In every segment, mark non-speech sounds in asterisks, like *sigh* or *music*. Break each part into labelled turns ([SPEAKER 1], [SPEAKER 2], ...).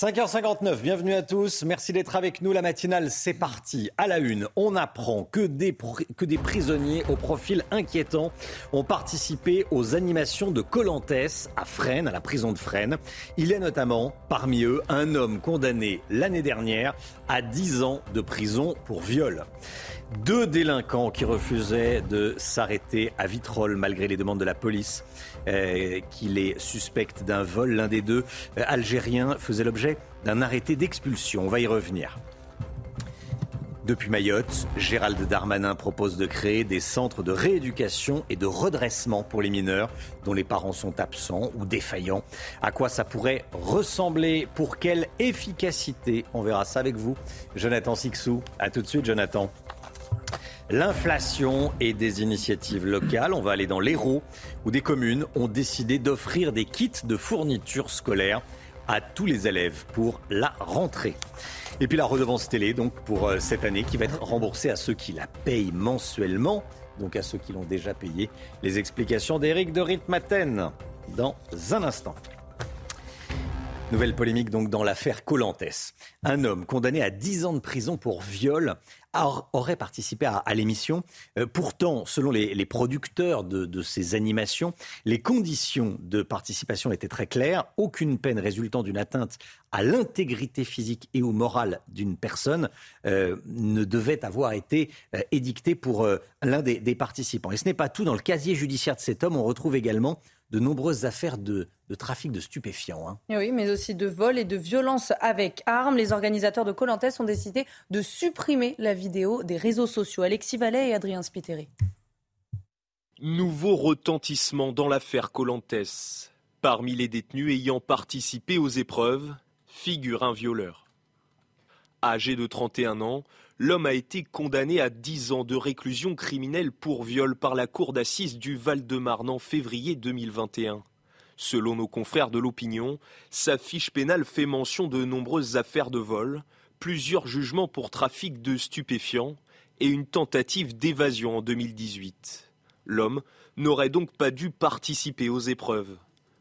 [SPEAKER 1] 5h59, bienvenue à tous. Merci d'être avec nous. La matinale, c'est parti. À la une, on apprend que des, prisonniers au profil inquiétant ont participé aux animations de Colantes à Fresnes, à la prison de Fresnes. Il a notamment parmi eux un homme condamné l'année dernière à 10 ans de prison pour viol. Deux délinquants qui refusaient de s'arrêter à Vitrolles malgré les demandes de la police euh, qui les suspecte d'un vol. L'un des deux, euh, algériens, faisait l'objet d'un arrêté d'expulsion. On va y revenir. Depuis Mayotte, Gérald Darmanin propose de créer des centres de rééducation et de redressement pour les mineurs dont les parents sont absents ou défaillants. À quoi ça pourrait ressembler? Pour quelle efficacité? On verra ça avec vous. Jonathan Sixou. À tout de suite, Jonathan. L'inflation et des initiatives locales. On va aller dans l'Hérault où des communes ont décidé d'offrir des kits de fournitures scolaires à tous les élèves pour la rentrée. Et puis la redevance télé, donc pour euh, cette année, qui va être remboursée à ceux qui la payent mensuellement, donc à ceux qui l'ont déjà payée. Les explications d'Éric de Ritmaten dans un instant. Nouvelle polémique donc dans l'affaire Colantes. Un homme condamné à 10 ans de prison pour viol aurait participé à, l'émission. Euh, pourtant, selon les, producteurs de, ces animations, les conditions de participation étaient très claires. Aucune peine résultant d'une atteinte à l'intégrité physique et ou morale d'une personne euh, ne devait avoir été euh, édictée pour l'un des, des participants. Et ce n'est pas tout. Dans le casier judiciaire de cet homme, on retrouve également de nombreuses affaires de, trafic de stupéfiants. Hein.
[SPEAKER 2] Oui, mais aussi de vol et de violence avec armes. Les organisateurs de Colantes ont décidé de supprimer la vidéo des réseaux sociaux. Alexis Vallet et Adrien Spiteri.
[SPEAKER 3] Nouveau retentissement dans l'affaire Colantes. Parmi les détenus ayant participé aux épreuves, figure un violeur. Âgé de 31 ans, l'homme a été condamné à 10 ans de réclusion criminelle pour viol par la cour d'assises du Val-de-Marne en février 2021. Selon nos confrères de l'opinion, sa fiche pénale fait mention de nombreuses affaires de vol, plusieurs jugements pour trafic de stupéfiants et une tentative d'évasion en 2018. L'homme n'aurait donc pas dû participer aux épreuves.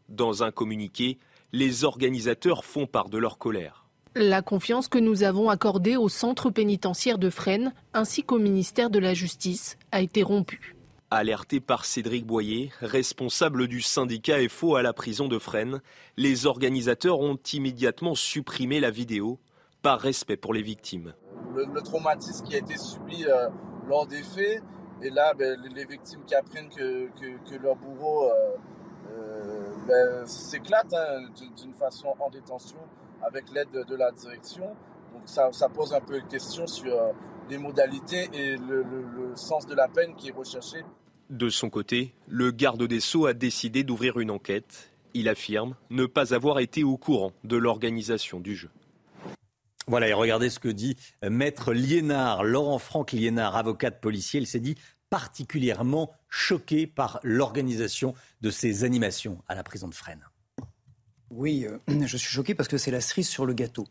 [SPEAKER 3] Dans un communiqué, les organisateurs font part de leur colère.
[SPEAKER 4] La confiance que nous avons accordée au centre pénitentiaire de Fresnes ainsi qu'au ministère de la Justice a été rompue.
[SPEAKER 3] Alerté par Cédric Boyer, responsable du syndicat FO à la prison de Fresnes, les organisateurs ont immédiatement supprimé la vidéo par respect pour les victimes.
[SPEAKER 5] Le, traumatisme qui a été subi euh, lors des faits, et là, ben, les victimes qui apprennent que, leur bourreau euh, euh, ben, s'éclate hein, d'une façon en détention, avec l'aide de, la direction. Donc ça, pose un peu de question sur euh, les modalités et le, sens de la peine qui est recherché.
[SPEAKER 3] De son côté, le garde des Sceaux a décidé d'ouvrir une enquête. Il affirme ne pas avoir été au courant de l'organisation du jeu.
[SPEAKER 1] Voilà, et regardez ce que dit Maître Liénard, Laurent-Franck Liénard, avocat de policier. Il s'est dit particulièrement choqué par l'organisation de ces animations à la prison de Fresnes.
[SPEAKER 6] Oui, euh, *clears throat* je suis choqué parce que c'est la cerise sur le gâteau.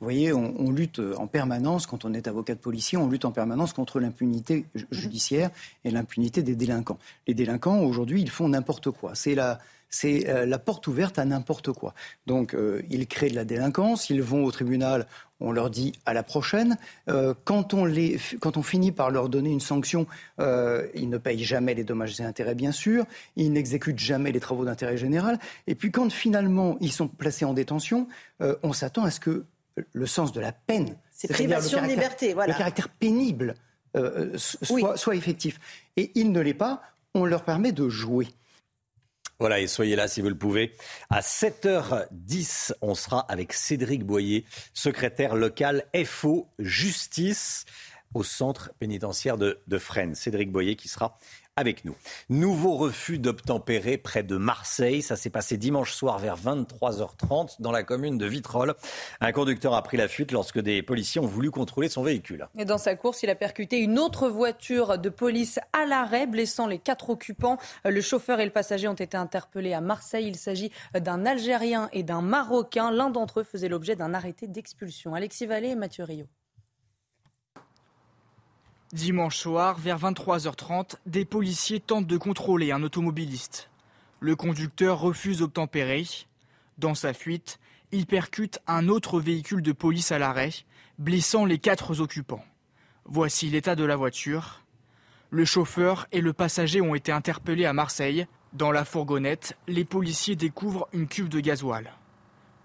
[SPEAKER 6] Vous voyez, on, lutte en permanence, quand on est avocat de policier, on lutte en permanence contre l'impunité judiciaire et l'impunité des délinquants. Les délinquants, aujourd'hui, ils font n'importe quoi. C'est la, c'est euh, la porte ouverte à n'importe quoi. Donc, euh, ils créent de la délinquance, ils vont au tribunal, on leur dit à la prochaine. Euh, quand, on les, quand on finit par leur donner une sanction, ils ne payent jamais les dommages et intérêts, bien sûr, ils n'exécutent jamais les travaux d'intérêt général. Et puis, quand finalement ils sont placés en détention, on s'attend à ce que le sens de la peine,
[SPEAKER 2] c'est privation de liberté, voilà.
[SPEAKER 6] le caractère pénible, soit, soit effectif. Et il ne l'est pas, on leur permet de jouer.
[SPEAKER 1] Voilà, et soyez là si vous le pouvez. À 7h10, on sera avec Cédric Boyer, secrétaire local FO Justice au centre pénitentiaire de, de Fresnes. Cédric Boyer qui sera avec nous. Nouveau refus d'obtempérer près de Marseille. Ça s'est passé dimanche soir vers 23h30 dans la commune de Vitrolles. Un conducteur a pris la fuite lorsque des policiers ont voulu contrôler son véhicule.
[SPEAKER 2] Et dans sa course, il a percuté une autre voiture de police à l'arrêt, blessant les quatre occupants. Le chauffeur et le passager ont été interpellés à Marseille. Il s'agit d'un Algérien et d'un Marocain. L'un d'entre eux faisait l'objet d'un arrêté d'expulsion. Alexis Vallée et Mathieu Rio.
[SPEAKER 7] Dimanche soir, vers 23h30, des policiers tentent de contrôler un automobiliste. Le conducteur refuse d'obtempérer. Dans sa fuite, il percute un autre véhicule de police à l'arrêt, blessant les quatre occupants. Voici l'état de la voiture. Le chauffeur et le passager ont été interpellés à Marseille. Dans la fourgonnette, les policiers découvrent une cuve de gasoil.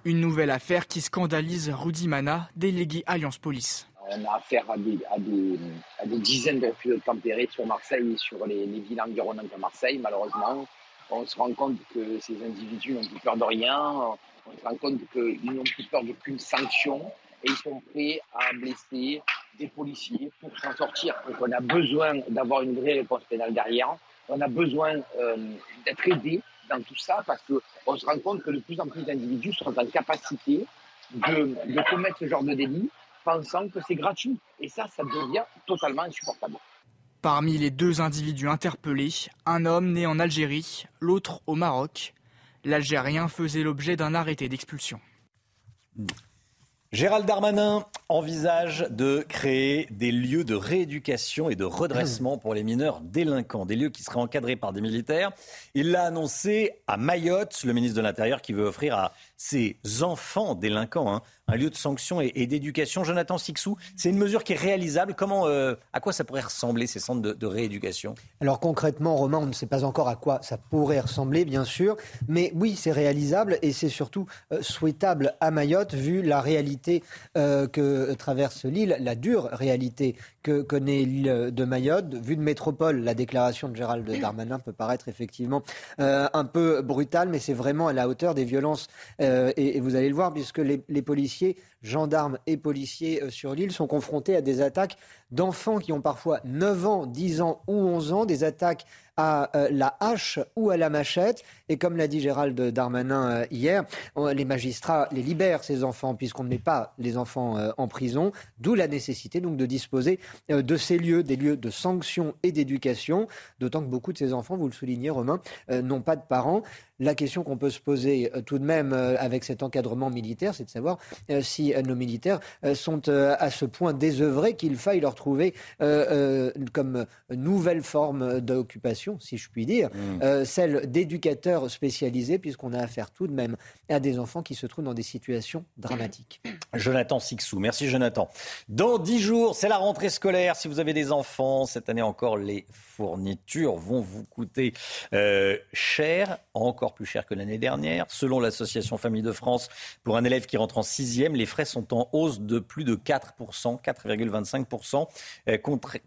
[SPEAKER 7] Une nouvelle affaire qui scandalise Rudy Mana, délégué Alliance Police.
[SPEAKER 8] On a affaire à des, dizaines de refus de sur Marseille et sur les, les villes environnantes de Marseille, malheureusement. On se rend compte que ces individus n'ont plus peur de rien. On se rend compte qu'ils n'ont plus peur d'aucune sanction et ils sont prêts à blesser des policiers pour s'en sortir. Donc on a besoin d'avoir une vraie réponse pénale derrière. On a besoin euh, d'être aidé dans tout ça parce qu'on se rend compte que de plus en plus d'individus sont en capacité de commettre ce genre de délit pensant que c'est gratuit. Et ça, ça devient totalement insupportable.
[SPEAKER 7] Parmi les deux individus interpellés, un homme né en Algérie, l'autre au Maroc. L'Algérien faisait l'objet d'un arrêté d'expulsion.
[SPEAKER 1] Gérald Darmanin envisage de créer des lieux de rééducation et de redressement pour les mineurs délinquants, des lieux qui seraient encadrés par des militaires. Il l'a annoncé à Mayotte, le ministre de l'Intérieur qui veut offrir à ces enfants délinquants, hein, un lieu de sanction et, d'éducation. Jonathan Sixou, c'est une mesure qui est réalisable. Comment, euh, à quoi ça pourrait ressembler ces centres de, rééducation?
[SPEAKER 9] Alors concrètement, Romain, on ne sait pas encore à quoi ça pourrait ressembler, bien sûr, mais oui, c'est réalisable et c'est surtout euh, souhaitable à Mayotte vu la réalité euh, que traverse l'île, la dure réalité que connaît l'île de Mayotte. Vu de métropole, la déclaration de Gérald Darmanin peut paraître effectivement un peu brutale, mais c'est vraiment à la hauteur des violences euh, et, vous allez le voir, puisque les policiers, gendarmes et policiers euh, sur l'île sont confrontés à des attaques d'enfants qui ont parfois 9 ans, 10 ans ou 11 ans, des attaques à euh, la hache ou à la machette. Et comme l'a dit Gérald Darmanin euh, hier, les magistrats les libèrent, ces enfants, puisqu'on ne met pas les enfants en prison, d'où la nécessité donc de disposer de ces lieux, des lieux de sanction et d'éducation, d'autant que beaucoup de ces enfants, vous le soulignez Romain, n'ont pas de parents. La question qu'on peut se poser tout de même avec cet encadrement militaire, c'est de savoir si nos militaires sont à ce point désœuvrés qu'il faille leur trouver comme nouvelle forme d'occupation si je puis dire, mm. euh, celle d'éducateurs spécialisés, puisqu'on a affaire tout de même à des enfants qui se trouvent dans des situations dramatiques. *coughs*
[SPEAKER 1] Jonathan Sixou, merci Jonathan. Dans dix jours, c'est la rentrée scolaire. Si vous avez des enfants, cette année encore, les fournitures vont vous coûter euh, cher, encore plus cher que l'année dernière. Selon l'association Famille de France, pour un élève qui rentre en sixième, les frais sont en hausse de plus de 4%, 4,25%. Euh,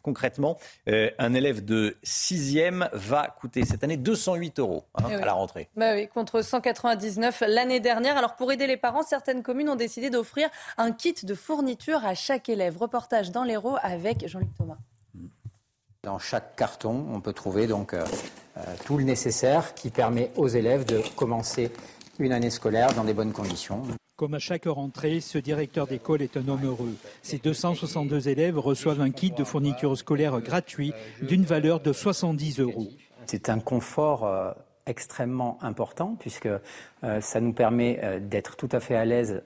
[SPEAKER 1] concrètement, un élève de sixième va coûter cette année 208 euros hein, eh à la rentrée.
[SPEAKER 2] Bah oui, contre 199 l'année dernière. Alors pour aider les parents, certaines communes ont décidé d'offrir un kit de fourniture à chaque élève. Reportage dans l'Hérault avec Jean-Luc Thomas.
[SPEAKER 10] Dans chaque carton, on peut trouver donc euh, euh, tout le nécessaire qui permet aux élèves de commencer une année scolaire dans des bonnes conditions.
[SPEAKER 11] Comme à chaque rentrée, ce directeur d'école est un homme heureux. Ces 262 élèves reçoivent un kit de fourniture scolaire gratuit d'une valeur de 70 euros.
[SPEAKER 10] C'est un confort euh, extrêmement important puisque euh, ça nous permet euh, d'être tout à fait à l'aise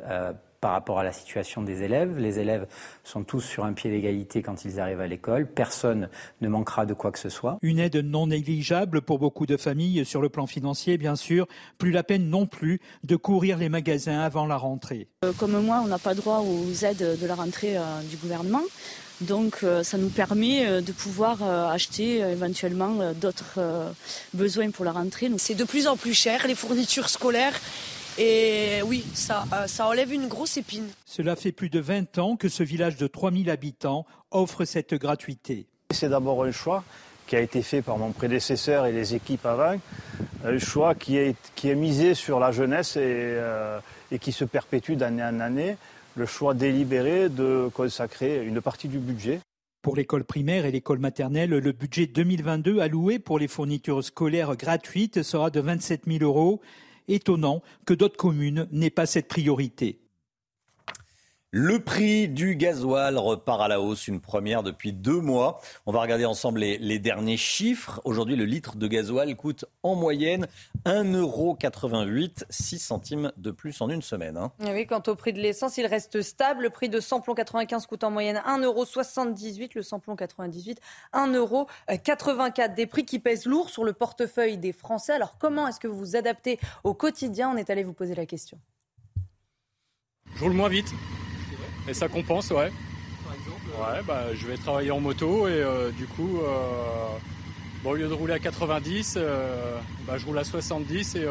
[SPEAKER 10] par rapport à la situation des élèves. Les élèves sont tous sur un pied d'égalité quand ils arrivent à l'école. Personne ne manquera de quoi que ce soit.
[SPEAKER 11] Une aide non négligeable pour beaucoup de familles sur le plan financier, bien sûr. Plus la peine non plus de courir les magasins avant la rentrée.
[SPEAKER 12] Euh, comme moi, on n'a pas droit aux aides de la rentrée euh, du gouvernement. Donc euh, ça nous permet de pouvoir acheter éventuellement d'autres besoins pour la rentrée.
[SPEAKER 13] C'est de plus en plus cher, les fournitures scolaires. Et oui, ça, euh, ça enlève une grosse épine.
[SPEAKER 11] Cela fait plus de 20 ans que ce village de 3000 habitants offre cette gratuité.
[SPEAKER 14] C'est d'abord un choix qui a été fait par mon prédécesseur et les équipes avant, un choix qui est, qui est misé sur la jeunesse et, euh, et qui se perpétue d'année en année, le choix délibéré de consacrer une partie du budget.
[SPEAKER 11] Pour l'école primaire et l'école maternelle, le budget 2022 alloué pour les fournitures scolaires gratuites sera de 27 000 euros étonnant que d'autres communes n'aient pas cette priorité.
[SPEAKER 1] Le prix du gasoil repart à la hausse, une première depuis deux mois. On va regarder ensemble les, derniers chiffres. Aujourd'hui, le litre de gasoil coûte en moyenne 1,88€, 6 centimes de plus en une semaine. Hein.
[SPEAKER 2] Oui, quant au prix de l'essence, il reste stable. Le prix de samplon 95 coûte en moyenne 1,78€, le samplon 98 1,84€. Des prix qui pèsent lourd sur le portefeuille des Français. Alors comment est-ce que vous vous adaptez au quotidien? On est allé vous poser la question.
[SPEAKER 15] Je roule moins vite. Et ça compense, ouais. Par exemple Ouais, bah, je vais travailler en moto et euh, du coup, euh, au lieu de rouler à 90, euh, bah, je roule à 70 et,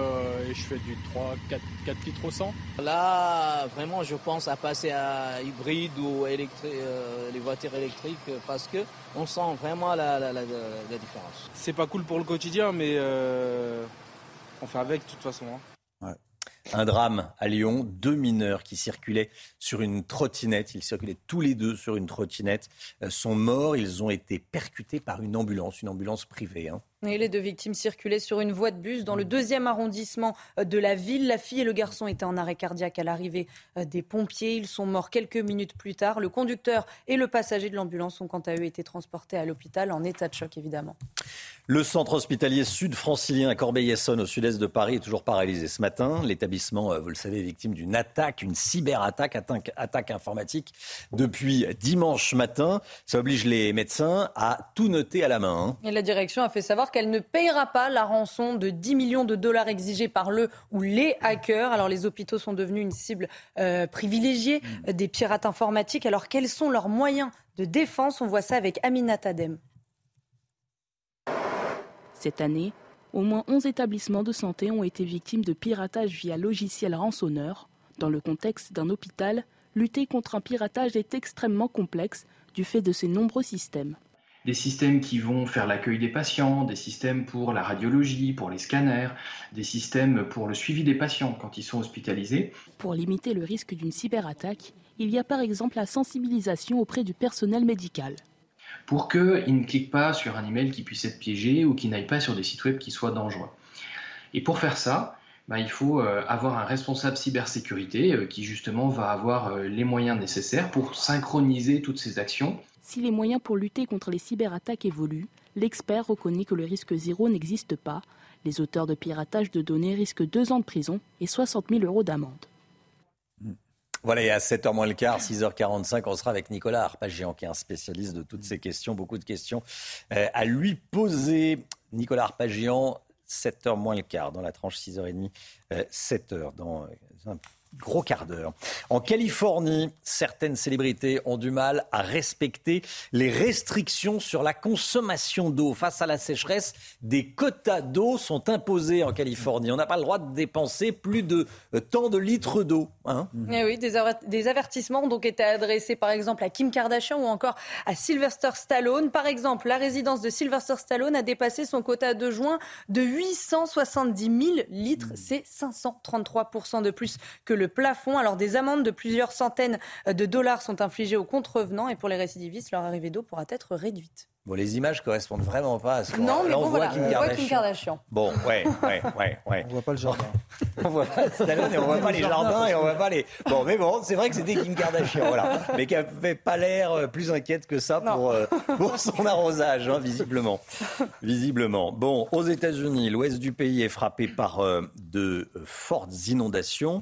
[SPEAKER 15] je fais du 3, 4, 4 litres au 100.
[SPEAKER 16] Là, vraiment, je pense à passer à hybride ou les voitures électriques parce que on sent vraiment la, la différence.
[SPEAKER 5] C'est pas cool pour le quotidien, mais on fait avec de toute façon. Hein.
[SPEAKER 1] Un drame à Lyon, deux mineurs qui circulaient sur une trottinette, ils circulaient tous les deux sur une trottinette, euh, sont morts, ils ont été percutés par une ambulance, une ambulance privée. Hein.
[SPEAKER 2] Et les deux victimes circulaient sur une voie de bus dans le deuxième arrondissement euh, de la ville. La fille et le garçon étaient en arrêt cardiaque à l'arrivée euh, des pompiers. Ils sont morts quelques minutes plus tard. Le conducteur et le passager de l'ambulance ont quant à eux été transportés à l'hôpital en état de choc, évidemment.
[SPEAKER 1] Le centre hospitalier sud-francilien à Corbeil-Essonne, au sud-est de Paris, est toujours paralysé ce matin. L'établissement, euh, vous le savez, est victime d'une attaque, une cyberattaque, attaque, attaque informatique depuis dimanche matin. Ça oblige les médecins à tout noter à la main.
[SPEAKER 2] Hein. Et la direction a fait savoir qu'elle ne payera pas la rançon de 10 millions de dollars exigée par le ou les hackers. Alors les hôpitaux sont devenus une cible euh, privilégiée mmh. des pirates informatiques. Alors quels sont leurs moyens de défense? On voit ça avec Aminat Adem.
[SPEAKER 17] Cette année, au moins 11 établissements de santé ont été victimes de piratage via logiciel rançonneur. Dans le contexte d'un hôpital, lutter contre un piratage est extrêmement complexe du fait de ses nombreux systèmes
[SPEAKER 18] des systèmes qui vont faire l'accueil des patients, des systèmes pour la radiologie, pour les scanners, des systèmes pour le suivi des patients quand ils sont hospitalisés.
[SPEAKER 17] Pour limiter le risque d'une cyberattaque, il y a par exemple la sensibilisation auprès du personnel médical.
[SPEAKER 18] Pour qu'ils ne cliquent pas sur un email qui puisse être piégé ou qu'ils n'aillent pas sur des sites web qui soient dangereux. Et pour faire ça, bah, il faut euh, avoir un responsable cybersécurité euh, qui justement va avoir euh, les moyens nécessaires pour synchroniser toutes ces actions
[SPEAKER 17] si les moyens pour lutter contre les cyberattaques évoluent, l'expert reconnaît que le risque zéro n'existe pas. Les auteurs de piratage de données risquent deux ans de prison et 60 000 euros d'amende.
[SPEAKER 1] Voilà, et à 7h moins le quart, 6h45, on sera avec Nicolas Arpagian, qui est un spécialiste de toutes ces questions, beaucoup de questions euh, à lui poser. Nicolas Arpagian, 7h moins le quart, dans la tranche 6h30, 7h, euh, dans euh, gros quart d'heure. En Californie, certaines célébrités ont du mal à respecter les restrictions sur la consommation d'eau. Face à la sécheresse, des quotas d'eau sont imposés en Californie. On n'a pas le droit de dépenser plus de euh, tant de litres d'eau.
[SPEAKER 2] Hein. Eh oui, des, avertissements ont donc été adressés par exemple à Kim Kardashian ou encore à Sylvester Stallone. Par exemple, la résidence de Sylvester Stallone a dépassé son quota de juin de 870 000 litres. C'est 533 de plus que le le plafond. Alors des amendes de plusieurs centaines de dollars sont infligées aux contrevenants et pour les récidivistes, leur arrivée d'eau pourra être réduite.
[SPEAKER 1] Bon, les images correspondent vraiment pas à ce qu'on
[SPEAKER 2] Non, mais
[SPEAKER 1] bon,
[SPEAKER 2] on voit Kim, Kardashian.
[SPEAKER 1] Bon, ouais, ouais, ouais, ouais.
[SPEAKER 9] On voit pas le jardin. *laughs*
[SPEAKER 1] on voit pas Stallone et on voit pas les jardins et on voit pas les. Bon, mais bon, c'est vrai que c'était Kim Kardashian, voilà. Mais qui avait pas l'air euh, plus inquiète que ça pour, euh, pour son arrosage, hein, visiblement. Visiblement. Bon, aux États-Unis, l'ouest du pays est frappé par euh, de fortes inondations.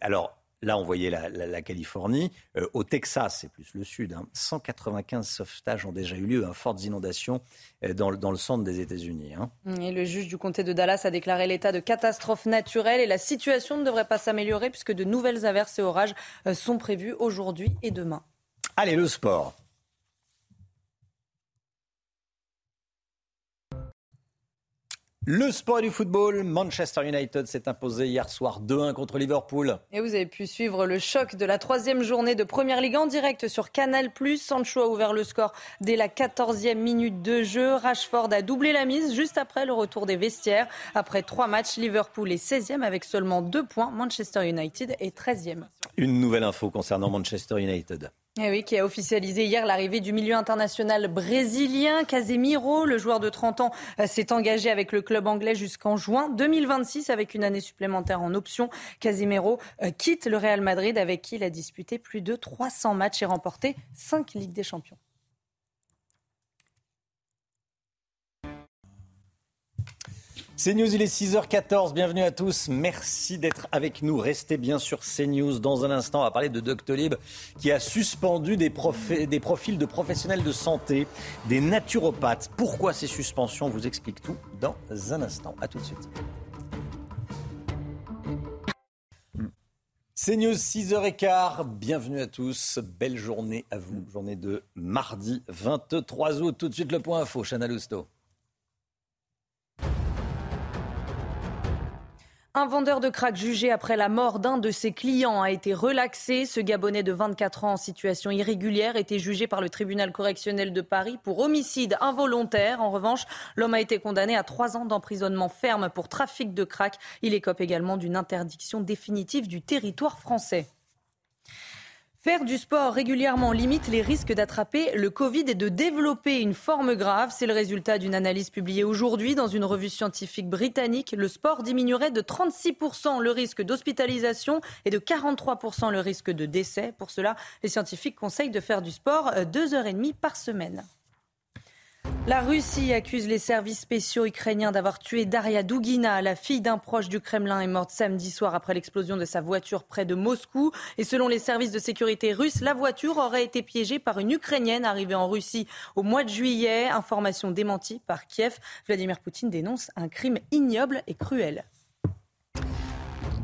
[SPEAKER 1] alors, Là, on voyait la, Californie. Euh, au Texas, c'est plus le sud. 195 hein. sauvetages ont déjà eu lieu, hein, fortes inondations euh, dans, le centre des États-Unis. Hein.
[SPEAKER 2] Et le juge du comté de Dallas a déclaré l'état de catastrophe naturelle et la situation ne devrait pas s'améliorer puisque de nouvelles averses et orages euh, sont prévus aujourd'hui et demain.
[SPEAKER 1] Allez, le sport. Le sport du football, Manchester United s'est imposé hier soir 2-1 contre Liverpool.
[SPEAKER 2] Et vous avez pu suivre le choc de la troisième journée de Première Ligue en direct sur Canal+. Sancho a ouvert le score dès la 14e minute de jeu. Rashford a doublé la mise juste après le retour des vestiaires. Après trois matchs, Liverpool est 16e avec seulement deux points. Manchester United est 13e.
[SPEAKER 1] Une nouvelle info concernant Manchester United.
[SPEAKER 2] Eh oui, qui a officialisé hier l'arrivée du milieu international brésilien Casemiro. Le joueur de 30 ans euh, s'est engagé avec le club anglais jusqu'en juin 2026 avec une année supplémentaire en option. Casemiro euh, quitte le Real Madrid avec qui il a disputé plus de 300 matchs et remporté 5 Ligues des Champions.
[SPEAKER 1] CNews, il est 6h14. Bienvenue à tous. Merci d'être avec nous. Restez bien sur CNews. Dans un instant, on va parler de Doctolib qui a suspendu des, profils de professionnels de santé, des naturopathes. Pourquoi ces suspensions? On vous explique tout dans un instant. À tout de suite. CNews 6h15, bienvenue à tous, belle journée à vous, journée de mardi 23 août. Tout de suite le point info, Chana.
[SPEAKER 2] Un vendeur de crack jugé après la mort d'un de ses clients a été relaxé. Ce Gabonais de 24 ans en situation irrégulière était jugé par le tribunal correctionnel de Paris pour homicide involontaire. En revanche, l'homme a été condamné à trois ans d'emprisonnement ferme pour trafic de crack. Il écope également d'une interdiction définitive du territoire français. Faire du sport régulièrement limite les risques d'attraper le Covid et de développer une forme grave. C'est le résultat d'une analyse publiée aujourd'hui dans une revue scientifique britannique. Le sport diminuerait de 36% le risque d'hospitalisation et de 43% le risque de décès. Pour cela, les scientifiques conseillent de faire du sport euh, deux heures et demie par semaine. La Russie accuse les services spéciaux ukrainiens d'avoir tué Daria Dugina, la fille d'un proche du Kremlin, est morte samedi soir après l'explosion de sa voiture près de Moscou. Et selon les services de sécurité russes, la voiture aurait été piégée par une Ukrainienne arrivée en Russie au mois de juillet. Information démentie par Kiev. Vladimir Poutine dénonce un crime ignoble et cruel.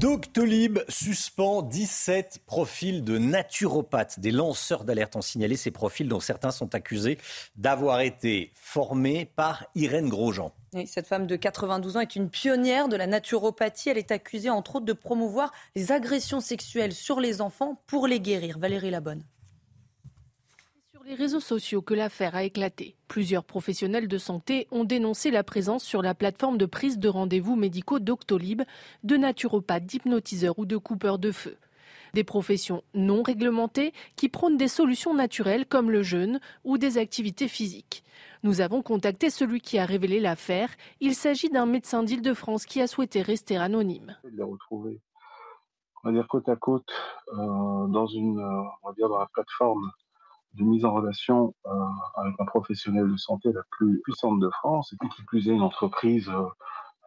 [SPEAKER 1] Doctolib suspend 17 profils de naturopathes. Des lanceurs d'alerte ont signalé ces profils dont certains sont accusés d'avoir été formés par Irène Grosjean.
[SPEAKER 2] cette femme de 92 ans est une pionnière de la naturopathie. Elle est accusée entre autres de promouvoir les agressions sexuelles sur les enfants pour les guérir. Valérie Labonne
[SPEAKER 4] les réseaux sociaux que l'affaire a éclaté. Plusieurs professionnels de santé ont dénoncé la présence sur la plateforme de prise de rendez-vous médicaux Doctolib de naturopathes, d'hypnotiseurs ou de coupeurs de feu. Des professions non réglementées qui prônent des solutions naturelles comme le jeûne ou des activités physiques. Nous avons contacté celui qui a révélé l'affaire. Il s'agit d'un médecin d'Île-de-France qui a souhaité rester anonyme.
[SPEAKER 19] retrouvé, on va dire côte à côte, euh, dans une, euh, on va dire dans la plateforme de mise en relation euh, avec un professionnel de santé la plus puissante de France, et qui plus est une entreprise euh,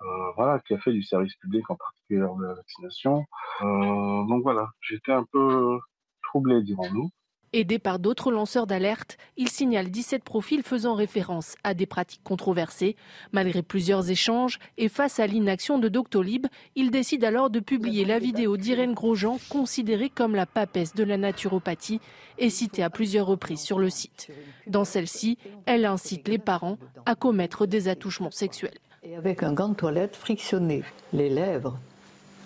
[SPEAKER 19] euh, voilà, qui a fait du service public, en particulier de la vaccination. donc voilà, j'étais un peu troublé, dirons-nous.
[SPEAKER 4] Aidé par d'autres lanceurs d'alerte, il signale 17 profils faisant référence à des pratiques controversées. Malgré plusieurs échanges et face à l'inaction de Doctolib, il décide alors de publier la vidéo d'Irène Grosjean, considérée comme la papesse de la naturopathie et citée à plusieurs reprises sur le site. Dans celle-ci, elle incite les parents à commettre des attouchements sexuels.
[SPEAKER 20] Et avec un gant de toilette frictionné les lèvres,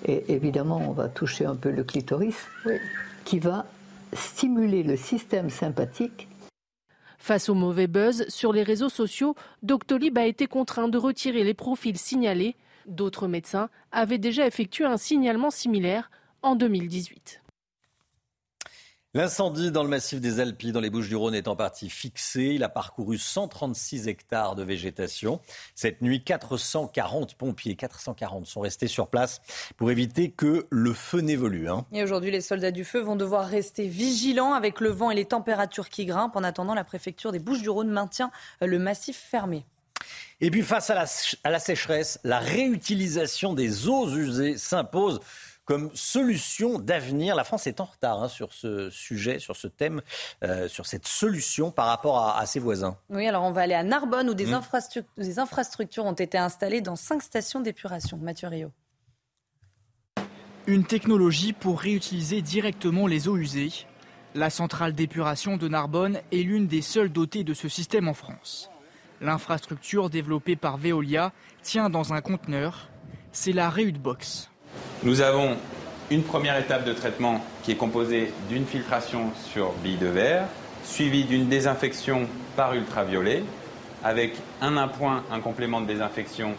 [SPEAKER 20] et évidemment on va toucher un peu le clitoris, qui va stimuler le système sympathique.
[SPEAKER 4] Face au mauvais buzz sur les réseaux sociaux, Doctolib a été contraint de retirer les profils signalés. D'autres médecins avaient déjà effectué un signalement similaire en 2018.
[SPEAKER 1] L'incendie dans le massif des Alpes, dans les Bouches-du-Rhône, est en partie fixé. Il a parcouru 136 hectares de végétation. Cette nuit, 440 pompiers, 440 sont restés sur place pour éviter que le feu n'évolue. Hein.
[SPEAKER 2] Et aujourd'hui, les soldats du feu vont devoir rester vigilants avec le vent et les températures qui grimpent. En attendant, la préfecture des Bouches-du-Rhône maintient le massif fermé.
[SPEAKER 1] Et puis face à la, à la sécheresse, la réutilisation des eaux usées s'impose comme solution d'avenir. La France est en retard hein, sur ce sujet, sur ce thème, euh, sur cette solution par rapport à, ses voisins.
[SPEAKER 2] Oui, alors on va aller à Narbonne où des, mmh. des infrastructures ont été installées dans cinq stations d'épuration. Mathieu Rio.
[SPEAKER 7] Une technologie pour réutiliser directement les eaux usées. La centrale d'épuration de Narbonne est l'une des seules dotées de ce système en France. L'infrastructure développée par Veolia tient dans un conteneur. C'est la Box.
[SPEAKER 21] Nous avons une première étape de traitement qui est composée d'une filtration sur bille de verre, suivie d'une désinfection par ultraviolet, avec un appoint, un complément de désinfection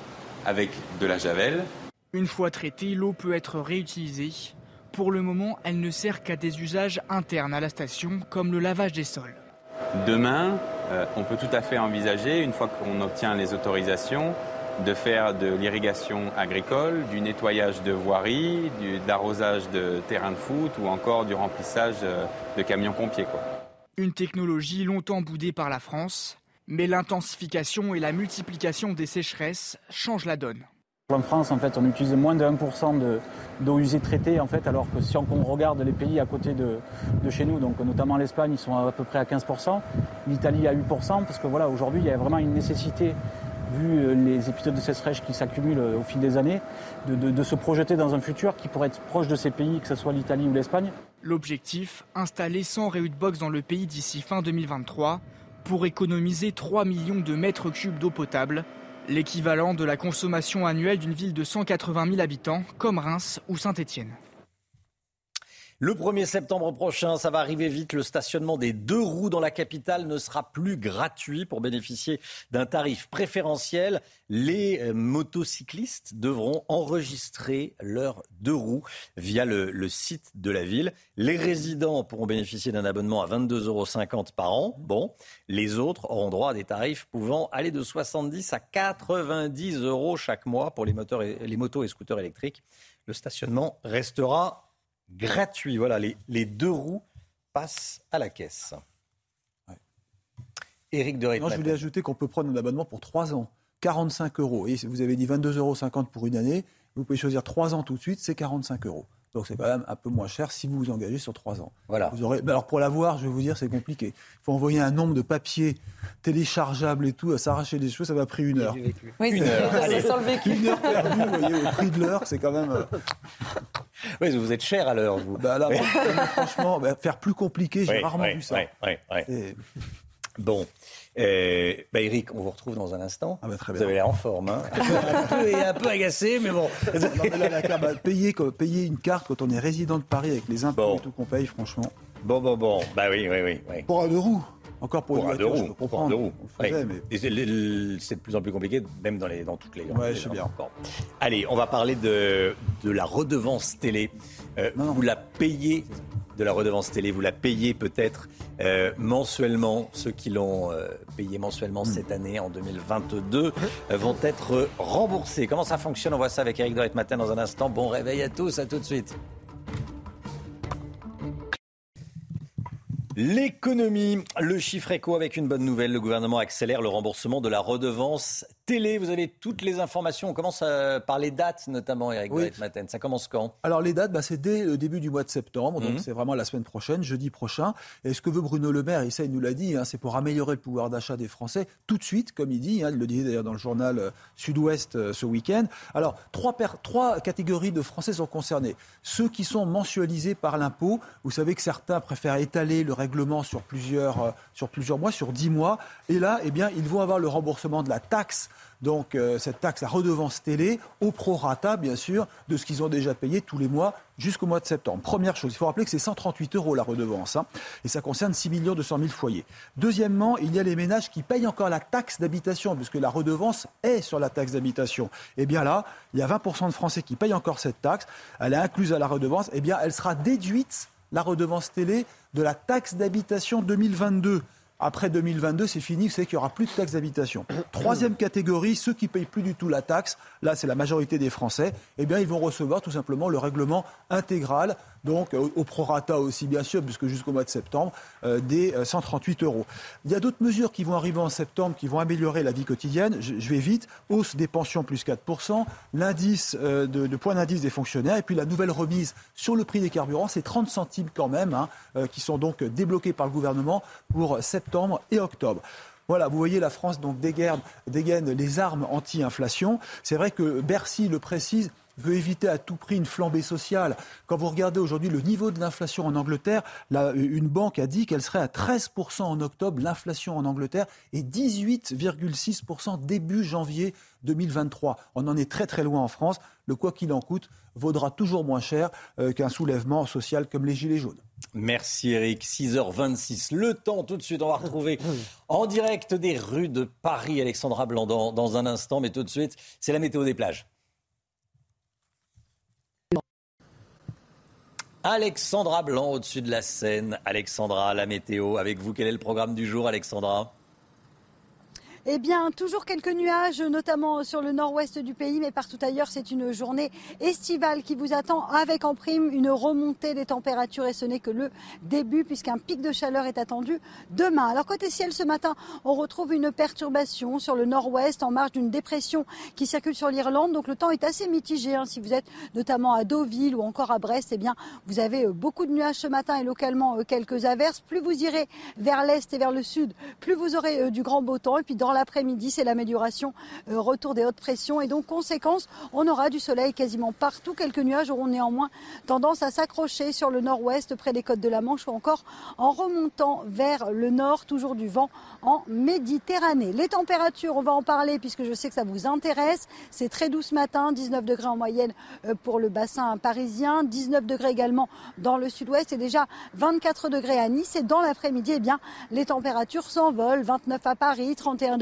[SPEAKER 21] avec de la javel.
[SPEAKER 7] Une fois traitée, l'eau peut être réutilisée. Pour le moment, elle ne sert qu'à des usages internes à la station, comme le lavage des sols.
[SPEAKER 22] Demain, euh, on peut tout à fait envisager, une fois qu'on obtient les autorisations, de faire de l'irrigation agricole, du nettoyage de voiries, du, de l'arrosage de terrains de foot ou encore du remplissage euh, de camions pompiers. Quoi.
[SPEAKER 7] Une technologie longtemps boudée par la France, mais l'intensification et la multiplication des sécheresses changent la donne.
[SPEAKER 14] En France, en fait, on utilise moins de 1% de, d'eau usée traitée, en fait, alors que si on regarde les pays à côté de, de chez nous, donc notamment l'Espagne, ils sont à peu près à 15%, l'Italie à 8%, parce que voilà, aujourd'hui, il y a vraiment une nécessité vu euh, les épisodes de sécheresse qui s'accumulent euh, au fil des années, de, de, de, se projeter dans un futur qui pourrait être proche de ces pays, que ce soit l'Italie ou l'Espagne.
[SPEAKER 7] L'objectif, installer 100 Box dans le pays d'ici fin 2023 pour économiser 3 millions de mètres cubes d'eau potable, l'équivalent de la consommation annuelle d'une ville de 180 000 habitants comme Reims ou Saint-Étienne.
[SPEAKER 1] Le 1er septembre prochain, ça va arriver vite, le stationnement des deux roues dans la capitale ne sera plus gratuit. Pour bénéficier d'un tarif préférentiel, les euh, motocyclistes devront enregistrer leurs deux roues via le, site de la ville. Les résidents pourront bénéficier d'un abonnement à 22,50 euros par an. Bon, les autres auront droit à des tarifs pouvant aller de 70 à 90 euros chaque mois pour les, moteurs et, les motos et scooters électriques. Le stationnement restera gratuit. Voilà, les, les, deux roues passent à la caisse.
[SPEAKER 23] Éric de Moi, je voulais ajouter qu'on peut prendre un abonnement pour 3 ans, 45 euros. Et vous avez dit 22,50 euros pour une année. Vous pouvez choisir 3 ans tout de suite, c'est 45 euros. Donc c'est quand même un peu moins cher si vous vous engagez sur 3 ans.
[SPEAKER 1] Voilà.
[SPEAKER 23] Vous aurez... Alors pour l'avoir, je vais vous dire, c'est compliqué. Il faut envoyer un nombre de papiers téléchargeables et tout, à s'arracher des cheveux, ça va pris une heure.
[SPEAKER 2] Oui, une heure. Allez. Sans le vécu.
[SPEAKER 23] Une heure perdue, vous voyez, au prix de l'heure, c'est quand même...
[SPEAKER 1] Oui, vous êtes cher à l'heure, vous.
[SPEAKER 23] Bah là, franchement, bah, faire plus compliqué, j'ai
[SPEAKER 1] oui,
[SPEAKER 23] rarement
[SPEAKER 1] oui,
[SPEAKER 23] vu ça.
[SPEAKER 1] Oui, bon. Euh, bah Eric, on vous retrouve dans un instant.
[SPEAKER 23] Ah bah très
[SPEAKER 1] vous
[SPEAKER 23] bien.
[SPEAKER 1] avez l'air en forme. Hein *laughs* un, peu, un peu agacé, mais bon. *laughs*
[SPEAKER 23] Non, mais là, la carte, bah, payer, payer, une carte quand on est résident de Paris avec les impôts
[SPEAKER 1] bon.
[SPEAKER 23] et tout qu'on paye, franchement.
[SPEAKER 1] Bon, bon, bon. Bah oui, oui, oui. oui.
[SPEAKER 23] Pour un roues. Encore pour,
[SPEAKER 1] pour
[SPEAKER 23] une voiture, je peux comprendre.
[SPEAKER 1] Pour.
[SPEAKER 23] On le faisait, mais...
[SPEAKER 1] C'est de plus en plus compliqué, même dans, les, dans toutes les grandes
[SPEAKER 23] Ouais, sais bien.
[SPEAKER 1] Bon. Allez, on va parler de, de la redevance télé. Euh, non, non. Vous la payez de la redevance télé, vous la payez peut-être euh, mensuellement. Ceux qui l'ont euh, payé mensuellement mmh. cette année, en 2022, euh, vont être remboursés. Comment ça fonctionne? On voit ça avec Eric Dorette Matin dans un instant. Bon réveil à tous, à tout de suite. L'économie, le chiffre éco avec une bonne nouvelle. Le gouvernement accélère le remboursement de la redevance télé. Vous avez toutes les informations. On commence à, par les dates, notamment, Eric oui. Maten. Ça commence quand?
[SPEAKER 23] Alors, les dates, bah, c'est dès le début du mois de septembre. Donc, mmh. c'est vraiment la semaine prochaine, jeudi prochain. Et ce que veut Bruno Le Maire, et ça, il nous l'a dit, hein, c'est pour améliorer le pouvoir d'achat des Français tout de suite, comme il dit. Hein, il le disait d'ailleurs dans le journal euh, Sud-Ouest euh, ce week-end. Alors, trois, trois catégories de Français sont concernés. Ceux qui sont mensualisés par l'impôt. Vous savez que certains préfèrent étaler le règlement sur plusieurs, euh, sur plusieurs mois, sur dix mois. Et là, eh bien, ils vont avoir le remboursement de la taxe donc euh, cette taxe, la redevance télé, au prorata, bien sûr, de ce qu'ils ont déjà payé tous les mois jusqu'au mois de septembre. Première chose, il faut rappeler que c'est 138 euros la redevance, hein, et ça concerne 6 200 000 foyers. Deuxièmement, il y a les ménages qui payent encore la taxe d'habitation, puisque la redevance est sur la taxe d'habitation. Et bien là, il y a 20% de Français qui payent encore cette taxe, elle est incluse à la redevance, et bien elle sera déduite, la redevance télé, de la taxe d'habitation 2022. Après 2022, c'est fini, c'est qu'il n'y aura plus de taxe d'habitation. Troisième catégorie, ceux qui payent plus du tout la taxe, là c'est la majorité des Français, eh bien ils vont recevoir tout simplement le règlement intégral, donc au, au prorata aussi bien sûr, puisque jusqu'au mois de septembre, euh, des euh, 138 euros. Il y a d'autres mesures qui vont arriver en septembre qui vont améliorer la vie quotidienne. Je, vais vite. Hausse des pensions plus 4%, l'indice euh, de, point d'indice des fonctionnaires, et puis la nouvelle remise sur le prix des carburants, c'est 30 centimes quand même, hein, euh, qui sont donc débloqués par le gouvernement pour septembre et octobre. Voilà, vous voyez, la France donc dégaine, dégaine les armes anti-inflation. C'est vrai que Bercy le précise veut éviter à tout prix une flambée sociale. Quand vous regardez aujourd'hui le niveau de l'inflation en Angleterre, là, une banque a dit qu'elle serait à 13% en octobre, l'inflation en Angleterre, et 18,6% début janvier 2023. On en est très très loin en France. Le quoi qu'il en coûte vaudra toujours moins cher euh, qu'un soulèvement social comme les Gilets jaunes.
[SPEAKER 1] Merci Eric. 6h26. Le temps, tout de suite, on va retrouver en direct des rues de Paris Alexandra Blanc dans un instant. Mais tout de suite, c'est la météo des plages. Alexandra Blanc au-dessus de la Seine. Alexandra, la météo. Avec vous, quel est le programme du jour, Alexandra?
[SPEAKER 24] Eh bien, toujours quelques nuages, notamment sur le nord-ouest du pays, mais partout ailleurs, c'est une journée estivale qui vous attend avec en prime une remontée des températures et ce n'est que le début puisqu'un pic de chaleur est attendu demain. Alors côté ciel, ce matin, on retrouve une perturbation sur le nord-ouest en marge d'une dépression qui circule sur l'Irlande. Donc le temps est assez mitigé. Hein. Si vous êtes notamment à Deauville ou encore à Brest, eh bien, vous avez euh, beaucoup de nuages ce matin et localement euh, quelques averses. Plus vous irez vers l'est et vers le sud, plus vous aurez euh, du grand beau temps. Et puis dans l'après-midi, c'est l'amélioration, euh, retour des hautes pressions. Et donc, conséquence, on aura du soleil quasiment partout. Quelques nuages auront néanmoins tendance à s'accrocher sur le nord-ouest, près des côtes de la Manche, ou encore en remontant vers le nord, toujours du vent en Méditerranée. Les températures, on va en parler puisque je sais que ça vous intéresse. C'est très doux ce matin, 19 degrés en moyenne euh, pour le bassin parisien, 19 degrés également dans le sud-ouest et déjà 24 degrés à Nice. Et dans l'après-midi, eh bien, les températures s'envolent. 29 à Paris, 31 degrés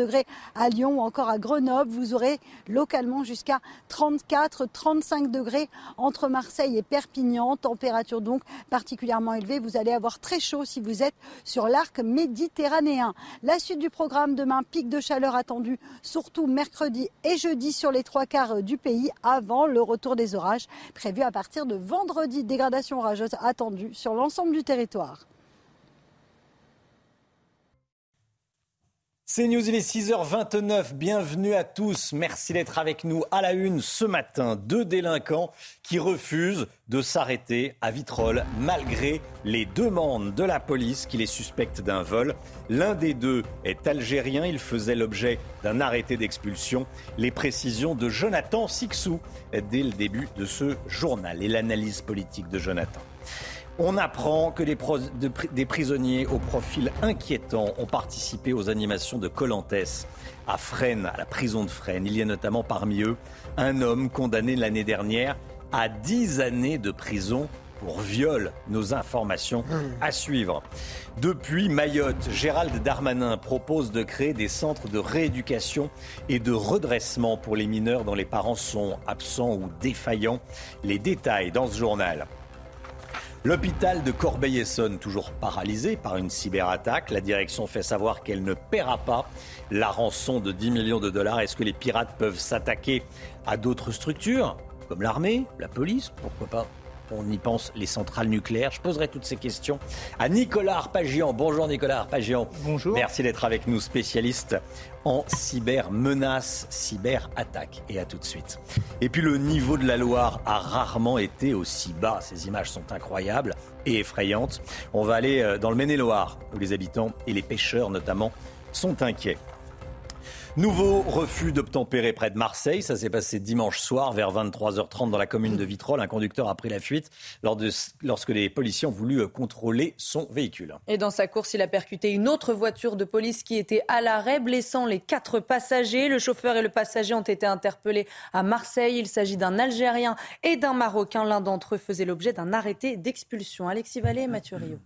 [SPEAKER 24] à Lyon ou encore à Grenoble. Vous aurez localement jusqu'à 34, 35 degrés entre Marseille et Perpignan. Température donc particulièrement élevée. Vous allez avoir très chaud si vous êtes sur l'arc méditerranéen. La suite du programme demain, pic de chaleur attendu surtout mercredi et jeudi sur les trois quarts du pays avant le retour des orages prévu à partir de vendredi. Dégradation orageuse attendue sur l'ensemble du territoire.
[SPEAKER 1] C'est News, il est 6h29. Bienvenue à tous. Merci d'être avec nous à la une ce matin. Deux délinquants qui refusent de s'arrêter à Vitrolles malgré les demandes de la police qui les suspecte d'un vol. L'un des deux est algérien. Il faisait l'objet d'un arrêté d'expulsion. Les précisions de Jonathan Sixou dès le début de ce journal et l'analyse politique de Jonathan. On apprend que des, prisonniers au profil inquiétant ont participé aux animations de Colantes à Fresnes, à la prison de Fresnes. Il y a notamment parmi eux un homme condamné l'année dernière à 10 années de prison pour viol. Nos informations à suivre. Depuis Mayotte, Gérald Darmanin propose de créer des centres de rééducation et de redressement pour les mineurs dont les parents sont absents ou défaillants. Les détails dans ce journal. L'hôpital de Corbeil-Essonne, toujours paralysé par une cyberattaque. La direction fait savoir qu'elle ne paiera pas la rançon de 10 millions de dollars. Est-ce que les pirates peuvent s'attaquer à d'autres structures, comme l'armée, la police? Pourquoi pas? On y pense, les centrales nucléaires. Je poserai toutes ces questions à Nicolas Arpagian. Bonjour Nicolas Arpagian.
[SPEAKER 3] Bonjour.
[SPEAKER 1] Merci d'être avec nous, spécialiste en cyber-menaces, cyber-attaques. Et à tout de suite. Et puis le niveau de la Loire a rarement été aussi bas. Ces images sont incroyables et effrayantes. On va aller euh, dans le Maine-et-Loire, où les habitants et les pêcheurs notamment sont inquiets. Nouveau refus d'obtempérer près de Marseille. Ça s'est passé dimanche soir vers 23h30 dans la commune de Vitrolles. Un conducteur a pris la fuite lorsque les policiers ont voulu euh, contrôler son véhicule.
[SPEAKER 2] Et dans sa course, il a percuté une autre voiture de police qui était à l'arrêt, blessant les quatre passagers. Le chauffeur et le passager ont été interpellés à Marseille. Il s'agit d'un Algérien et d'un Marocain. L'un d'entre eux faisait l'objet d'un arrêté d'expulsion. Alexis Vallée et Mathieu Rio.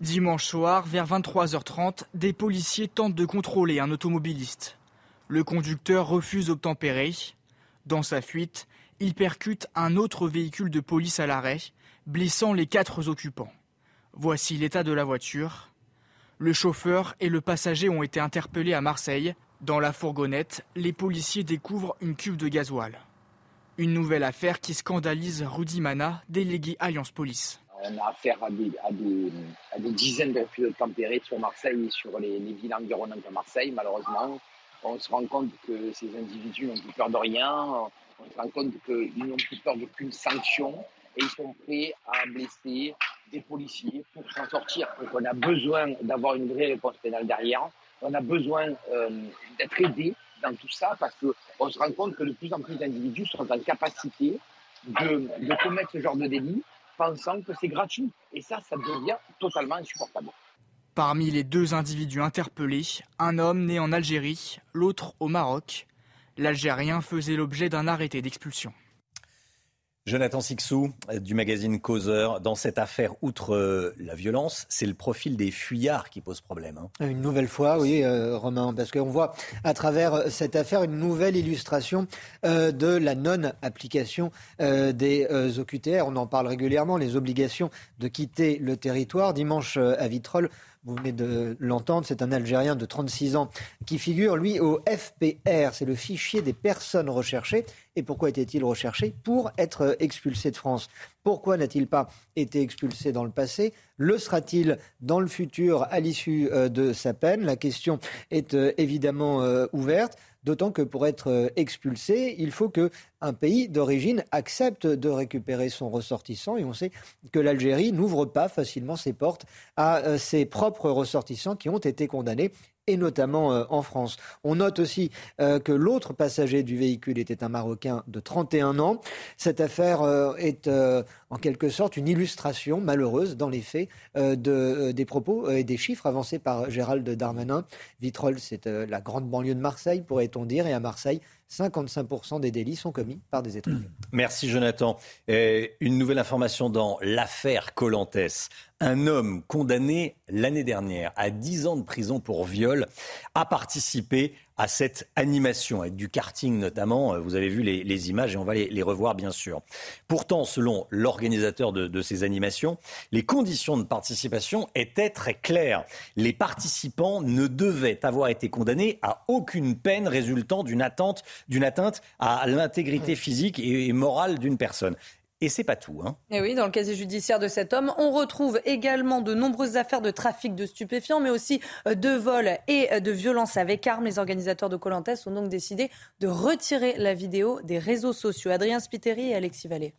[SPEAKER 7] Dimanche soir, vers 23h30, des policiers tentent de contrôler un automobiliste. Le conducteur refuse d'obtempérer. Dans sa fuite, il percute un autre véhicule de police à l'arrêt, blessant les quatre occupants. Voici l'état de la voiture. Le chauffeur et le passager ont été interpellés à Marseille. Dans la fourgonnette, les policiers découvrent une cuve de gasoil. Une nouvelle affaire qui scandalise Rudy Mana, délégué Alliance Police
[SPEAKER 8] on a affaire à des, dizaines de refus de tempérer sur Marseille et sur les, les, villes environnantes de Marseille, malheureusement. On se rend compte que ces individus n'ont plus peur de rien, on se rend compte qu'ils n'ont plus peur d'aucune sanction et ils sont prêts à blesser des policiers pour s'en sortir. Donc on a besoin d'avoir une vraie réponse pénale derrière, on a besoin euh, d'être aidé dans tout ça parce qu'on se rend compte que de plus en plus d'individus sont en capacité de commettre ce genre de délit pensant que c'est gratuit. Et ça, ça devient totalement insupportable.
[SPEAKER 7] Parmi les deux individus interpellés, un homme né en Algérie, l'autre au Maroc. L'Algérien faisait l'objet d'un arrêté d'expulsion.
[SPEAKER 1] Jonathan Sixou du magazine Causeur. Dans cette affaire, outre euh, la violence, c'est le profil des fuyards qui pose problème. Hein.
[SPEAKER 9] Une nouvelle fois, oui, euh, Romain, parce qu'on voit à travers euh, cette affaire une nouvelle illustration de la non-application des OQTR. On en parle régulièrement, les obligations de quitter le territoire. Dimanche à Vitrolles, vous venez de l'entendre, c'est un Algérien de 36 ans qui figure, lui, au FPR. C'est le fichier des personnes recherchées. Et pourquoi était-il recherché? Pour être expulsé de France. Pourquoi n'a-t-il pas été expulsé dans le passé? Le sera-t-il dans le futur à l'issue euh, de sa peine? La question est euh, évidemment euh, ouverte. D'autant que pour être expulsé, il faut qu'un pays d'origine accepte de récupérer son ressortissant. Et on sait que l'Algérie n'ouvre pas facilement ses portes à ses propres ressortissants qui ont été condamnés et notamment euh, en France. On note aussi euh, que l'autre passager du véhicule était un Marocain de 31 ans. Cette affaire euh, est en quelque sorte une illustration malheureuse dans les faits de, des propos et des chiffres avancés par Gérald Darmanin. Vitrolles, c'est la grande banlieue de Marseille, pourrait-on dire, et à Marseille, 55% des délits sont commis par des étrangers.
[SPEAKER 1] Merci Jonathan. une nouvelle information dans l'affaire Colantès. Un homme condamné l'année dernière à 10 ans de prison pour viol a participé à cette animation, avec du karting notamment. Vous avez vu les, images et on va les, revoir bien sûr. Pourtant, selon l'organisateur de, ces animations, les conditions de participation étaient très claires. Les participants ne devaient avoir été condamnés à aucune peine résultant d'une atteinte à l'intégrité physique et morale d'une personne. Et c'est pas tout. Hein.
[SPEAKER 2] Et oui, dans le casier judiciaire de cet homme, on retrouve également de nombreuses affaires de trafic de stupéfiants, mais aussi euh, de vol et euh, de violence avec armes. Les organisateurs de Colantes ont donc décidé de retirer la vidéo des réseaux sociaux. Adrien Spiteri et Alexis Vallée.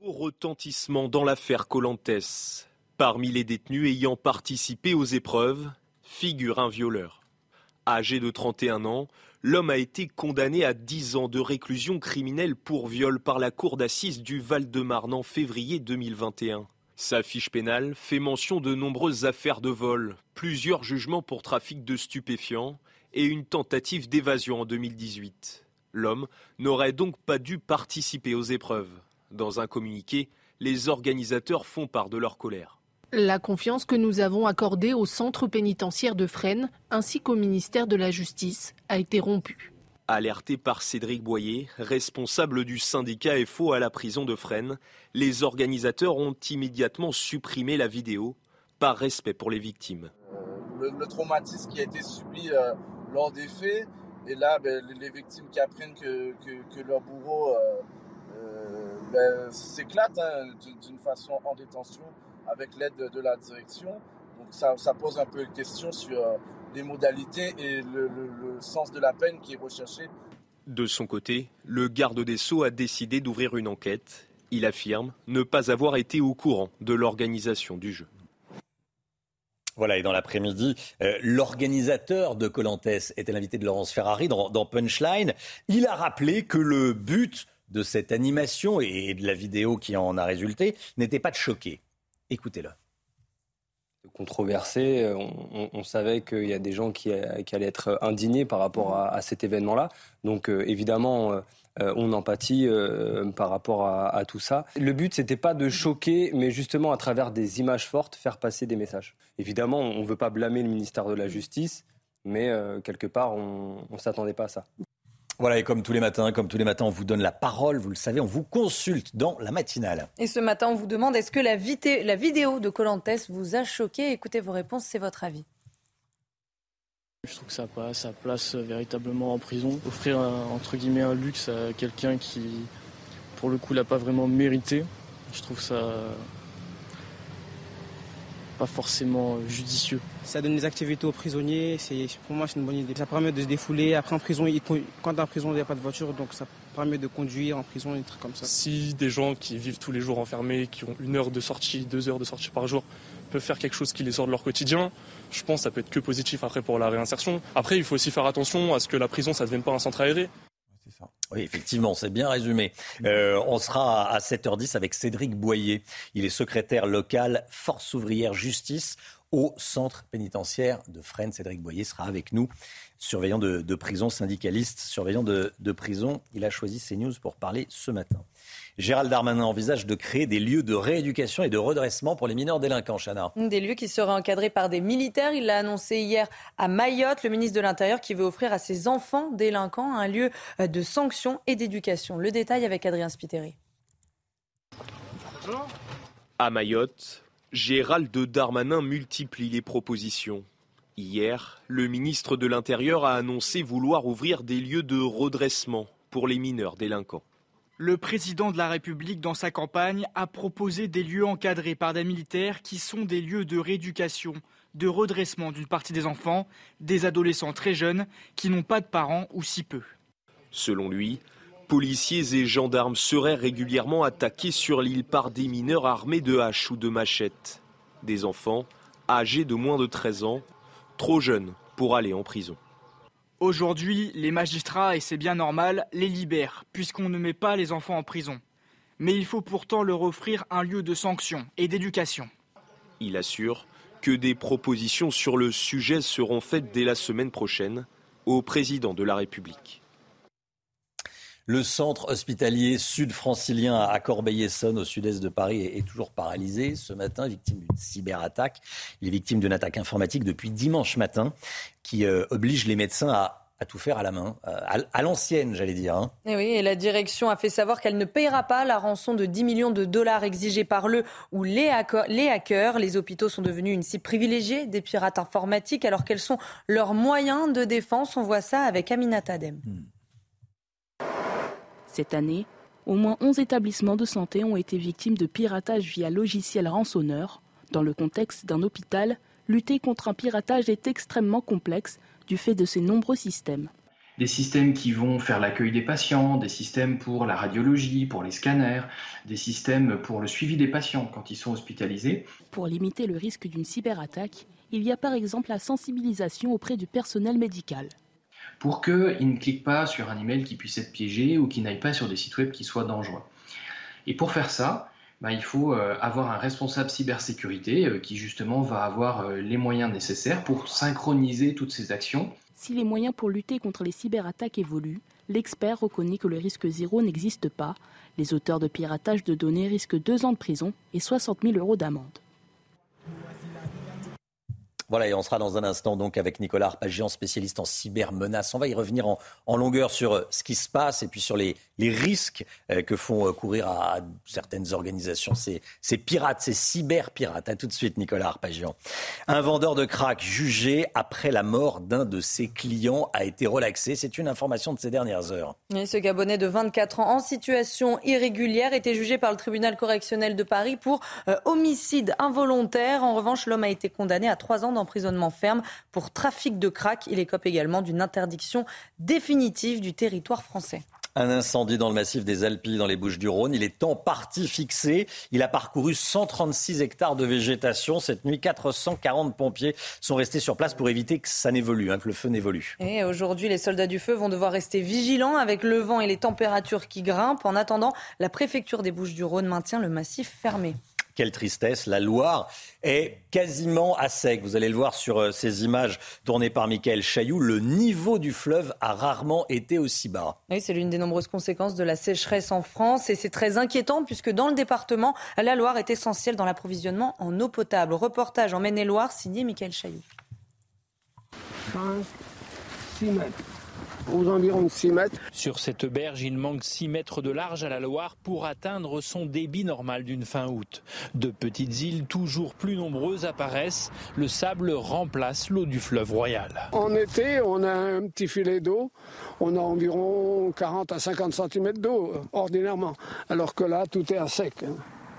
[SPEAKER 3] Au retentissement dans l'affaire Colantes, parmi les détenus ayant participé aux épreuves, figure un violeur. Âgé de 31 ans, l'homme a été condamné à 10 ans de réclusion criminelle pour viol par la cour d'assises du Val-de-Marne en février 2021. Sa fiche pénale fait mention de nombreuses affaires de vol, plusieurs jugements pour trafic de stupéfiants et une tentative d'évasion en 2018. L'homme n'aurait donc pas dû participer aux épreuves. Dans un communiqué, les organisateurs font part de leur colère.
[SPEAKER 4] La confiance que nous avons accordée au centre pénitentiaire de Fresnes ainsi qu'au ministère de la Justice a été rompue.
[SPEAKER 3] Alerté par Cédric Boyer, responsable du syndicat FO à la prison de Fresnes, les organisateurs ont immédiatement supprimé la vidéo par respect pour les victimes.
[SPEAKER 5] Euh, le, traumatisme qui a été subi euh, lors des faits, et là, ben, les victimes qui apprennent que, leur bourreau euh, ben, s'éclate hein, d'une façon en détention, avec l'aide de, la direction. Donc ça, pose un peu une question sur euh, les modalités et le, sens de la peine qui est recherché.
[SPEAKER 3] De son côté, le garde des Sceaux a décidé d'ouvrir une enquête. Il affirme ne pas avoir été au courant de l'organisation du jeu.
[SPEAKER 1] Voilà, et dans l'après-midi, euh, l'organisateur de Colantes était l'invité de Laurence Ferrari dans, dans, Punchline. Il a rappelé que le but de cette animation et de la vidéo qui en a résulté n'était pas de choquer, Écoutez-le
[SPEAKER 25] controversé. Euh, on, savait qu'il y a des gens qui, allaient être indignés par rapport à, cet événement-là. Donc euh, évidemment, euh, on empathie par rapport à, tout ça. Le but, c'était pas de choquer, mais justement à travers des images fortes, faire passer des messages. Évidemment, on ne veut pas blâmer le ministère de la Justice, mais quelque part, on ne s'attendait pas à ça.
[SPEAKER 1] Voilà, et comme tous les matins, comme tous les matins, on vous donne la parole, vous le savez, on vous consulte dans la matinale.
[SPEAKER 2] Et ce matin, on vous demande est-ce que la, la vidéo de Colantes vous a choqué? Écoutez vos réponses, c'est votre avis.
[SPEAKER 26] Je trouve que ça passe sa place véritablement en prison. Offrir un, entre guillemets un luxe à quelqu'un qui, pour le coup, l'a pas vraiment mérité. Je trouve ça pas forcément judicieux.
[SPEAKER 27] Ça donne des activités aux prisonniers, c'est, pour moi c'est une bonne idée. Ça permet de se défouler. Après en prison, quand en prison il n'y a pas de voiture, donc ça permet de conduire en prison, des trucs comme ça.
[SPEAKER 26] Si des gens qui vivent tous les jours enfermés, qui ont une heure de sortie, deux heures de sortie par jour, peuvent faire quelque chose qui les sort de leur quotidien, je pense que ça peut être que positif après pour la réinsertion. Après, il faut aussi faire attention à ce que la prison, ça ne devienne pas un centre aéré.
[SPEAKER 1] Oui, effectivement, c'est bien résumé. Euh, on sera à 7h10 avec Cédric Boyer. Il est secrétaire local Force ouvrière justice au centre pénitentiaire de Fresnes. Cédric Boyer sera avec nous, surveillant de, prison, syndicaliste, surveillant de, de prison. Il a choisi CNews pour parler ce matin. Gérald Darmanin envisage de créer des lieux de rééducation et de redressement pour les mineurs délinquants, Chana.
[SPEAKER 2] Des lieux qui seraient encadrés par des militaires. Il l'a annoncé hier à Mayotte, le ministre de l'Intérieur qui veut offrir à ses enfants délinquants un lieu de sanction et d'éducation. Le détail avec Adrien Spiteri.
[SPEAKER 3] À Mayotte, Gérald Darmanin multiplie les propositions. Hier, le ministre de l'Intérieur a annoncé vouloir ouvrir des lieux de redressement pour les mineurs délinquants.
[SPEAKER 7] Le président de la République, dans sa campagne, a proposé des lieux encadrés par des militaires qui sont des lieux de rééducation, de redressement d'une partie des enfants, des adolescents très jeunes qui n'ont pas de parents ou si peu.
[SPEAKER 3] Selon lui, policiers et gendarmes seraient régulièrement attaqués sur l'île par des mineurs armés de haches ou de machettes. Des enfants âgés de moins de 13 ans, trop jeunes pour aller en prison.
[SPEAKER 7] Aujourd'hui, les magistrats, et c'est bien normal, les libèrent, puisqu'on ne met pas les enfants en prison. Mais il faut pourtant leur offrir un lieu de sanction et d'éducation.
[SPEAKER 3] Il assure que des propositions sur le sujet seront faites dès la semaine prochaine au président de la République.
[SPEAKER 1] Le centre hospitalier sud-francilien à Corbeil-Essonne, au sud-est de Paris, est toujours paralysé ce matin, victime d'une cyberattaque. Il est victime d'une attaque informatique depuis dimanche matin qui euh, oblige les médecins à tout faire à la main, euh, à, l'ancienne, j'allais dire. Hein.
[SPEAKER 2] Et oui, et la direction a fait savoir qu'elle ne payera pas la rançon de 10 millions de dollars exigée par le ou les, les hackers. Les hôpitaux sont devenus une cible privilégiée des pirates informatiques, alors quels sont leurs moyens de défense? On voit ça avec Aminata Adem. Hmm.
[SPEAKER 17] Cette année, au moins 11 établissements de santé ont été victimes de piratage via logiciel rançonneur. Dans le contexte d'un hôpital, lutter contre un piratage est extrêmement complexe du fait de ses nombreux systèmes.
[SPEAKER 18] Des systèmes qui vont faire l'accueil des patients, des systèmes pour la radiologie, pour les scanners, des systèmes pour le suivi des patients quand ils sont hospitalisés.
[SPEAKER 17] Pour limiter le risque d'une cyberattaque, il y a par exemple la sensibilisation auprès du personnel médical
[SPEAKER 18] pour qu'ils ne cliquent pas sur un email qui puisse être piégé ou qui n'aillent pas sur des sites web qui soient dangereux. Et pour faire ça, bah, il faut euh, avoir un responsable cybersécurité euh, qui justement va avoir euh, les moyens nécessaires pour synchroniser toutes ces actions.
[SPEAKER 17] Si les moyens pour lutter contre les cyberattaques évoluent, l'expert reconnaît que le risque zéro n'existe pas. Les auteurs de piratage de données risquent deux ans de prison et 60 000 euros d'amende.
[SPEAKER 1] Voilà, et on sera dans un instant donc avec Nicolas Arpagian, spécialiste en cybermenaces. On va y revenir en, longueur sur euh, ce qui se passe et puis sur les, risques euh, que font euh, courir à, certaines organisations ces, ces pirates, ces cyberpirates. À tout de suite, Nicolas Arpagian. Un vendeur de crack jugé après la mort d'un de ses clients a été relaxé. C'est une information de ces dernières heures.
[SPEAKER 2] Et ce Gabonais de 24 ans en situation irrégulière était jugé par le tribunal correctionnel de Paris pour homicide involontaire. En revanche, l'homme a été condamné à trois ans d'emprisonnement ferme pour trafic de crack. Il écope également d'une interdiction définitive du territoire français.
[SPEAKER 1] Un incendie dans le massif des Alpilles, dans les Bouches-du-Rhône. Il est en partie fixé. Il a parcouru 136 hectares de végétation. Cette nuit, 440 pompiers sont restés sur place pour éviter que ça n'évolue, hein, que le feu n'évolue.
[SPEAKER 2] Et aujourd'hui, les soldats du feu vont devoir rester vigilants avec le vent et les températures qui grimpent. En attendant, la préfecture des Bouches-du-Rhône maintient le massif fermé.
[SPEAKER 1] Quelle tristesse. La Loire est quasiment à sec. Vous allez le voir sur euh, ces images tournées par Michael Chailloux. Le niveau du fleuve a rarement été aussi bas.
[SPEAKER 2] Oui, c'est l'une des nombreuses conséquences de la sécheresse en France et c'est très inquiétant puisque dans le département, la Loire est essentielle dans l'approvisionnement en eau potable. Reportage en Maine-et-Loire signé Michael Chailloux
[SPEAKER 28] aux environs de 6 mètres.
[SPEAKER 29] Sur cette berge, il manque 6 mètres de large à la Loire pour atteindre son débit normal d'une fin août. De petites îles toujours plus nombreuses apparaissent. Le sable remplace l'eau du fleuve Royal.
[SPEAKER 28] En été, on a un petit filet d'eau. On a environ 40 à 50 cm d'eau euh, ordinairement. Alors que là, tout est à sec.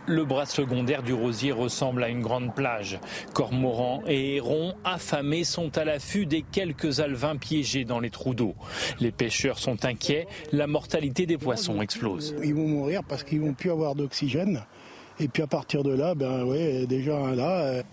[SPEAKER 29] Le bras secondaire du Rosier ressemble à une grande plage. Cormorans et hérons affamés sont à l'affût des quelques alevins piégés dans les trous d'eau. Les pêcheurs sont inquiets, la mortalité des poissons explose.
[SPEAKER 28] Ils vont mourir parce qu'ils vont plus avoir d'oxygène. Et puis à partir de là, ben ouais, déjà là.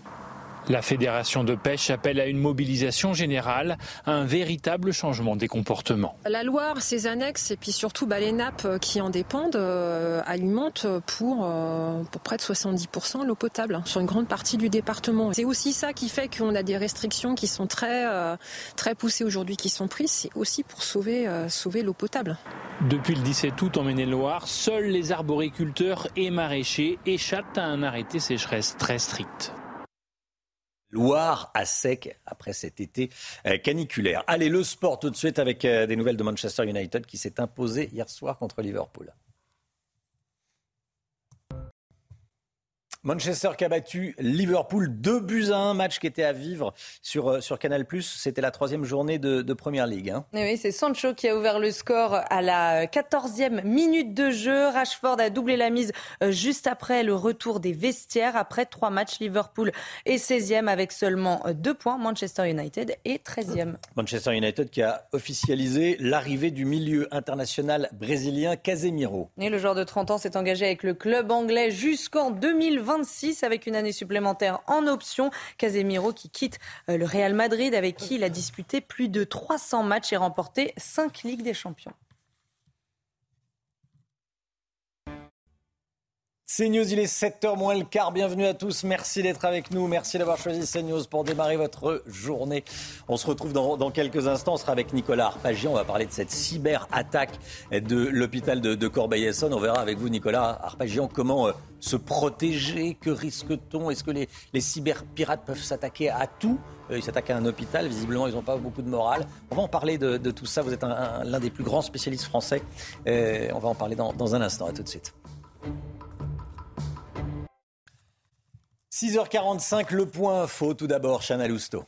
[SPEAKER 29] La Fédération de pêche appelle à une mobilisation générale, un véritable changement des comportements.
[SPEAKER 30] La Loire, ses annexes et puis surtout bah, les nappes qui en dépendent euh, alimentent pour, euh, pour près de 70% l'eau potable sur une grande partie du département. C'est aussi ça qui fait qu'on a des restrictions qui sont très, euh, très poussées aujourd'hui, qui sont prises. C'est aussi pour sauver, sauver l'eau potable.
[SPEAKER 29] Depuis le 17 août en Maine-et-Loire, seuls les arboriculteurs et maraîchers échappent à un arrêté sécheresse très strict.
[SPEAKER 1] Loire à sec après cet été euh, caniculaire. Allez, le sport tout de suite avec euh, des nouvelles de Manchester United qui s'est imposé hier soir contre Liverpool. Manchester qui a battu Liverpool 2 buts à 1, match qui était à vivre sur, euh, sur Canal+. C'était la troisième journée de, de Première Ligue. Hein.
[SPEAKER 2] oui, c'est Sancho qui a ouvert le score à la 14e minute de jeu. Rashford a doublé la mise euh, juste après le retour des vestiaires. Après trois matchs, Liverpool est 16e avec seulement euh, deux points. Manchester United est 13e.
[SPEAKER 1] Manchester United qui a officialisé l'arrivée du milieu international brésilien Casemiro.
[SPEAKER 2] Et le joueur de 30 ans s'est engagé avec le club anglais jusqu'en 2020 avec une année supplémentaire en option. Casemiro qui quitte euh, le Real Madrid avec qui il a disputé plus de 300 matchs et remporté 5 Ligues des Champions.
[SPEAKER 1] CNews, il est 7h moins le quart. Bienvenue à tous. Merci d'être avec nous. Merci d'avoir choisi CNews pour démarrer votre journée. On se retrouve dans, quelques instants. On sera avec Nicolas Arpagian. On va parler de cette cyber-attaque de l'hôpital de, Corbeil-Essonne. On verra avec vous, Nicolas Arpagian, comment euh, se protéger. Que risque-t-on? Est-ce que les, les cyberpirates peuvent s'attaquer à tout? Euh, ils s'attaquent à un hôpital. Visiblement, ils n'ont pas beaucoup de morale. On va en parler de, tout ça. Vous êtes l'un des plus grands spécialistes français. Euh, on va en parler dans, dans un instant. À tout de suite. 6h45, le point info. Tout d'abord, Chana Lousteau.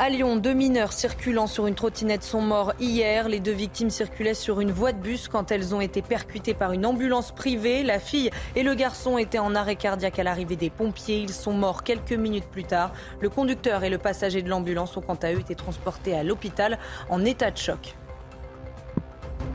[SPEAKER 2] À Lyon, deux mineurs circulant sur une trottinette sont morts hier. Les deux victimes circulaient sur une voie de bus quand elles ont été percutées par une ambulance privée. La fille et le garçon étaient en arrêt cardiaque à l'arrivée des pompiers. Ils sont morts quelques minutes plus tard. Le conducteur et le passager de l'ambulance ont quant à eux été transportés à l'hôpital en état de choc.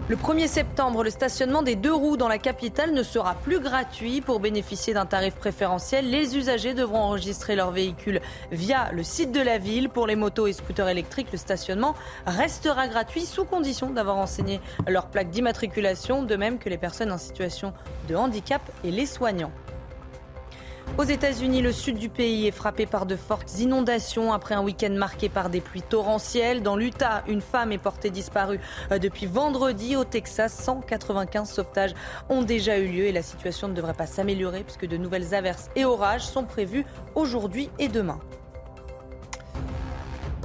[SPEAKER 2] Le 1er septembre, le stationnement des deux roues dans la capitale ne sera plus gratuit. Pour bénéficier d'un tarif préférentiel, les usagers devront enregistrer leur véhicule via le site de la ville. Pour les motos et scooters électriques, le stationnement restera gratuit sous condition d'avoir enseigné leur plaque d'immatriculation, de même que les personnes en situation de handicap et les soignants. Aux États-Unis, le sud du pays est frappé par de fortes inondations après un week-end marqué par des pluies torrentielles. Dans l'Utah, une femme est portée disparue euh, depuis vendredi. Au Texas, 195 sauvetages ont déjà eu lieu et la situation ne devrait pas s'améliorer puisque de nouvelles averses et orages sont prévus aujourd'hui et demain.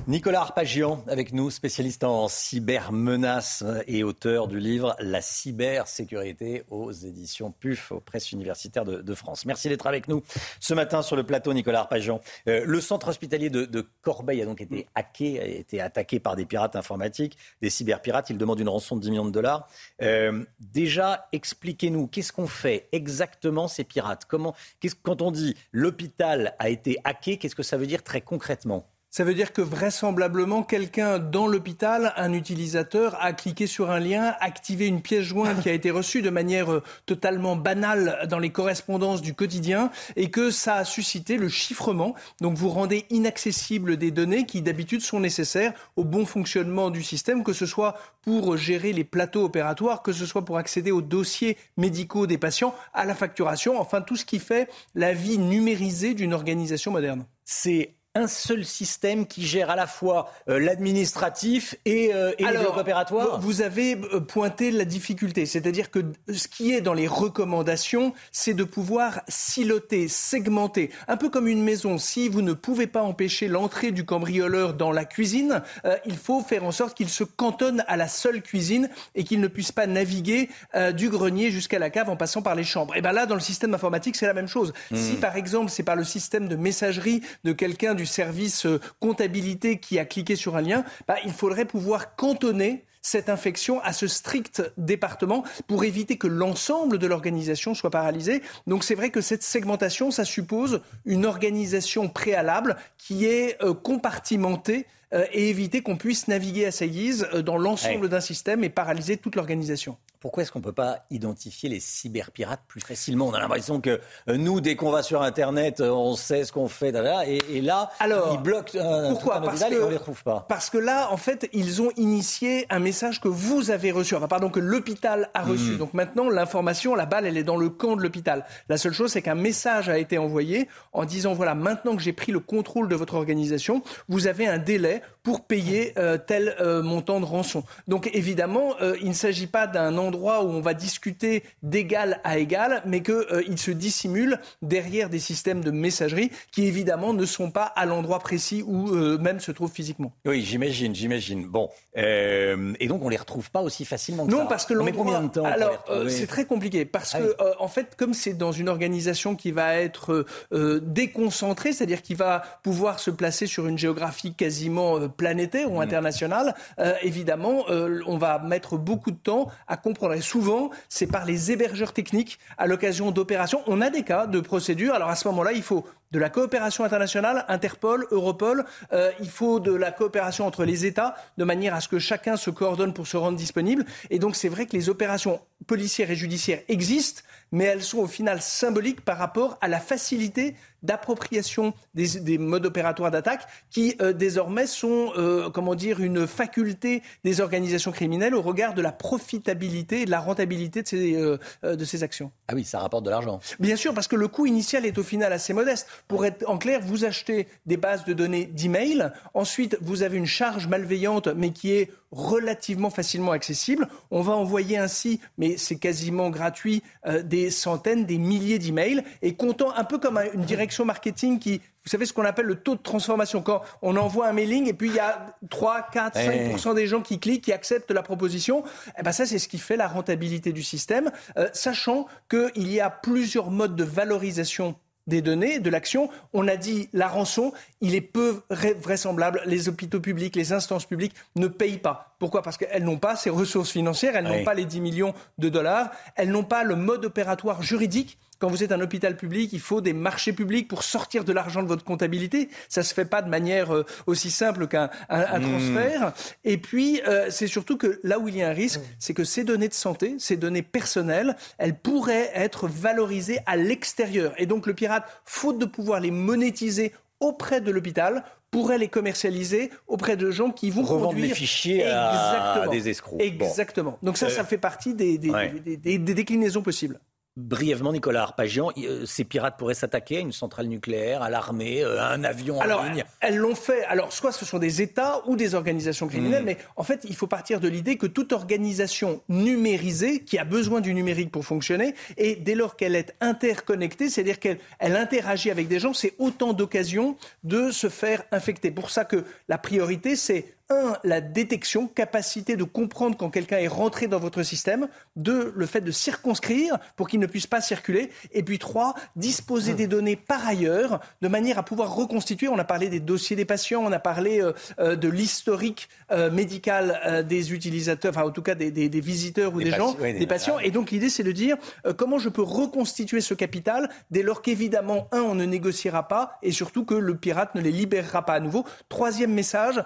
[SPEAKER 1] Nicolas Arpagian avec nous, spécialiste en cybermenaces et auteur du livre La cybersécurité aux éditions PUF, aux presses universitaires de, France. Merci d'être avec nous ce matin sur le plateau, Nicolas Arpagian. Euh, le centre hospitalier de, Corbeil a donc été hacké, a été attaqué par des pirates informatiques, des cyberpirates. Ils demandent une rançon de 10 millions de dollars. Euh, déjà, expliquez-nous, qu'est-ce qu'on fait exactement ces pirates? Comment, Quand on dit l'hôpital a été hacké, qu'est-ce que ça veut dire très concrètement?
[SPEAKER 31] Ça veut dire que vraisemblablement, quelqu'un dans l'hôpital, un utilisateur, a cliqué sur un lien, activé une pièce jointe qui a été reçue de manière euh, totalement banale dans les correspondances du quotidien et que ça a suscité le chiffrement. Donc vous rendez inaccessibles des données qui d'habitude sont nécessaires au bon fonctionnement du système, que ce soit pour gérer les plateaux opératoires, que ce soit pour accéder aux dossiers médicaux des patients, à la facturation, enfin tout ce qui fait la vie numérisée d'une organisation moderne.
[SPEAKER 1] C'est un seul système qui gère à la fois euh, l'administratif et, euh, les blocs opératoires
[SPEAKER 31] Vous avez euh, pointé la difficulté, c'est-à-dire que ce qui est dans les recommandations, c'est de pouvoir siloter, segmenter, un peu comme une maison. Si vous ne pouvez pas empêcher l'entrée du cambrioleur dans la cuisine, il faut faire en sorte qu'il se cantonne à la seule cuisine et qu'il ne puisse pas naviguer du grenier jusqu'à la cave en passant par les chambres. Et bien là, dans le système informatique, c'est la même chose. Hmm. Si par exemple, c'est par le système de messagerie de quelqu'un du service euh, comptabilité qui a cliqué sur un lien, bah, il faudrait pouvoir cantonner cette infection à ce strict département pour éviter que l'ensemble de l'organisation soit paralysé. Donc c'est vrai que cette segmentation, ça suppose une organisation préalable qui est euh, compartimentée euh, et éviter qu'on puisse naviguer à sa guise dans l'ensemble d'un système et paralyser toute l'organisation.
[SPEAKER 1] Pourquoi est-ce qu'on ne peut pas identifier les cyberpirates plus facilement? On a l'impression que euh, nous, dès qu'on va sur Internet, euh, on sait ce qu'on fait. Et, là, ils bloquent un,
[SPEAKER 31] pourquoi?
[SPEAKER 1] parce que,
[SPEAKER 31] et
[SPEAKER 1] on les retrouve pas.
[SPEAKER 31] Parce que là, en fait, ils ont initié un message que vous avez reçu, enfin, pardon, que l'hôpital a reçu. Hmm. Donc maintenant, l'information, la balle, elle est dans le camp de l'hôpital. La seule chose, c'est qu'un message a été envoyé en disant, voilà, maintenant que j'ai pris le contrôle de votre organisation, vous avez un délai pour payer euh, tel montant de rançon. Donc évidemment, il ne s'agit pas d'un endroit où on va discuter d'égal à égal, mais qu'il euh, se dissimule derrière des systèmes de messagerie qui évidemment ne sont pas à l'endroit précis où euh, même se trouvent physiquement.
[SPEAKER 1] Oui, j'imagine, j'imagine. Bon, euh, et donc on les retrouve pas aussi facilement que
[SPEAKER 31] non,
[SPEAKER 1] ça.
[SPEAKER 31] parce que
[SPEAKER 1] l'endroit. combien de temps
[SPEAKER 31] Alors c'est très compliqué parce ah que en fait, comme c'est dans une organisation qui va être déconcentrée, c'est-à-dire qui va pouvoir se placer sur une géographie quasiment planétaire ou mmh. internationale, évidemment, on va mettre beaucoup de temps à comprendre souvent, c'est par les hébergeurs techniques à l'occasion d'opérations. On a des cas de procédures. Alors à ce moment-là, il faut de la coopération internationale, Interpol, Europol. Euh, il faut de la coopération entre les États, de manière à ce que chacun se coordonne pour se rendre disponible. Et donc c'est vrai que les opérations policières et judiciaires existent, mais elles sont au final symboliques par rapport à la facilité d'appropriation des, modes opératoires d'attaque qui euh, désormais sont, euh, comment dire, une faculté des organisations criminelles au regard de la profitabilité et de la rentabilité de ces, de ces actions.
[SPEAKER 1] Ah oui, ça rapporte de l'argent.
[SPEAKER 31] Bien sûr, parce que le coût initial est au final assez modeste. Pour être en clair, vous achetez des bases de données d'email. Ensuite, vous avez une charge malveillante, mais qui est relativement facilement accessible. On va envoyer ainsi, mais c'est quasiment gratuit, euh, des centaines, des milliers d'emails et comptant un peu comme une direction marketing qui vous savez ce qu'on appelle le taux de transformation. Quand on envoie un mailing et puis il y a 3, 4, 5 des gens qui cliquent, qui acceptent la proposition, eh ben ça c'est ce qui fait la rentabilité du système, euh, sachant qu'il y a plusieurs modes de valorisation des données, de l'action. On a dit la rançon, il est peu vraisemblable. Les hôpitaux publics, les instances publiques ne payent pas. Pourquoi? Parce qu'elles n'ont pas ces ressources financières, elles n'ont pas les 10 millions de dollars, elles n'ont pas le mode opératoire juridique quand vous êtes un hôpital public, il faut des marchés publics pour sortir de l'argent de votre comptabilité. Ça se fait pas de manière euh, aussi simple qu'un un, hmm. transfert. Et puis, euh, c'est surtout que là où il y a un risque, c'est que ces données de santé, ces données personnelles, elles pourraient être valorisées à l'extérieur. Et donc, le pirate, faute de pouvoir les monétiser auprès de l'hôpital, pourrait les commercialiser auprès de gens qui vont
[SPEAKER 1] revendre
[SPEAKER 31] produire...
[SPEAKER 1] les fichiers à des escrocs.
[SPEAKER 31] Exactement. Donc ça, euh, ça fait partie des, des déclinaisons possibles.
[SPEAKER 1] Brièvement, Nicolas Arpagian, euh, ces pirates pourraient s'attaquer à une centrale nucléaire, à l'armée, euh, à un avion
[SPEAKER 31] Alors,
[SPEAKER 1] en ligne
[SPEAKER 31] Elles l'ont fait. Alors, soit ce sont des États ou des organisations criminelles, hmm. mais en fait, il faut partir de l'idée que toute organisation numérisée, qui a besoin du numérique pour fonctionner, et dès lors qu'elle est interconnectée, c'est-à-dire qu'elle interagit avec des gens, c'est autant d'occasions de se faire infecter. Pour ça que la priorité, c'est un, la détection, capacité de comprendre quand quelqu'un est rentré dans votre système. Deux, le fait de circonscrire pour qu'il ne puisse pas circuler. Et puis trois, disposer des données par ailleurs de manière à pouvoir reconstituer. On a parlé des dossiers des patients, on a parlé euh, euh, de l'historique euh, médical des utilisateurs, enfin en tout cas des, visiteurs ou des, gens, des, patients. Et donc l'idée c'est de dire comment je peux reconstituer ce capital dès lors qu'évidemment, un, on ne négociera pas et surtout que le pirate ne les libérera pas à nouveau. Troisième message,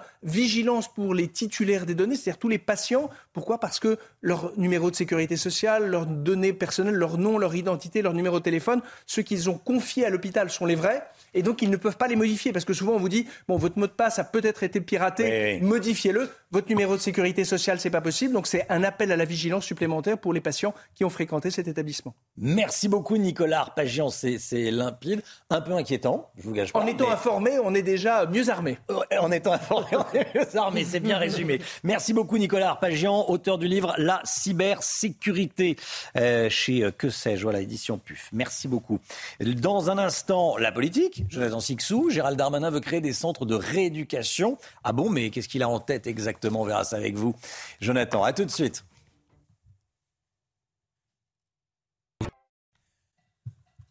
[SPEAKER 31] pour les titulaires des données, c'est-à-dire tous les patients. Pourquoi? Parce que leur numéro de sécurité sociale, leurs données personnelles, leur nom, leur identité, leur numéro de téléphone, ceux qu'ils ont confiés à l'hôpital sont les vrais. Et donc, ils ne peuvent pas les modifier. Parce que souvent, on vous dit, bon, votre mot de passe a peut-être été piraté, modifiez-le. Votre numéro de sécurité sociale, c'est pas possible. Donc, c'est un appel à la vigilance supplémentaire pour les patients qui ont fréquenté cet établissement.
[SPEAKER 1] Merci beaucoup, Nicolas Arpagian. C'est limpide, un peu inquiétant, je vous gâche pas.
[SPEAKER 31] En étant informé, on est déjà mieux armé.
[SPEAKER 1] En étant informé, on est mieux armé. C'est bien résumé. Merci beaucoup, Nicolas Arpagian, auteur du livre La cybersécurité euh, chez euh, Que sais-je, voilà, édition PUF. Merci beaucoup. Dans un instant, la politique. Jonathan Sixou. Gérald Darmanin veut créer des centres de rééducation. Ah bon, mais qu'est-ce qu'il a en tête exactement? On verra ça avec vous. Jonathan, à tout de suite.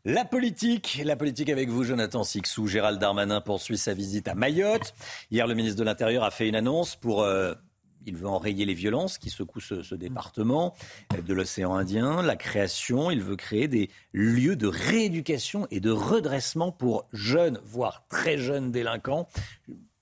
[SPEAKER 1] La politique, la politique avec vous, Jonathan Sixou. Gérald Darmanin poursuit sa visite à Mayotte. Hier, le ministre de l'Intérieur a fait une annonce pour euh, il veut enrayer les violences qui secouent ce, département de l'océan Indien, la création, il veut créer des lieux de rééducation et de redressement pour jeunes, voire très jeunes délinquants.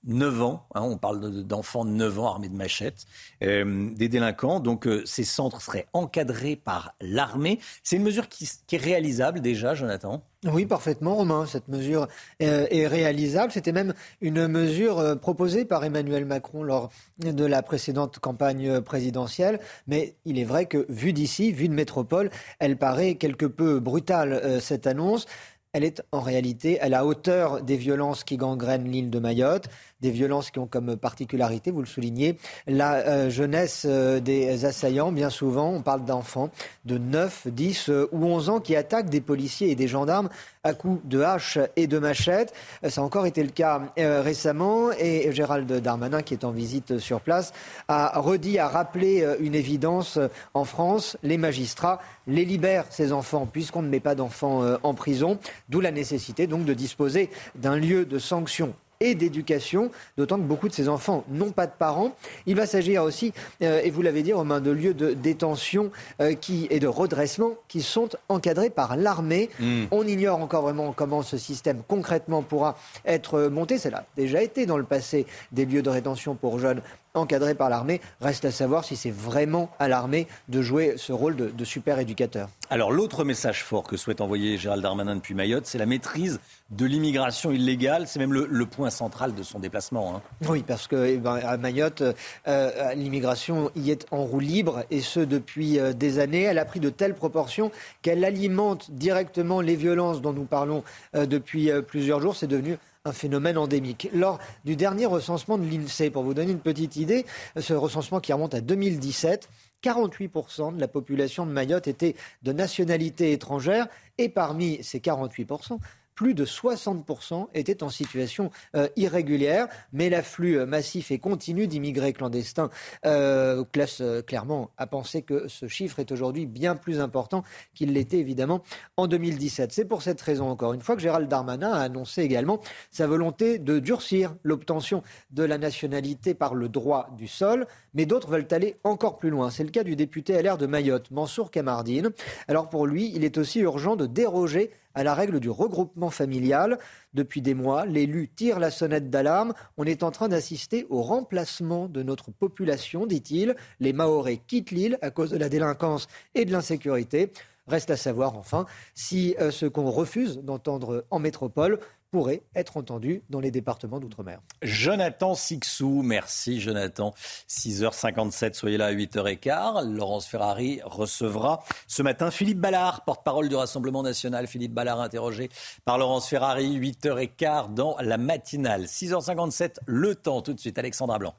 [SPEAKER 1] 9 ans, hein, on parle d'enfants de 9 ans armés de machettes, euh, des délinquants. Donc euh, ces centres seraient encadrés par l'armée. C'est une mesure qui, est réalisable déjà, Jonathan?
[SPEAKER 9] Oui, parfaitement, Romain. Cette mesure euh, est réalisable. C'était même une mesure proposée par Emmanuel Macron lors de la précédente campagne présidentielle. Mais il est vrai que, vu d'ici, vu de métropole, elle paraît quelque peu brutale, cette annonce. Elle est en réalité à la hauteur des violences qui gangrènent l'île de Mayotte des violences qui ont comme particularité, vous le soulignez, la euh, jeunesse euh, des assaillants. Bien souvent, on parle d'enfants de 9, 10 euh, ou 11 ans qui attaquent des policiers et des gendarmes à coups de hache et de machette. Ça a encore été le cas récemment et Gérald Darmanin, qui est en visite sur place, a redit, a rappelé une évidence en France. Les magistrats les libèrent, ces enfants, puisqu'on ne met pas d'enfants en prison. D'où la nécessité donc de disposer d'un lieu de sanction et d'éducation, d'autant que beaucoup de ces enfants n'ont pas de parents. Il va s'agir aussi, euh, et vous l'avez dit, Romain, de lieux de détention euh, qui, et de redressement qui sont encadrés par l'armée. Hmm. On ignore encore vraiment comment ce système concrètement pourra être monté. Ça a déjà été dans le passé des lieux de rétention pour jeunes encadrés par l'armée. Reste à savoir si c'est vraiment à l'armée de jouer ce rôle de, super éducateur.
[SPEAKER 1] Alors l'autre message fort que souhaite envoyer Gérald Darmanin depuis Mayotte, c'est la maîtrise de l'immigration illégale. C'est même le, point central de son déplacement. Hein.
[SPEAKER 9] Oui, parce que eh ben, à Mayotte, euh, l'immigration y est en roue libre, et ce depuis euh, des années. Elle a pris de telles proportions qu'elle alimente directement les violences dont nous parlons euh, depuis plusieurs jours. C'est devenu un phénomène endémique. Lors du dernier recensement de l'INSEE, pour vous donner une petite idée, ce recensement qui remonte à 2017, 48% de la population de Mayotte était de nationalité étrangère et parmi ces 48%, plus de 60% étaient en situation euh, irrégulière, mais l'afflux euh, massif et continu d'immigrés clandestins euh, laisse clairement à penser que ce chiffre est aujourd'hui bien plus important qu'il l'était évidemment en 2017. C'est pour cette raison, encore une fois, que Gérald Darmanin a annoncé également sa volonté de durcir l'obtention de la nationalité par le droit du sol, mais d'autres veulent aller encore plus loin. C'est le cas du député LR de Mayotte, Mansour Kamardine. Alors pour lui, il est aussi urgent de déroger à la règle du regroupement familial. Depuis des mois, l'élu tire la sonnette d'alarme. On est en train d'assister au remplacement de notre population, dit-il. Les Mahorais quittent l'île à cause de la délinquance et de l'insécurité. Reste à savoir enfin si euh, ce qu'on refuse d'entendre en métropole pourrait être entendu dans les départements d'outre-mer.
[SPEAKER 1] Jonathan Sixou, merci Jonathan. 6h57, soyez là à 8h15. Laurence Ferrari recevra ce matin Philippe Ballard, porte-parole du Rassemblement national. Philippe Ballard interrogé par Laurence Ferrari, 8h15 dans la matinale. 6h57, le temps tout de suite, Alexandra Blanc.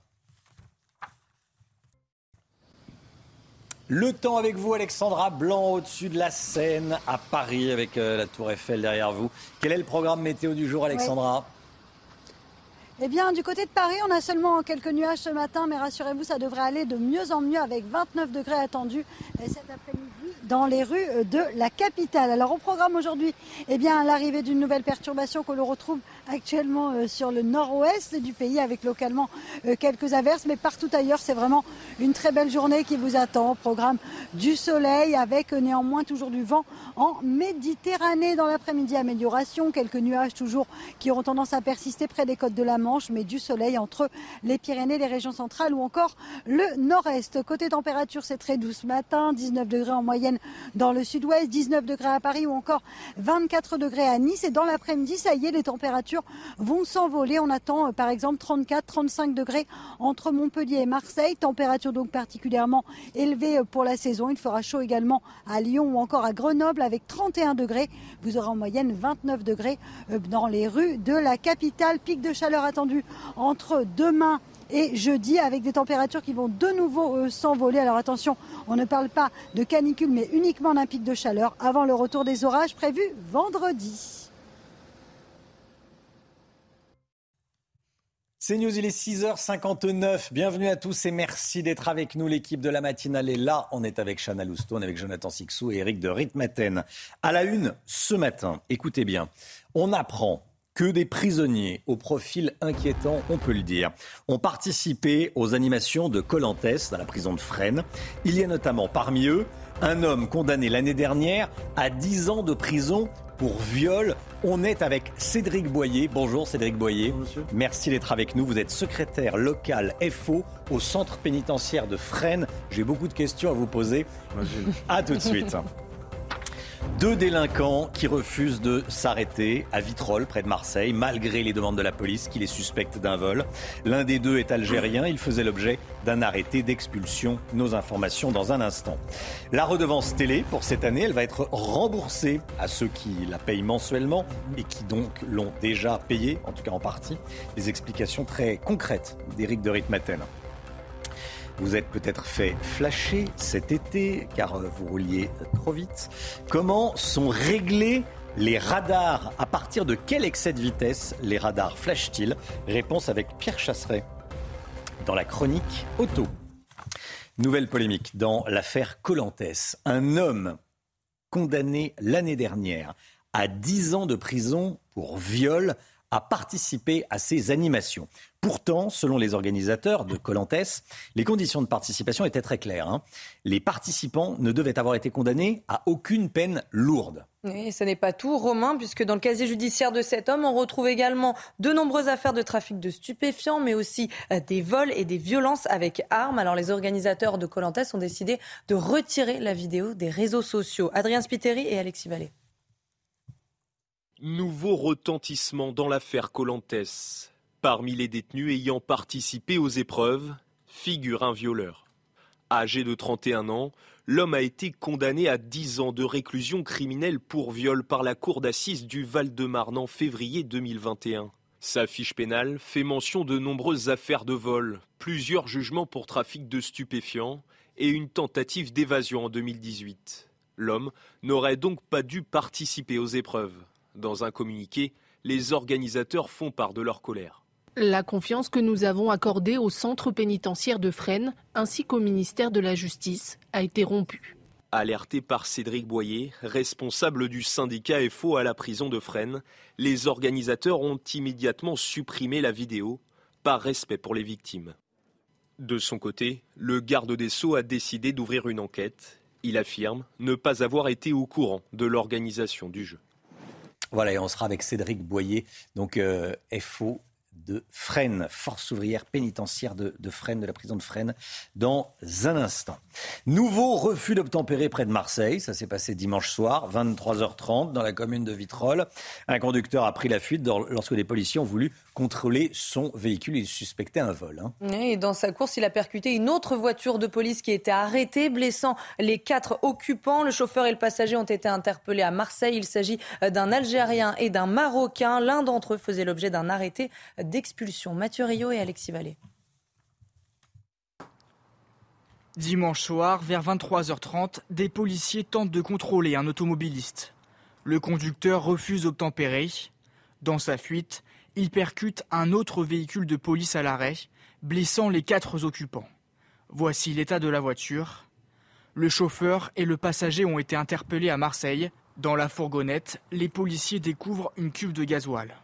[SPEAKER 1] Le temps avec vous, Alexandra Blanc, au-dessus de la Seine, à Paris, avec euh, la Tour Eiffel derrière vous. Quel est le programme météo du jour, Alexandra
[SPEAKER 24] Eh bien, du côté de Paris, on a seulement quelques nuages ce matin, mais rassurez-vous, ça devrait aller de mieux en mieux avec 29 degrés attendus cet après-midi dans les rues de la capitale. Alors, au programme aujourd'hui, eh bien, l'arrivée d'une nouvelle perturbation que l'on retrouve actuellement euh, sur le nord-ouest du pays avec localement euh, quelques averses, mais partout ailleurs, c'est vraiment une très belle journée qui vous attend. Programme du soleil avec euh, néanmoins toujours du vent en Méditerranée. Dans l'après-midi, amélioration, quelques nuages toujours qui auront tendance à persister près des côtes de la Manche, mais du soleil entre les Pyrénées, les régions centrales ou encore le nord-est. Côté température, c'est très doux ce matin, 19 degrés en moyenne dans le sud-ouest, 19 degrés à Paris ou encore 24 degrés à Nice. Et dans l'après-midi, ça y est, les températures vont s'envoler. On attend euh, par exemple 34, 35 degrés entre Montpellier et Marseille. Température donc particulièrement élevée euh, pour la saison. Il fera chaud également à Lyon ou encore à Grenoble avec 31 degrés. Vous aurez en moyenne 29 degrés euh, dans les rues de la capitale. Pic de chaleur attendu entre demain et jeudi avec des températures qui vont de nouveau s'envoler. Alors attention, on ne parle pas de canicule mais uniquement d'un pic de chaleur avant le retour des orages prévus vendredi.
[SPEAKER 1] C'est News, il est 6h59. Bienvenue à tous et merci d'être avec nous. L'équipe de la matinale est là. On est avec Chana Lousteau, avec Jonathan Sixou et Eric de Ritmaten. À la une, ce matin, écoutez bien, on apprend que des prisonniers au profil inquiétant, on peut le dire, ont participé aux animations de Colantes dans la prison de Fresnes. Il y a notamment parmi eux un homme condamné l'année dernière à 10 ans de prison pour viol On est avec Cédric Boyer. Bonjour Cédric Boyer. Merci d'être avec nous. Vous êtes secrétaire local FO au centre pénitentiaire de Fresnes. J'ai beaucoup de questions à vous poser. À tout de suite. Deux délinquants qui refusent de s'arrêter à Vitrolles, près de Marseille, malgré les demandes de la police qui les suspecte d'un vol. L'un des deux est algérien. Il faisait l'objet d'un arrêté d'expulsion. Nos informations dans un instant. La redevance télé, pour cette année, elle va être remboursée à ceux qui la payent mensuellement et qui donc l'ont déjà payée, en tout cas en partie. Des explications très concrètes d'Éric de Ritmaten. Vous êtes peut-être fait flasher cet été car vous rouliez trop vite. Comment sont réglés les radars? À partir de quel excès de vitesse les radars flashent-ils? Réponse avec Pierre Chasseret dans la chronique auto. Nouvelle polémique dans l'affaire Colantès. Un homme condamné l'année dernière à 10 ans de prison pour viol a participé à ces animations. Pourtant, selon les organisateurs de Colantes, les conditions de participation étaient très claires. Hein. Les participants ne devaient avoir été condamnés à aucune peine lourde.
[SPEAKER 2] Et ce n'est pas tout, Romain, puisque dans le casier judiciaire de cet homme, on retrouve également de nombreuses affaires de trafic de stupéfiants, mais aussi euh, des vols et des violences avec armes. Alors les organisateurs de Colantes ont décidé de retirer la vidéo des réseaux sociaux. Adrien Spiteri et Alexis Vallée.
[SPEAKER 3] Nouveau retentissement dans l'affaire Colantes. Parmi les détenus ayant participé aux épreuves, figure un violeur. Âgé de 31 ans, l'homme a été condamné à 10 ans de réclusion criminelle pour viol par la cour d'assises du Val-de-Marne en février 2021. Sa fiche pénale fait mention de nombreuses affaires de vol, plusieurs jugements pour trafic de stupéfiants et une tentative d'évasion en 2018. L'homme n'aurait donc pas dû participer aux épreuves. Dans un communiqué, les organisateurs font part de leur colère.
[SPEAKER 4] La confiance que nous avons accordée au centre pénitentiaire de Fresnes ainsi qu'au ministère de la Justice a été rompue.
[SPEAKER 3] Alerté par Cédric Boyer, responsable du syndicat FO à la prison de Fresnes, les organisateurs ont immédiatement supprimé la vidéo, par respect pour les victimes. De son côté, le garde des Sceaux a décidé d'ouvrir une enquête. Il affirme ne pas avoir été au courant de l'organisation du jeu.
[SPEAKER 1] Voilà, et on sera avec Cédric Boyer, donc euh, FO de Fresnes, force ouvrière pénitentiaire de, de Fresnes, de la prison de Fresnes, dans un instant. Nouveau refus d'obtempérer près de Marseille, ça s'est passé dimanche soir, 23h30, dans la commune de Vitrolles. Un conducteur a pris la fuite lorsque des policiers ont voulu contrôler son véhicule. Il suspectait un vol. Hein.
[SPEAKER 2] Et dans sa course, il a percuté une autre voiture de police qui était arrêtée, blessant les quatre occupants. Le chauffeur et le passager ont été interpellés à Marseille. Il s'agit d'un Algérien et d'un Marocain. L'un d'entre eux faisait l'objet d'un arrêté d'expulsion. Mathieu Rio et Alexis Vallée.
[SPEAKER 7] Dimanche soir, vers 23h30, des policiers tentent de contrôler un automobiliste. Le conducteur refuse d'obtempérer. Dans sa fuite, il percute un autre véhicule de police à l'arrêt, blessant les quatre occupants. Voici l'état de la voiture. Le chauffeur et le passager ont été interpellés à Marseille. Dans la fourgonnette, les policiers découvrent une cuve de gasoil.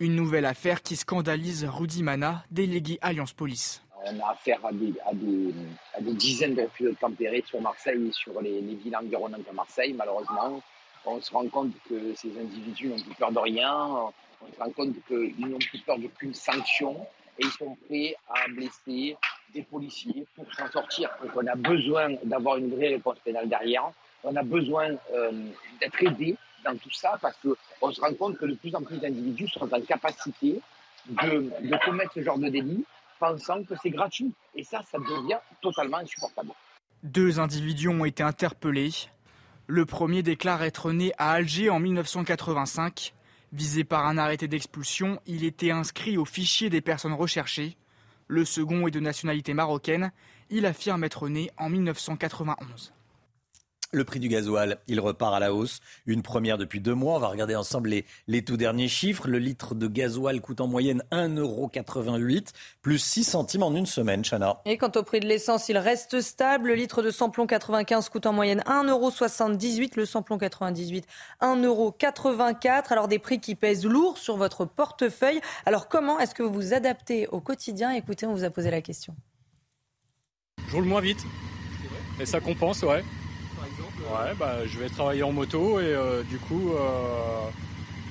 [SPEAKER 7] Une nouvelle affaire qui scandalise Rudy Mana, délégué Alliance Police.
[SPEAKER 8] On a affaire à des, dizaines de refus de tempérer sur Marseille et sur les, les villes environnantes de Marseille, malheureusement. On se rend compte que ces individus n'ont plus peur de rien, on se rend compte qu'ils n'ont plus peur d'aucune sanction et ils sont prêts à blesser des policiers pour s'en sortir. Donc on a besoin d'avoir une vraie réponse pénale derrière. On a besoin euh, d'être aidé tout ça parce qu'on se rend compte que de plus en plus d'individus sont en capacité de, de commettre ce genre de délit pensant que c'est gratuit. Et ça, ça devient totalement insupportable.
[SPEAKER 7] Deux individus ont été interpellés. Le premier déclare être né à Alger en 1985. Visé par un arrêté d'expulsion, il était inscrit au fichier des personnes recherchées. Le second est de nationalité marocaine. Il affirme être né en 1991.
[SPEAKER 1] Le prix du gasoil, il repart à la hausse. Une première depuis deux mois. On va regarder ensemble les, les tout derniers chiffres. Le litre de gasoil coûte en moyenne 1,88€, plus 6 centimes en une semaine, Chana.
[SPEAKER 2] Et quant au prix de l'essence, il reste stable. Le litre de samplon 95 coûte en moyenne 1,78€. Le samplon 98, 1,84€. Alors des prix qui pèsent lourd sur votre portefeuille. Alors comment est-ce que vous vous adaptez au quotidien? Écoutez, on vous a posé la question.
[SPEAKER 32] Je roule moins vite. Et ça compense, ouais. Ouais, bah, je vais travailler en moto et euh, du coup, euh,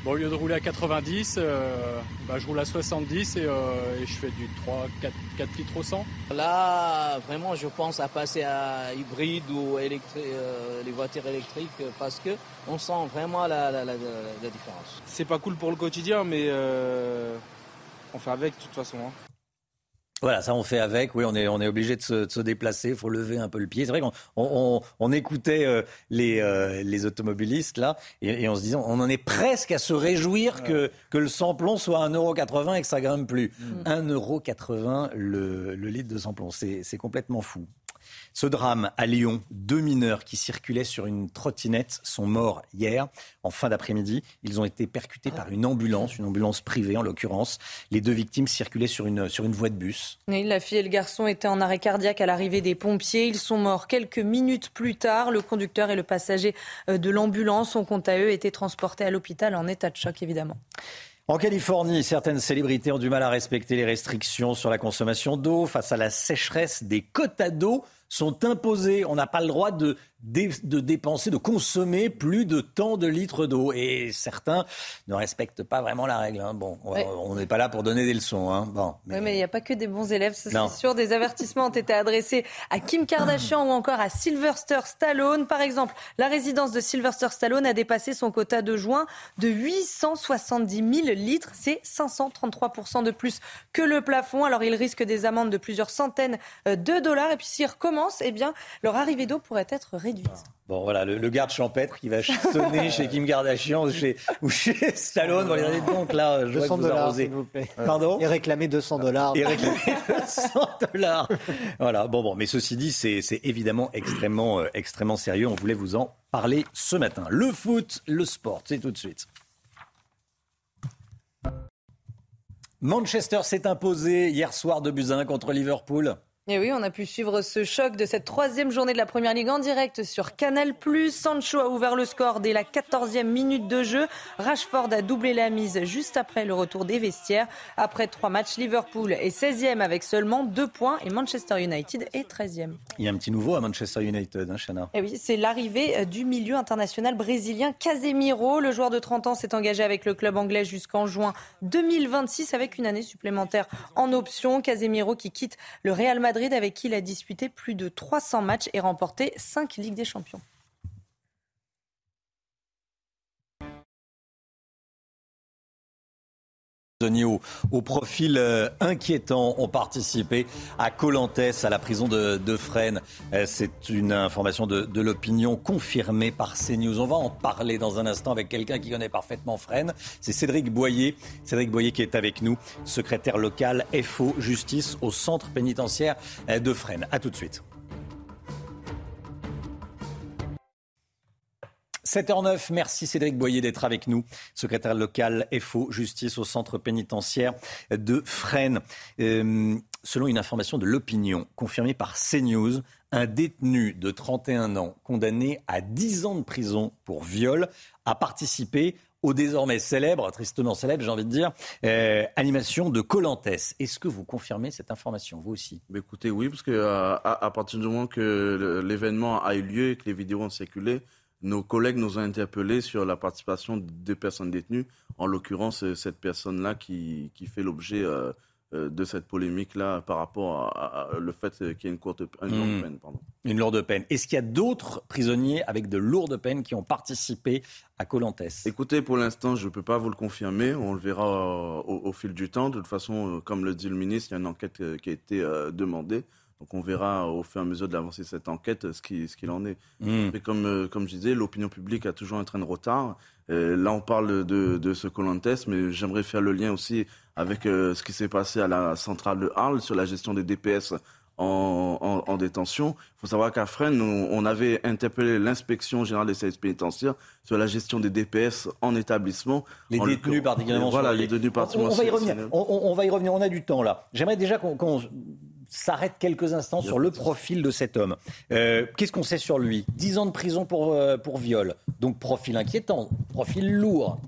[SPEAKER 32] Bon, au lieu de rouler à 90, euh, bah, je roule à 70 et, euh, et je fais du 3, 4, 4 litres au 100.
[SPEAKER 33] Là, vraiment, je pense à passer à hybride ou électri- euh, les voitures électriques parce que on sent vraiment la, la- la- la différence.
[SPEAKER 27] C'est pas cool pour le quotidien, mais euh, on fait avec de toute façon. hein.
[SPEAKER 1] Voilà, ça on fait avec. Oui, on est, on est obligé de se, de se déplacer. Il faut lever un peu le pied. C'est vrai qu'on on, on- on écoutait euh, les, euh, les automobilistes là et, et on se disait, on en est presque à se réjouir que, que le samplon soit 1,80€ et que ça grimpe plus. 1,80€ le, le litre de samplon. C'est c'est complètement fou. Ce drame à Lyon, deux mineurs qui circulaient sur une trottinette sont morts hier en fin d'après-midi. Ils ont été percutés par une ambulance, une ambulance privée en l'occurrence. Les deux victimes circulaient sur une, sur une voie de bus.
[SPEAKER 2] La fille et le garçon étaient en arrêt cardiaque à l'arrivée des pompiers. Ils sont morts quelques minutes plus tard. Le conducteur et le passager euh, de l'ambulance ont quant à eux été transportés à l'hôpital en état de choc évidemment.
[SPEAKER 1] En Californie, certaines célébrités ont du mal à respecter les restrictions sur la consommation d'eau. Face à la sécheresse, des quotas d'eau sont imposés. On n'a pas le droit de, de dépenser, de consommer plus de tant de litres d'eau. Et certains ne respectent pas vraiment la règle. hein. Bon, on n'est pas là pour donner des leçons. hein. Bon,
[SPEAKER 2] Oui, mais il n'y a pas que des bons élèves, c'est sûr. Des avertissements ont été adressés à Kim Kardashian ou encore à Sylvester Stallone. Par exemple, la résidence de Sylvester Stallone a dépassé son quota de juin de 870 000 litres. C'est 533% de plus que le plafond. Alors, ils risquent des amendes de plusieurs centaines euh, de dollars. Et puis, s'ils recommencent, eh bien, leur arrivée d'eau pourrait être réduite.
[SPEAKER 1] Bon, voilà, le, le garde champêtre qui va sonner *laughs* chez Kim Kardashian ou chez, ou chez Stallone. Bon, allez, allez, donc là, je
[SPEAKER 9] 200
[SPEAKER 1] vous
[SPEAKER 9] s'il vous plaît.
[SPEAKER 1] Pardon?
[SPEAKER 9] Et réclamer 200 dollars.
[SPEAKER 1] Et réclamer 200 dollars. Voilà, bon, bon, mais ceci dit, c'est c'est évidemment extrêmement, euh, extrêmement sérieux. On voulait vous en parler ce matin. Le foot, le sport, c'est tout de suite. Manchester s'est imposé hier soir de Buzyn contre Liverpool.
[SPEAKER 2] Et oui, on a pu suivre ce choc de cette troisième journée de la Première Ligue en direct sur Canal+. Sancho a ouvert le score dès la 14e minute de jeu. Rashford a doublé la mise juste après le retour des vestiaires. Après trois matchs, Liverpool est 16e avec seulement deux points et Manchester United est 13e.
[SPEAKER 1] Il y a un petit nouveau à Manchester United, hein.
[SPEAKER 2] Et oui, c'est l'arrivée euh, du milieu international brésilien Casemiro. Le joueur de 30 ans s'est engagé avec le club anglais jusqu'en juin 2026 avec une année supplémentaire en option. Casemiro qui quitte le Real Madrid avec qui il a disputé plus de 300 matchs et remporté 5 Ligues des Champions.
[SPEAKER 1] Au, au profil euh, inquiétant ont participé à Colantes, à la prison de, de Fresnes. Euh, C'est une information de, de l'opinion confirmée par CNews. On va en parler dans un instant avec quelqu'un qui connaît parfaitement Fresnes. C'est Cédric Boyer. Cédric Boyer qui est avec nous, secrétaire local FO Justice au centre pénitentiaire euh, de Fresnes. A tout de suite. 7h09, merci Cédric Boyer d'être avec nous, secrétaire local FO Justice au centre pénitentiaire de Fresnes. Euh, selon une information de l'opinion confirmée par CNews, un détenu de 31 ans condamné à 10 ans de prison pour viol a participé au désormais célèbre, tristement célèbre j'ai envie de dire, euh, animation de Colantes. Est-ce que vous confirmez cette information, vous aussi?
[SPEAKER 34] Écoutez, oui, parce que euh, partir du moment que l'événement a eu lieu et que les vidéos ont circulé, nos collègues nous ont interpellés sur la participation de personnes détenues, en l'occurrence euh, cette personne-là qui, qui fait l'objet euh, euh, de cette polémique-là par rapport à, à- le fait qu'il y ait une courte une longue
[SPEAKER 1] Hmm.
[SPEAKER 34] peine. Pardon.
[SPEAKER 1] Une lourde peine. Est-ce qu'il y a d'autres prisonniers avec de lourdes peines qui ont participé à Colantes
[SPEAKER 34] Écoutez, pour l'instant, je ne peux pas vous le confirmer. On le verra au, au fil du temps. De toute façon, comme le dit le ministre, il y a une enquête qui a été demandée. Donc on verra au fur et à mesure de l'avancée de cette enquête euh, ce qu'il ce qu'il en est. Mais comme, euh, comme je disais, l'opinion publique a toujours un train de retard. Euh, là, on parle de, de ce Colantes, mais j'aimerais faire le lien aussi avec euh, ce qui s'est passé à la centrale de Arles sur la gestion des DPS en, en, en détention. Il faut savoir qu'à Fresnes, on, on avait interpellé l'inspection générale des services pénitentiaires sur la gestion des DPS en établissement.
[SPEAKER 1] Les
[SPEAKER 34] En
[SPEAKER 1] détenus particulièrement
[SPEAKER 34] Voilà, les détenus
[SPEAKER 1] On,
[SPEAKER 34] particulièrement
[SPEAKER 1] on va y revenir. On, on- on va y revenir. On a du temps là. J'aimerais déjà qu'on qu'on s'arrête quelques instants sur le profil de cet homme. Euh, Qu'est-ce qu'on sait sur lui? 10 ans de prison pour, euh, pour viol. Donc profil inquiétant, profil lourd.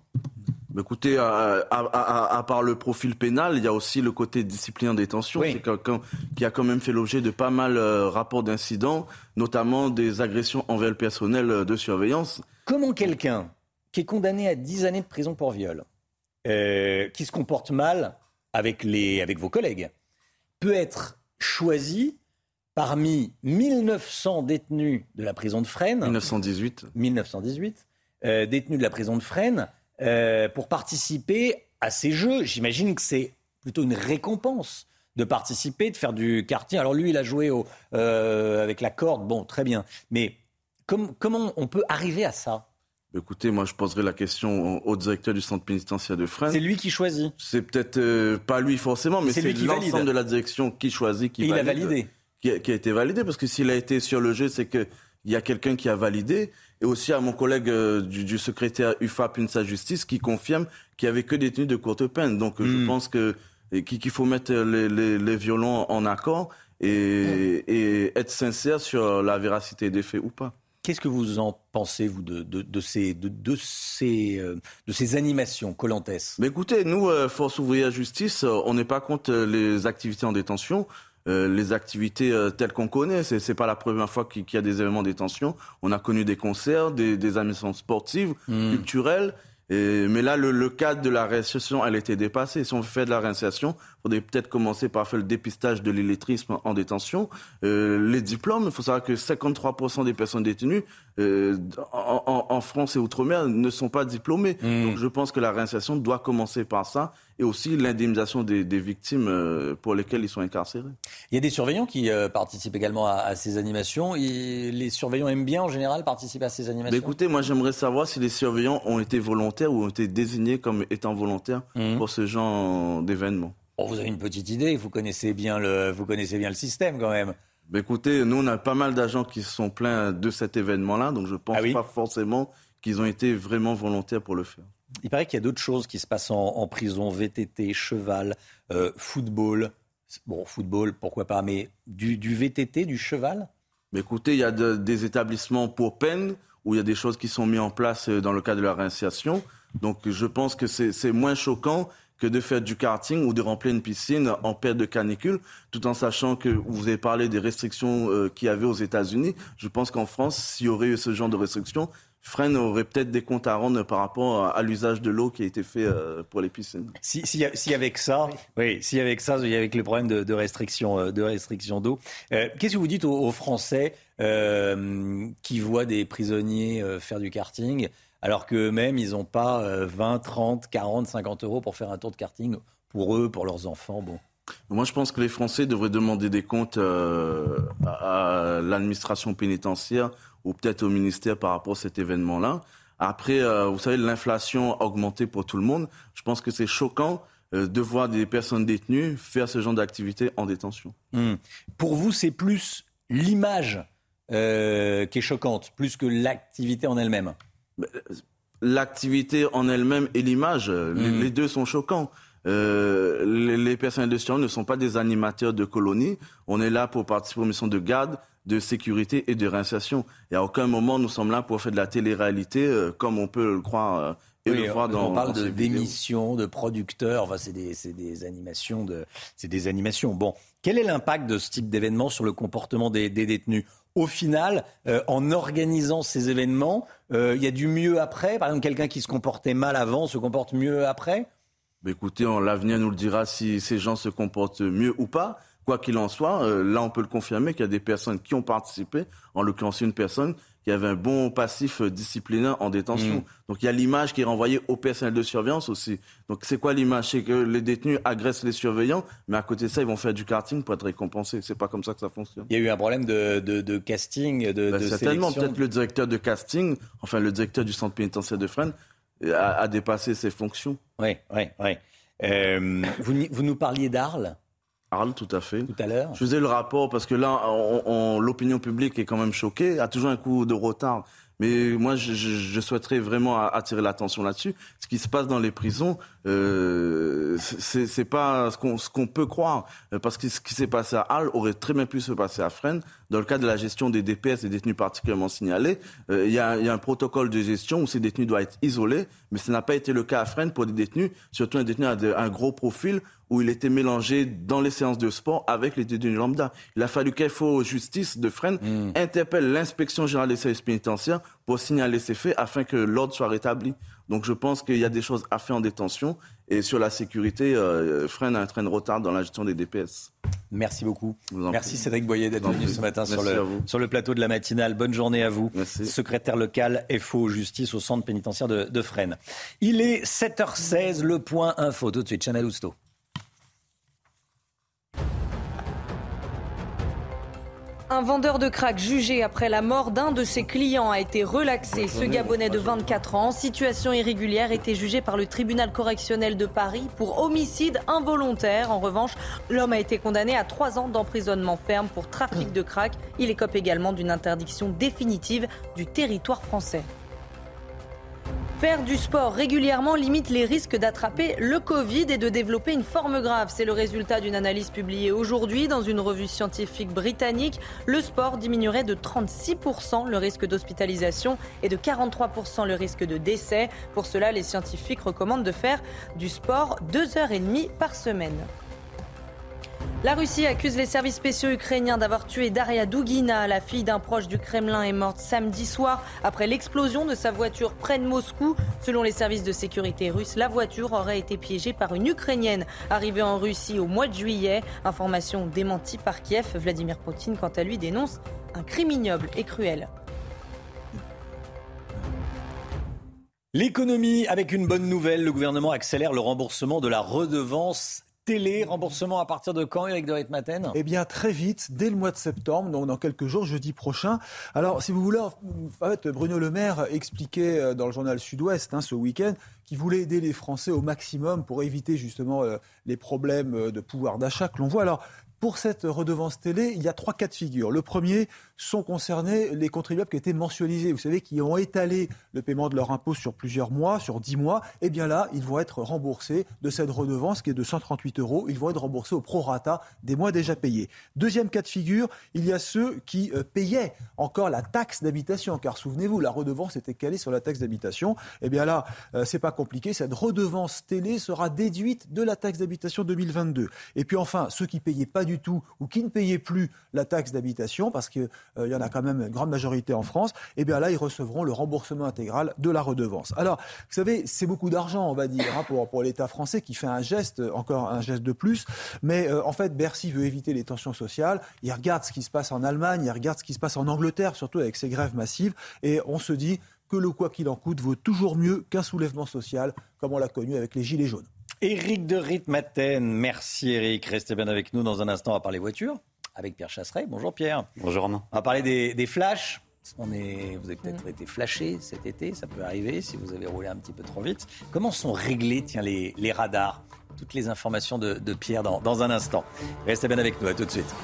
[SPEAKER 34] Mais écoutez, à, à- à- à part le profil pénal, il y a aussi le côté disciplinaire des tensions. C'est quelqu'un qui a quand même fait l'objet de pas mal euh, rapports d'incidents, notamment des agressions envers le personnel de surveillance.
[SPEAKER 1] Comment quelqu'un qui est condamné à 10 années de prison pour viol, euh, qui se comporte mal avec, les, avec vos collègues, peut être choisi parmi 1900 détenus de la prison de Fresnes.
[SPEAKER 34] 1918.
[SPEAKER 1] 1918. euh, détenus de la prison de Fresnes euh, pour participer à ces jeux. J'imagine que c'est plutôt une récompense de participer, de faire du karting. Alors lui, il a joué au, euh, avec la corde, bon, très bien. Mais com- comment on peut arriver à ça?
[SPEAKER 34] Écoutez, moi je poserai la question au directeur du centre pénitentiaire de Fresnes.
[SPEAKER 1] C'est lui qui choisit.
[SPEAKER 34] C'est peut-être euh, pas lui forcément, mais
[SPEAKER 1] C'est valide.
[SPEAKER 34] l'ensemble de la direction qui choisit, qui
[SPEAKER 1] Et il a
[SPEAKER 34] valide,
[SPEAKER 1] validé.
[SPEAKER 34] Qui a, qui a été validé, parce que s'il a été sur le jeu, c'est qu'il y a quelqu'un qui a validé. Et aussi à mon collègue euh, du, du secrétaire UFAP UNSA Justice qui confirme qu'il n'y avait que des tenues de courte peine. Donc euh,
[SPEAKER 1] Hmm.
[SPEAKER 34] je pense que qu'il faut mettre les, les, les violons en accord et, et être sincère sur la véracité des faits ou pas.
[SPEAKER 1] Qu'est-ce que vous en pensez, vous, de, de, de ces, de, de ces, euh, de ces animations Colantes
[SPEAKER 34] Mais écoutez, nous, euh, Force ouvrière justice, euh, on n'est pas contre les activités en détention. Euh, les activités euh, telles qu'on connaît, c'est c'est pas la première fois qu'il y a des événements de détention. On a connu des concerts, des, des animations sportives,
[SPEAKER 1] Hmm.
[SPEAKER 34] culturelles. Et, mais là, le, le cadre de la réinsertion, elle était dépassée. Si on fait de la réinsertion, il faudrait peut-être commencer par faire le dépistage de l'illettrisme en détention. Euh, les diplômes, il faut savoir que 53% des personnes détenues euh, en, France et Outre-mer ne sont pas diplômées. Donc je pense que la réinsertion doit commencer par ça et aussi l'indemnisation des, des victimes euh, pour lesquelles ils sont incarcérés.
[SPEAKER 1] Il y a des surveillants qui euh, participent également à, à ces animations. Et les surveillants aiment bien, en général, participer à ces
[SPEAKER 34] Mais
[SPEAKER 1] animations?
[SPEAKER 34] écoutez, moi j'aimerais savoir si les surveillants ont été volontaires ou ont été désignés comme étant volontaires pour ce genre d'événement.
[SPEAKER 1] Bon, vous avez une petite idée, vous connaissez bien le, vous connaissez bien le système quand même.
[SPEAKER 34] Ben écoutez, nous on a pas mal d'agents qui se sont plaints de cet événement-là, donc je pense
[SPEAKER 1] Ah oui
[SPEAKER 34] pas forcément qu'ils ont été vraiment volontaires pour le faire.
[SPEAKER 1] Il paraît qu'il y a d'autres choses qui se passent en, en prison, VTT, cheval, euh, football. Bon, football, pourquoi pas, mais du, du VTT, du cheval?
[SPEAKER 34] Mais écoutez, il y a de- des établissements pour peine où il y a des choses qui sont mises en place euh, dans le cadre de la réinsertion. Donc je pense que c'est moins choquant que de faire du karting ou de remplir une piscine en période de canicule, tout en sachant que vous avez parlé des restrictions euh, qu'il y avait aux États-Unis. Je pense qu'en France, s'il y aurait eu ce genre de restrictions, Fresnes aurait peut-être des comptes à rendre par rapport à, à l'usage de l'eau qui a été fait euh, pour les piscines.
[SPEAKER 1] Si, si, si avec ça, oui, si avec ça, il y a avec le problème de, de restriction, euh, de restriction d'eau. Euh, Qu'est-ce que vous dites aux, aux Français euh, qui voient des prisonniers euh, faire du karting, alors qu'eux-mêmes, ils n'ont pas euh, 20, 30, 40, 50 euros pour faire un tour de karting pour eux, pour leurs enfants Bon.
[SPEAKER 34] Moi, je pense que les Français devraient demander des comptes euh, à, l'administration pénitentiaire ou peut-être au ministère par rapport à cet événement-là. Après, euh, vous savez, l'inflation a augmenté pour tout le monde. Je pense que c'est choquant euh, de voir des personnes détenues faire ce genre d'activité en détention.
[SPEAKER 1] Hmm. Pour vous, c'est plus l'image qui est choquante, plus que l'activité en elle-même?
[SPEAKER 34] L'activité en elle-même et l'image, euh, les,
[SPEAKER 1] Mhm.
[SPEAKER 34] les deux sont choquants. Euh, les, les personnels de surveillance ne sont pas des animateurs de colonies. On est là pour participer aux missions de garde, de sécurité et de réinsertion. Et à aucun moment nous sommes là pour faire de la télé-réalité euh, comme on peut le croire euh, et
[SPEAKER 1] Oui,
[SPEAKER 34] le voir
[SPEAKER 1] on,
[SPEAKER 34] dans
[SPEAKER 1] on parle
[SPEAKER 34] dans
[SPEAKER 1] de- d'émissions, de producteurs. Enfin, c'est des, des animations de, c'est des animations. Bon, quel est l'impact de ce type d'événement sur le comportement des, des détenus? Au final, euh, en organisant ces événements, euh, il y a du mieux après? Par exemple, quelqu'un qui se comportait mal avant se comporte mieux après?
[SPEAKER 34] Mais écoutez, l'avenir nous le dira si ces gens se comportent mieux ou pas. Quoi qu'il en soit, euh, là, on peut le confirmer qu'il y a des personnes qui ont participé, en l'occurrence une personne qui avait un bon passif euh, disciplinaire en détention.
[SPEAKER 1] Mm.
[SPEAKER 34] Donc il y a l'image qui est renvoyée au personnel de surveillance aussi. Donc c'est quoi l'image? C'est que les détenus agressent les surveillants, mais à côté de ça, ils vont faire du karting pour être récompensés. C'est pas comme ça que ça fonctionne.
[SPEAKER 1] Il y a eu un problème de, de- de casting, de,
[SPEAKER 34] Ben,
[SPEAKER 1] de
[SPEAKER 34] certainement, peut-être le directeur de casting, enfin le directeur du centre pénitentiaire de Fresnes, a, a dépassé ses fonctions.
[SPEAKER 1] Oui, oui, oui. Euh, vous nous parliez d'Arles?
[SPEAKER 34] Arles, tout à fait.
[SPEAKER 1] tout à l'heure.
[SPEAKER 34] Je faisais le rapport parce que là, on- on- l'opinion publique est quand même choquée, a toujours un coup de retard. Mais moi, je, je- je souhaiterais vraiment attirer l'attention là-dessus. Ce qui se passe dans les prisons, euh, c'est c'est pas ce qu'on ce qu'on peut croire, Euh, parce que ce qui s'est passé à Halle aurait très bien pu se passer à Fresnes. Dans le cadre de la gestion des DPS, des détenus particulièrement signalés, euh, il y, y a un protocole de gestion où ces détenus doivent être isolés, mais ce n'a pas été le cas à Fresnes pour des détenus, surtout un détenu à de- un gros profil où il était mélangé dans les séances de sport avec les détenus lambda. Il a fallu qu'FO Justice de Fresnes interpelle l'inspection générale des services pénitentiaires pour signaler ces faits afin que l'ordre soit rétabli. Donc je pense qu'il y a des choses à faire en détention. Et sur la sécurité, euh, Fresnes a un train de retard dans la gestion des DPS.
[SPEAKER 1] Merci beaucoup. Merci Cédric Boyer d'être venu ce matin sur le, sur le, plateau de la matinale. Bonne journée à vous.
[SPEAKER 34] Merci.
[SPEAKER 1] Secrétaire local FO Justice au centre pénitentiaire de, de Fresnes. Il est 7h16, le point info. Tout de suite, Chanel Housteau.
[SPEAKER 2] Un vendeur de crack jugé après la mort d'un de ses clients a été relaxé. Ce Gabonais de 24 ans, en situation irrégulière, était jugé par le tribunal correctionnel de Paris pour homicide involontaire. En revanche, l'homme a été condamné à trois ans d'emprisonnement ferme pour trafic de crack. Il écope également d'une interdiction définitive du territoire français. Faire du sport régulièrement limite les risques d'attraper le Covid et de développer une forme grave. C'est le résultat d'une analyse publiée aujourd'hui dans une revue scientifique britannique. Le sport diminuerait de 36% le risque d'hospitalisation et de 43% le risque de décès. Pour cela, les scientifiques recommandent de faire du sport deux heures et demie par semaine. La Russie accuse les services spéciaux ukrainiens d'avoir tué Daria Dugina. La fille d'un proche du Kremlin est morte samedi soir après l'explosion de sa voiture près de Moscou. Selon les services de sécurité russes, la voiture aurait été piégée par une Ukrainienne arrivée en Russie au mois de juillet. Information démentie par Kiev. Vladimir Poutine, quant à lui, dénonce un crime ignoble et cruel.
[SPEAKER 1] L'économie, avec une bonne nouvelle, le gouvernement accélère le remboursement de la redevance télé, remboursement à partir de quand, Eric de Ritmaten?
[SPEAKER 23] Eh bien, très vite, dès le mois de septembre, donc dans quelques jours, jeudi prochain. Alors, si vous voulez, en fait, Bruno Le Maire expliquait euh, dans le journal Sud-Ouest hein, ce week-end qu'il voulait aider les Français au maximum pour éviter justement euh, les problèmes euh, de pouvoir d'achat que l'on voit. Alors, pour cette redevance télé, il y a trois cas de figure. Le premier sont concernés les contribuables qui étaient mensualisés, vous savez, qui ont étalé le paiement de leur impôt sur plusieurs mois, sur dix mois. Eh bien là, ils vont être remboursés de cette redevance qui est de 138 euros. Ils vont être remboursés au prorata des mois déjà payés. Deuxième cas de figure, il y a ceux qui euh, payaient encore la taxe d'habitation, car souvenez-vous, la redevance était calée sur la taxe d'habitation. Eh bien là, euh, c'est pas compliqué. Cette redevance télé sera déduite de la taxe d'habitation 2022. Et puis enfin, ceux qui payaient pas du tout ou qui ne payaient plus la taxe d'habitation, parce qu'il euh, y en a quand même une grande majorité en France, eh bien là, ils recevront le remboursement intégral de la redevance. Alors, vous savez, c'est beaucoup d'argent, on va dire, hein, pour, l'État français qui fait un geste, encore un geste de plus. Mais euh, en fait, Bercy veut éviter les tensions sociales. Il regarde ce qui se passe en Allemagne, il regarde ce qui se passe en Angleterre, surtout avec ces grèves massives. Et on se dit que le quoi qu'il en coûte vaut toujours mieux qu'un soulèvement social, comme on l'a connu avec les Gilets jaunes.
[SPEAKER 1] Éric de Ritmaten, merci Éric. Restez bien avec nous dans un instant. Va parler voiture avec Pierre Chasseret. Bonjour Pierre.
[SPEAKER 35] Bonjour Romain.
[SPEAKER 1] On va parler des, des flashs. On est, vous avez peut-être été flashé cet été, ça peut arriver si vous avez roulé un petit peu trop vite. Comment sont réglés tiens, les, les radars? Toutes les informations de, de Pierre dans, dans un instant. Restez bien avec nous, à tout de suite.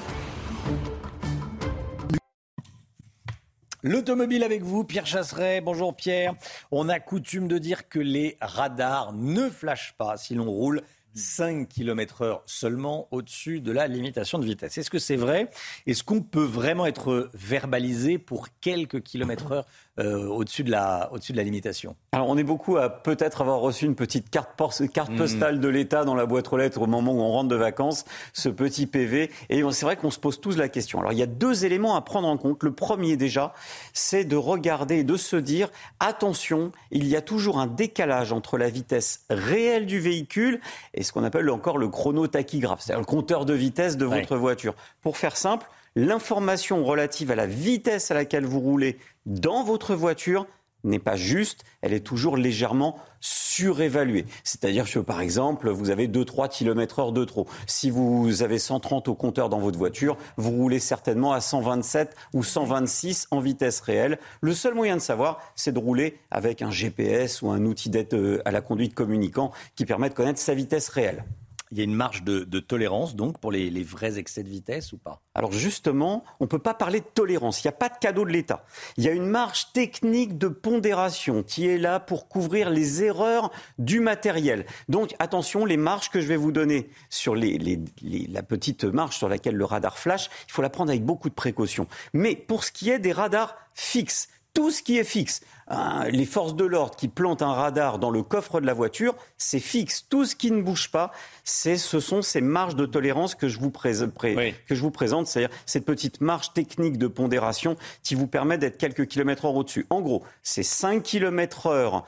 [SPEAKER 1] L'automobile avec vous, Pierre Chasseret. Bonjour Pierre. On a coutume de dire que les radars ne flashent pas si l'on roule 5 km heure seulement au-dessus de la limitation de vitesse. Est-ce que c'est vrai? Est-ce qu'on peut vraiment être verbalisé pour quelques kilomètres heure euh, au-dessus de, la, au de la limitation
[SPEAKER 35] Alors on est beaucoup à peut-être avoir reçu une petite carte, carte
[SPEAKER 1] Mm.
[SPEAKER 35] postale de l'État dans la boîte aux lettres au moment où on rentre de vacances, ce petit PV. Et c'est vrai qu'on se pose tous la question. Alors il y a deux éléments à prendre en compte. Le premier déjà, c'est de regarder et de se dire, attention, il y a toujours un décalage entre la vitesse réelle du véhicule et ce qu'on appelle encore le chronotachygraphe, c'est-à-dire le compteur de vitesse de
[SPEAKER 1] Ouais.
[SPEAKER 35] votre voiture. Pour faire simple, l'information relative à la vitesse à laquelle vous roulez dans votre voiture n'est pas juste, elle est toujours légèrement surévaluée. C'est-à-dire que, par exemple, vous avez 2-3 km heure de trop. Si vous avez 130 au compteur dans votre voiture, vous roulez certainement à 127 ou 126 en vitesse réelle. Le seul moyen de savoir, c'est de rouler avec un GPS ou un outil d'aide euh, à la conduite communicant qui permet de connaître sa vitesse réelle.
[SPEAKER 1] Il y a une marge de, tolérance donc pour les, vrais excès de vitesse ou pas?
[SPEAKER 35] Alors justement, on ne peut pas parler de tolérance. Il n'y a pas de cadeau de l'État. Il y a une marge technique de pondération qui est là pour couvrir les erreurs du matériel. Donc attention, les marges que je vais vous donner sur la petite marge sur laquelle le radar flash, il faut la prendre avec beaucoup de précaution. Mais pour ce qui est des radars fixes, tout ce qui est fixe. Hein, les forces de l'ordre qui plantent un radar dans le coffre de la voiture, c'est fixe. Tout ce qui ne bouge pas, c'est, ce sont ces marges de tolérance que je vous, que je vous présente, c'est-à-dire cette petite marge technique de pondération qui vous permet d'être quelques kilomètres heure au-dessus. En gros, c'est 5 km heure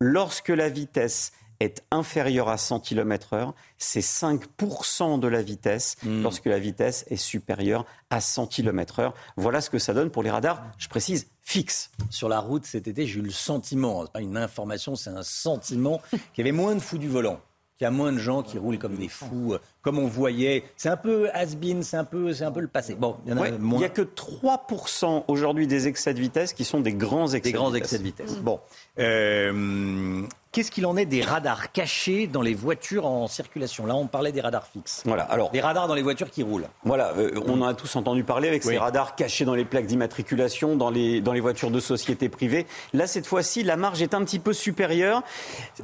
[SPEAKER 35] lorsque la vitesse est inférieure à 100 km heure, c'est 5% de la vitesse hmm. lorsque la vitesse est supérieure à 100 km heure. Voilà ce que ça donne pour les radars, je précise, fixes.
[SPEAKER 1] Sur la route cet été, j'ai eu le sentiment, pas une information, c'est un sentiment *laughs* qu'il y avait moins de fous du volant qu'il y a moins de gens qui roulent comme des fous, euh, comme on voyait. C'est un peu has-been, c'est un peu, c'est un peu le passé. Bon,
[SPEAKER 35] il y en a moins. Il n'y a que 3% aujourd'hui des excès de vitesse qui sont des grands excès
[SPEAKER 1] des grands excès de vitesse. Bon, euh, Qu'est-ce qu'il en est des radars cachés dans les voitures en circulation? Là, on parlait des radars fixes.
[SPEAKER 35] Voilà. Alors,
[SPEAKER 1] des radars dans les voitures qui roulent.
[SPEAKER 35] Voilà. Euh, on en a tous entendu parler avec ces radars cachés dans les plaques d'immatriculation, dans les, dans les voitures de sociétés privées. Là, cette fois-ci, la marge est un petit peu supérieure.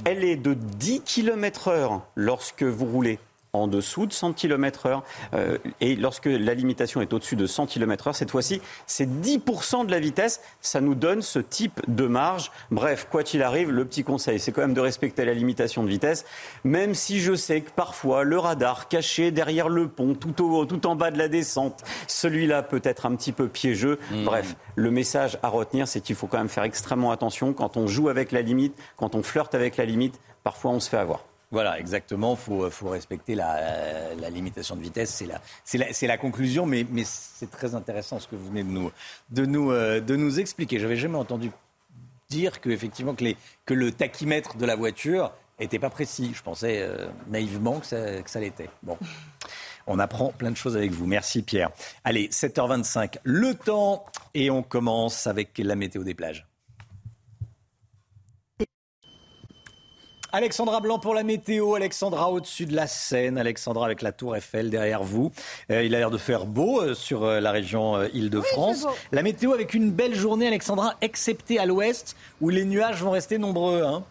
[SPEAKER 35] Elle est de 10 km/h lorsque vous roulez en dessous de 100 km heure. Euh, et lorsque la limitation est au-dessus de 100 km heure, cette fois-ci, c'est 10% de la vitesse. Ça nous donne ce type de marge. Bref, quoi qu'il arrive, le petit conseil, c'est quand même de respecter la limitation de vitesse, même si je sais que parfois, le radar caché derrière le pont, tout, au, tout en bas de la descente, celui-là peut être un petit peu piégeux. Mmh. Bref, le message à retenir, c'est qu'il faut quand même faire extrêmement attention quand on joue avec la limite, quand on flirte avec la limite, parfois on se fait avoir.
[SPEAKER 1] Voilà, exactement. Il faut, respecter la, limitation de vitesse. C'est la, la, conclusion, mais, mais c'est très intéressant ce que vous venez de nous, de nous, euh, de nous expliquer. Je n'avais jamais entendu dire que, effectivement, que, les, que le tachymètre de la voiture n'était pas précis. Je pensais euh, naïvement que ça, que ça l'était. Bon. On apprend plein de choses avec vous. Merci Pierre. Allez, 7h25, le temps et on commence avec la météo des plages. Alexandra Blanc pour la météo. Alexandra au-dessus de la Seine. Alexandra avec la tour Eiffel derrière vous. Euh, il a l'air de faire beau euh, sur euh, la région Île-de-France. la météo avec une belle journée, Alexandra, excepté à l'ouest où les nuages vont rester nombreux. Hein.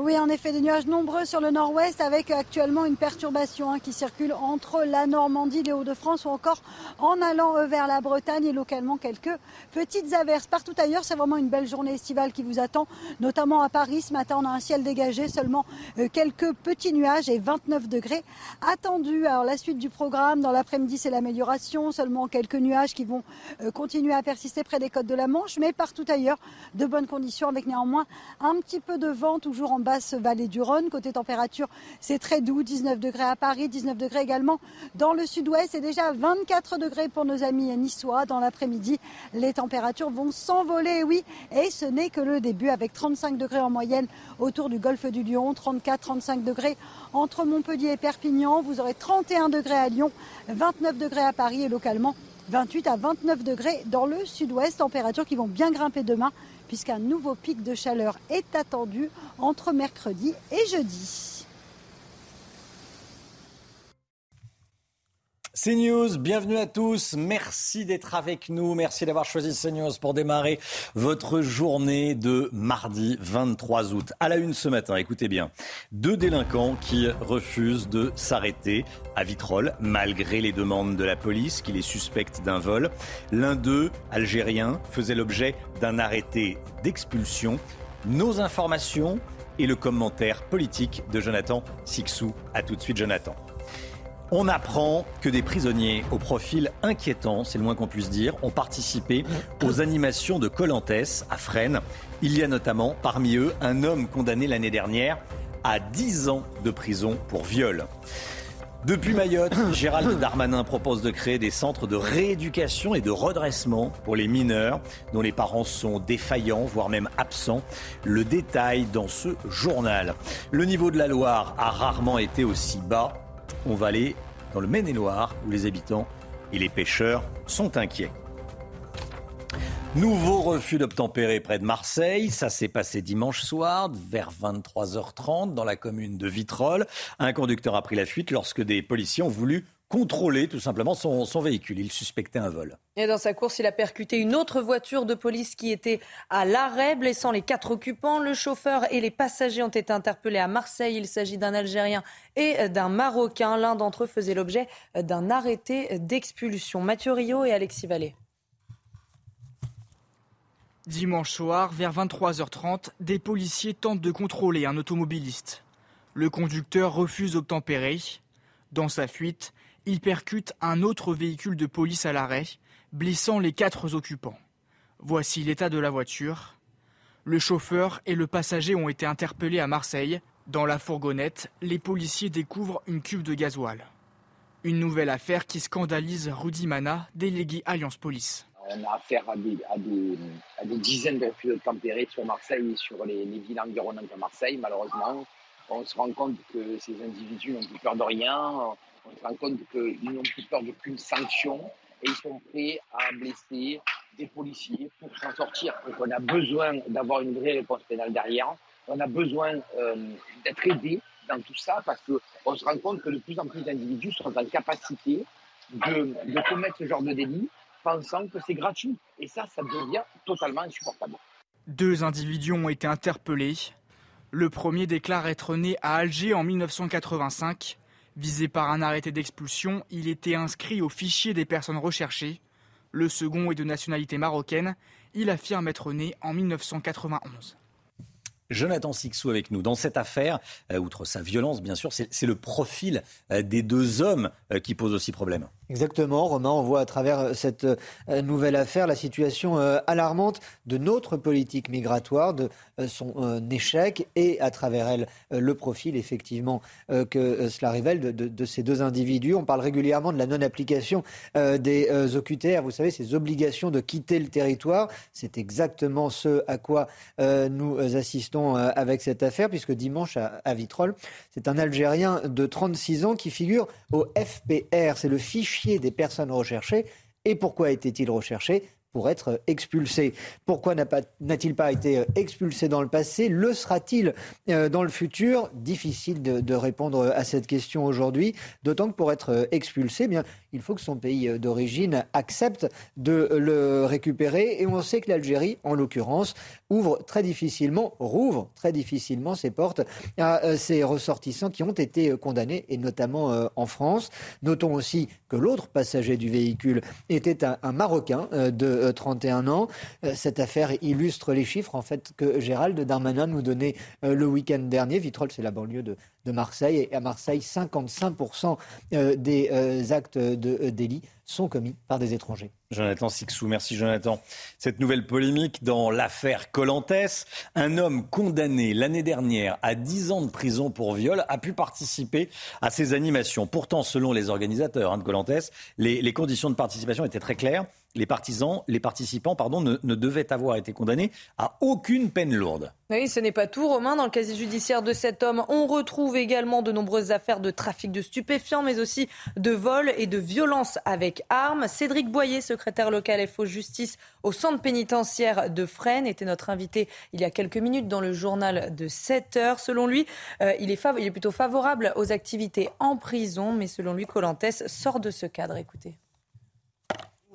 [SPEAKER 24] Oui, en effet, des nuages nombreux sur le nord-ouest avec actuellement une perturbation hein, qui circule entre la Normandie, les Hauts-de-France ou encore en allant euh, vers la Bretagne et localement quelques petites averses. Partout ailleurs, c'est vraiment une belle journée estivale qui vous attend, notamment à Paris. Ce matin, on a un ciel dégagé, seulement euh, quelques petits nuages et 29 degrés attendus. Alors la suite du programme, dans l'après-midi, c'est l'amélioration, seulement quelques nuages qui vont euh, continuer à persister près des côtes de la Manche, mais partout ailleurs, de bonnes conditions avec néanmoins un petit peu de vent toujours en basse vallée du Rhône. Côté température, c'est très doux, 19 degrés à Paris, 19 degrés également dans le sud-ouest et déjà 24 degrés pour nos amis niçois. Dans l'après-midi, les températures vont s'envoler, oui, et ce n'est que le début avec 35 degrés en moyenne autour du golfe du Lion, 34-35 degrés entre Montpellier et Perpignan. Vous aurez 31 degrés à Lyon, 29 degrés à Paris et localement 28 à 29 degrés dans le sud-ouest. Températures qui vont bien grimper demain puisqu'un nouveau pic de chaleur est attendu entre mercredi et jeudi.
[SPEAKER 1] CNews, bienvenue à tous. Merci d'être avec nous. Merci d'avoir choisi CNews pour démarrer votre journée de mardi 23 août. À la une ce matin, écoutez bien. Deux délinquants qui refusent de s'arrêter à Vitrolles malgré les demandes de la police qui les suspecte d'un vol. L'un d'eux, algérien, faisait l'objet d'un arrêté d'expulsion. Nos informations et le commentaire politique de Jonathan Sixou. A tout de suite, Jonathan. On apprend que des prisonniers au profil inquiétant, c'est le moins qu'on puisse dire, ont participé aux animations de Colantes à Fresnes. Il y a notamment parmi eux un homme condamné l'année dernière à 10 ans de prison pour viol. Depuis Mayotte, *coughs* Gérald Darmanin propose de créer des centres de rééducation et de redressement pour les mineurs dont les parents sont défaillants, voire même absents. Le détail dans ce journal. Le niveau de la Loire a rarement été aussi bas on va aller dans le Maine-et-Loire où les habitants et les pêcheurs sont inquiets. Nouveau refus d'obtempérer près de Marseille. Ça s'est passé dimanche soir, vers 23h30, dans la commune de Vitrolles. Un conducteur a pris la fuite lorsque des policiers ont voulu contrôler tout simplement son, véhicule. Il suspectait un vol.
[SPEAKER 2] Et dans sa course, il a percuté une autre voiture de police qui était à l'arrêt, blessant les quatre occupants. Le chauffeur et les passagers ont été interpellés à Marseille. Il s'agit d'un Algérien et d'un Marocain. L'un d'entre eux faisait l'objet d'un arrêté d'expulsion. Mathieu Rio et Alexis Vallée.
[SPEAKER 7] Dimanche soir, vers 23h30, des policiers tentent de contrôler un automobiliste. Le conducteur refuse d'obtempérer. Dans sa fuite, il percute un autre véhicule de police à l'arrêt, blessant les quatre occupants. Voici l'état de la voiture. Le chauffeur et le passager ont été interpellés à Marseille. Dans la fourgonnette, les policiers découvrent une cuve de gasoil. Une nouvelle affaire qui scandalise Rudy Mana, délégué Alliance Police.
[SPEAKER 8] On a affaire à des, dizaines de feux tempérés sur Marseille et sur les, les villes environnantes de Marseille, malheureusement. On se rend compte que ces individus n'ont plus peur de rien, on se rend compte qu'ils n'ont plus peur d'aucune sanction et ils sont prêts à blesser des policiers pour s'en sortir. Donc on a besoin d'avoir une vraie réponse pénale derrière. On a besoin euh, d'être aidé dans tout ça parce qu'on se rend compte que de plus en plus d'individus sont en capacité de, de commettre ce genre de délit pensant que c'est gratuit. Et ça, ça devient totalement insupportable.
[SPEAKER 7] Deux individus ont été interpellés. Le premier déclare être né à Alger en 1985. Visé par un arrêté d'expulsion, il était inscrit au fichier des personnes recherchées. Le second est de nationalité marocaine. Il affirme être né en 1991.
[SPEAKER 1] Jonathan Sixou avec nous. Dans cette affaire, euh, outre sa violence, bien sûr, c'est le profil euh, des deux hommes euh, qui pose aussi problème.
[SPEAKER 9] Exactement, Romain, on voit à travers cette nouvelle affaire la situation alarmante de notre politique migratoire, de son échec et à travers elle le profil effectivement que cela révèle de, ces deux individus. On parle régulièrement de la non-application des OQTR, vous savez, ces obligations de quitter le territoire. C'est exactement ce à quoi nous assistons euh, avec cette affaire, puisque dimanche à, Vitrolles, c'est un Algérien de 36 ans qui figure au FPR, c'est le fichier des personnes recherchées. Et pourquoi était-il recherché pour être expulsé. Pourquoi n'a-t-il pas, été expulsé dans le passé? Le sera-t-il euh, dans le futur? Difficile de, répondre à cette question aujourd'hui, d'autant que pour être expulsé, eh bien, il faut que son pays d'origine accepte de le récupérer. Et on sait que l'Algérie, en l'occurrence, ouvre très difficilement, rouvre très difficilement ses portes à euh, ses ressortissants qui ont été condamnés, et notamment euh, en France. Notons aussi que l'autre passager du véhicule était un, Marocain euh, de 31 ans. Cette affaire illustre les chiffres en fait que Gérald Darmanin nous donnait le week-end dernier. Vitrolles, c'est la banlieue de, de Marseille. Et à Marseille, 55% des actes de délit sont commis par des étrangers.
[SPEAKER 1] Jonathan Sixou, merci Jonathan. Cette nouvelle polémique dans l'affaire Colantes, un homme condamné l'année dernière à 10 ans de prison pour viol a pu participer à ces animations. Pourtant, selon les organisateurs hein, de Colantes, les, les conditions de participation étaient très claires les partisans, les participants pardon, ne, devaient avoir été condamnés à aucune peine lourde.
[SPEAKER 2] Oui, ce n'est pas tout, Romain. Dans le casier judiciaire de cet homme, on retrouve également de nombreuses affaires de trafic de stupéfiants, mais aussi de vol et de violence avec armes. Cédric Boyer, secrétaire local FO Justice au centre pénitentiaire de Fresnes, était notre invité il y a quelques minutes dans le journal de 7 heures. Selon lui, euh, il, est il est plutôt favorable aux activités en prison, mais selon lui, Colantes sort de ce cadre. Écoutez.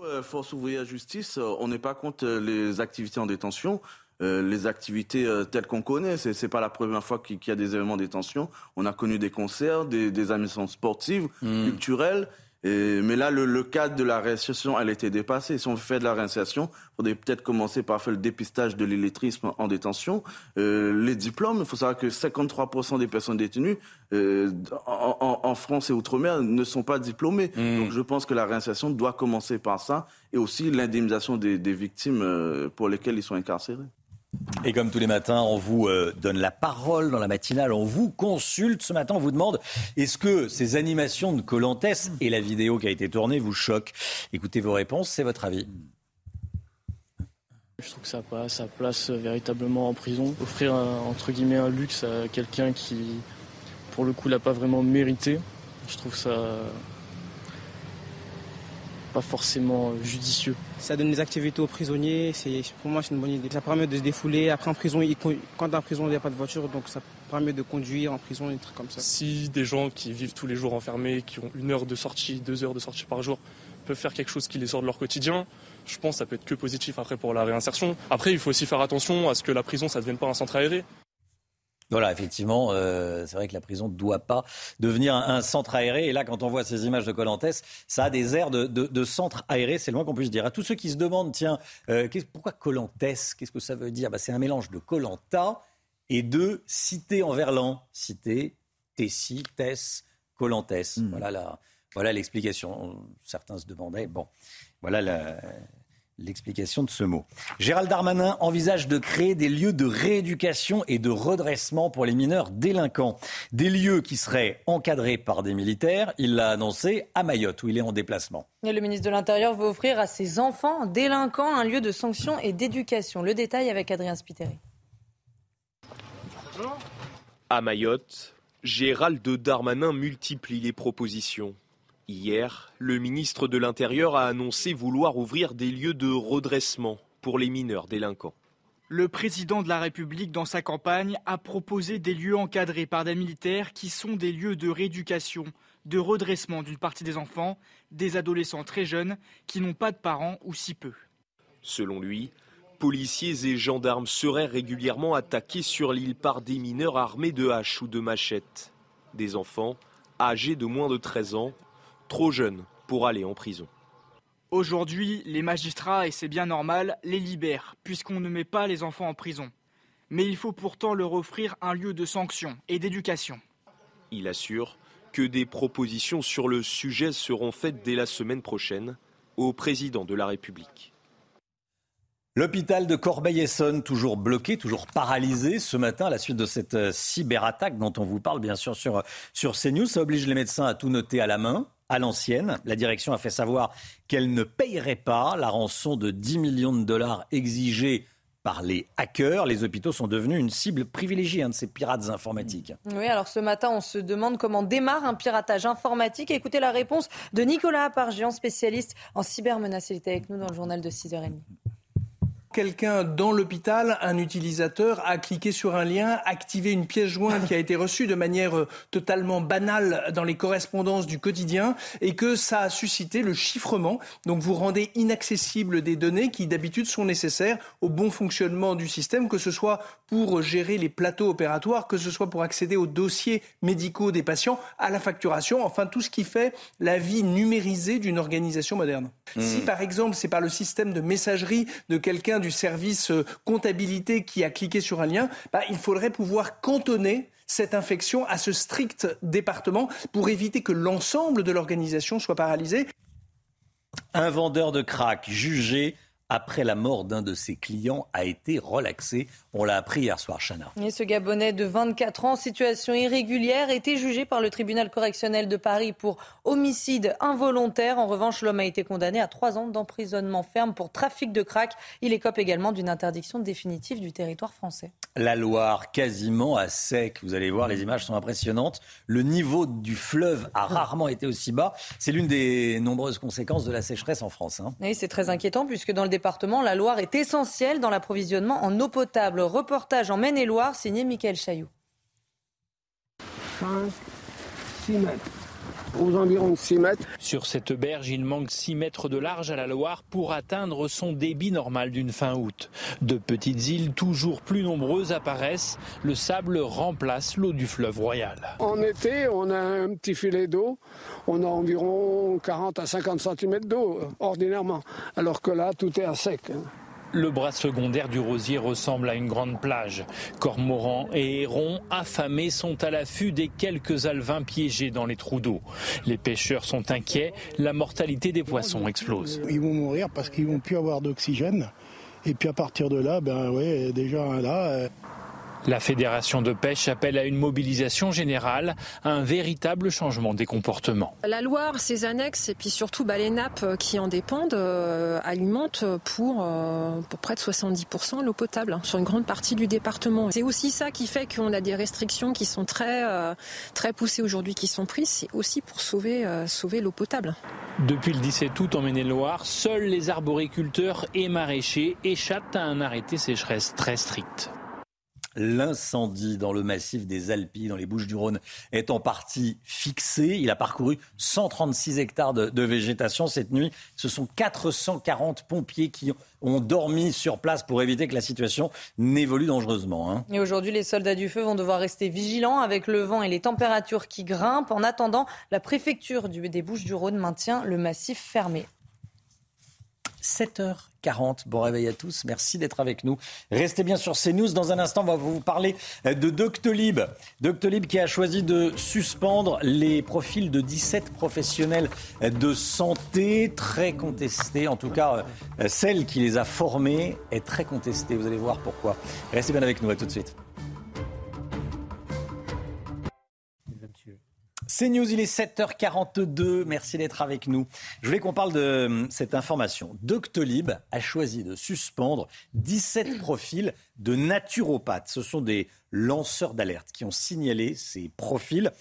[SPEAKER 34] Euh, Force ouvrière justice, euh, on n'est pas contre les activités en détention. les activités telles qu'on connaît. Ce n'est pas la première fois qu'il y a des événements de détention. On a connu des concerts, des, des émissions sportives, mmh. culturelles mais là, le, cadre de la réinsertion, elle était dépassée. Si on fait de la réinsertion, il faudrait peut-être commencer par faire le dépistage de l'illettrisme en détention. Euh, les diplômes, il faut savoir que 53% des personnes détenues euh, en, France et outre-mer ne sont pas diplômées. Mmh. Donc je pense que la réinsertion doit commencer par ça et aussi l'indemnisation des, des victimes euh, pour lesquelles ils sont incarcérés.
[SPEAKER 1] Et comme tous les matins, on vous euh, donne la parole dans la matinale, on vous consulte. Ce matin, on vous demande est-ce que ces animations de Colantes et la vidéo qui a été tournée vous choquent? Écoutez vos réponses, c'est votre avis.
[SPEAKER 36] Je trouve que ça pas sa place véritablement en prison. Offrir un, entre guillemets un luxe à quelqu'un qui, pour le coup, l'a pas vraiment mérité, je trouve ça pas forcément judicieux.
[SPEAKER 27] Ça donne des activités aux prisonniers, c'est, pour moi c'est une bonne idée. Ça permet de se défouler. Après en prison, quand en prison il n'y a pas de voiture, donc ça permet de conduire en prison, des trucs comme ça.
[SPEAKER 36] Si des gens qui vivent tous les jours enfermés, qui ont une heure de sortie, deux heures de sortie par jour, peuvent faire quelque chose qui les sort de leur quotidien, je pense que ça peut être que positif après pour la réinsertion. Après, il faut aussi faire attention à ce que la prison, ça ne devienne pas un centre aéré.
[SPEAKER 1] Voilà, effectivement, euh, c'est vrai que la prison ne doit pas devenir un, centre aéré. Et là, quand on voit ces images de Colantes, ça a des airs de, centre aéré, c'est le moins qu'on puisse dire. À tous ceux qui se demandent, tiens, euh, pourquoi Colantes Qu'est-ce que ça veut dire? Bah, C'est un mélange de Colanta et de Cité en verlan. Cité, Tessie, Tess, Colantes. Hmm. Voilà voilà l'explication. Certains se demandaient, bon, voilà la, l'explication de ce mot. Gérald Darmanin envisage de créer des lieux de rééducation et de redressement pour les mineurs délinquants. Des lieux qui seraient encadrés par des militaires. Il l'a annoncé à Mayotte, où il est en déplacement.
[SPEAKER 2] le ministre de l'Intérieur veut offrir à ses enfants délinquants un lieu de sanction et d'éducation. Le détail avec Adrien Spiteri.
[SPEAKER 3] À Mayotte, Gérald Darmanin multiplie les propositions. Hier, le ministre de l'Intérieur a annoncé vouloir ouvrir des lieux de redressement pour les mineurs délinquants.
[SPEAKER 7] Le président de la République, dans sa campagne, a proposé des lieux encadrés par des militaires qui sont des lieux de rééducation, de redressement d'une partie des enfants, des adolescents très jeunes qui n'ont pas de parents ou si peu.
[SPEAKER 3] Selon lui, policiers et gendarmes seraient régulièrement attaqués sur l'île par des mineurs armés de haches ou de machettes. Des enfants âgés de moins de 13 ans trop jeunes pour aller en prison.
[SPEAKER 7] Aujourd'hui, les magistrats, et c'est bien normal, les libèrent, puisqu'on ne met pas les enfants en prison. Mais il faut pourtant leur offrir un lieu de sanction et d'éducation.
[SPEAKER 3] Il assure que des propositions sur le sujet seront faites dès la semaine prochaine au président de la République.
[SPEAKER 1] L'hôpital de Corbeil-Essonne, toujours bloqué, toujours paralysé ce matin à la suite de cette euh, cyberattaque dont on vous parle bien sûr sur, sur CNews. Ça oblige les médecins à tout noter à la main à l'ancienne. La direction a fait savoir qu'elle ne payerait pas la rançon de 10 millions de dollars exigée par les hackers. Les hôpitaux sont devenus une cible privilégiée de ces pirates informatiques.
[SPEAKER 2] Oui, alors ce matin, on se demande comment démarre un piratage informatique. Écoutez la réponse de Nicolas Apargian, spécialiste en cybermenace. Il était avec nous dans le journal de 6h30
[SPEAKER 31] quelqu'un dans l'hôpital, un utilisateur, a cliqué sur un lien, activé une pièce jointe qui a été reçue de manière euh, totalement banale dans les correspondances du quotidien et que ça a suscité le chiffrement. Donc vous rendez inaccessible des données qui d'habitude sont nécessaires au bon fonctionnement du système, que ce soit pour gérer les plateaux opératoires, que ce soit pour accéder aux dossiers médicaux des patients, à la facturation, enfin tout ce qui fait la vie numérisée d'une organisation moderne. Mmh. Si par exemple c'est par le système de messagerie de quelqu'un du service euh, comptabilité qui a cliqué sur un lien, bah, il faudrait pouvoir cantonner cette infection à ce strict département pour éviter que l'ensemble de l'organisation soit paralysé.
[SPEAKER 1] Un vendeur de crack jugé après la mort d'un de ses clients, a été relaxé. On l'a appris hier soir, Chana.
[SPEAKER 2] Et ce Gabonais de 24 ans, situation irrégulière, était jugé par le tribunal correctionnel de Paris pour homicide involontaire. En revanche, l'homme a été condamné à trois ans d'emprisonnement ferme pour trafic de crack. Il écope également d'une interdiction définitive du territoire français.
[SPEAKER 1] La Loire, quasiment à sec. Vous allez voir, les images sont impressionnantes. Le niveau du fleuve a rarement été aussi bas. C'est l'une des nombreuses conséquences de la sécheresse en France. Hein.
[SPEAKER 2] Oui, c'est très inquiétant puisque dans le département, la Loire est essentielle dans l'approvisionnement en eau potable. Reportage en Maine-et-Loire, signé Michael Chailloux.
[SPEAKER 28] 5, 6 mètres aux environs de 6 mètres.
[SPEAKER 29] Sur cette berge, il manque 6 mètres de large à la Loire pour atteindre son débit normal d'une fin août. De petites îles toujours plus nombreuses apparaissent. Le sable remplace l'eau du fleuve royal.
[SPEAKER 28] En été, on a un petit filet d'eau. On a environ 40 à 50 cm d'eau ordinairement. Alors que là, tout est à sec.
[SPEAKER 29] Le bras secondaire du Rosier ressemble à une grande plage. Cormorans et hérons affamés sont à l'affût des quelques alevins piégés dans les trous d'eau. Les pêcheurs sont inquiets, la mortalité des poissons explose.
[SPEAKER 37] Ils vont mourir parce qu'ils vont plus avoir d'oxygène. Et puis à partir de là, ben ouais, déjà là, euh,
[SPEAKER 29] la Fédération de pêche appelle à une mobilisation générale, un véritable changement des comportements.
[SPEAKER 30] La Loire, ses annexes et puis surtout bah, les nappes qui en dépendent euh, alimentent pour, euh, pour près de 70% l'eau potable hein, sur une grande partie du département. C'est aussi ça qui fait qu'on a des restrictions qui sont très, euh, très poussées aujourd'hui, qui sont prises. C'est aussi pour sauver, sauver l'eau potable.
[SPEAKER 29] Depuis le 17 août en Maine-et-Loire, seuls les arboriculteurs et maraîchers échappent à un arrêté sécheresse très strict.
[SPEAKER 1] L'incendie dans le massif des Alpes, dans les Bouches-du-Rhône, est en partie fixé. Il a parcouru 136 hectares de, végétation cette nuit. Ce sont 440 pompiers qui ont dormi sur place pour éviter que la situation n'évolue dangereusement. Hein.
[SPEAKER 2] Et aujourd'hui, les soldats du feu vont devoir rester vigilants avec le vent et les températures qui grimpent. En attendant, la préfecture des Bouches-du-Rhône maintient le massif fermé.
[SPEAKER 1] 7h40. Bon réveil à tous. Merci d'être avec nous. Restez bien sur CNews. Dans un instant, on va vous parler de Doctolib. Doctolib qui a choisi de suspendre les profils de 17 professionnels de santé très contestés. En tout cas, celle qui les a formés est très contestée. Vous allez voir pourquoi. Restez bien avec nous. À tout de suite. C'est News, il est 7h42. Merci d'être avec nous. Je voulais qu'on parle de euh, cette information. Doctolib a choisi de suspendre 17 *clears throat* profils de naturopathes. Ce sont des lanceurs d'alerte qui ont signalé ces profils.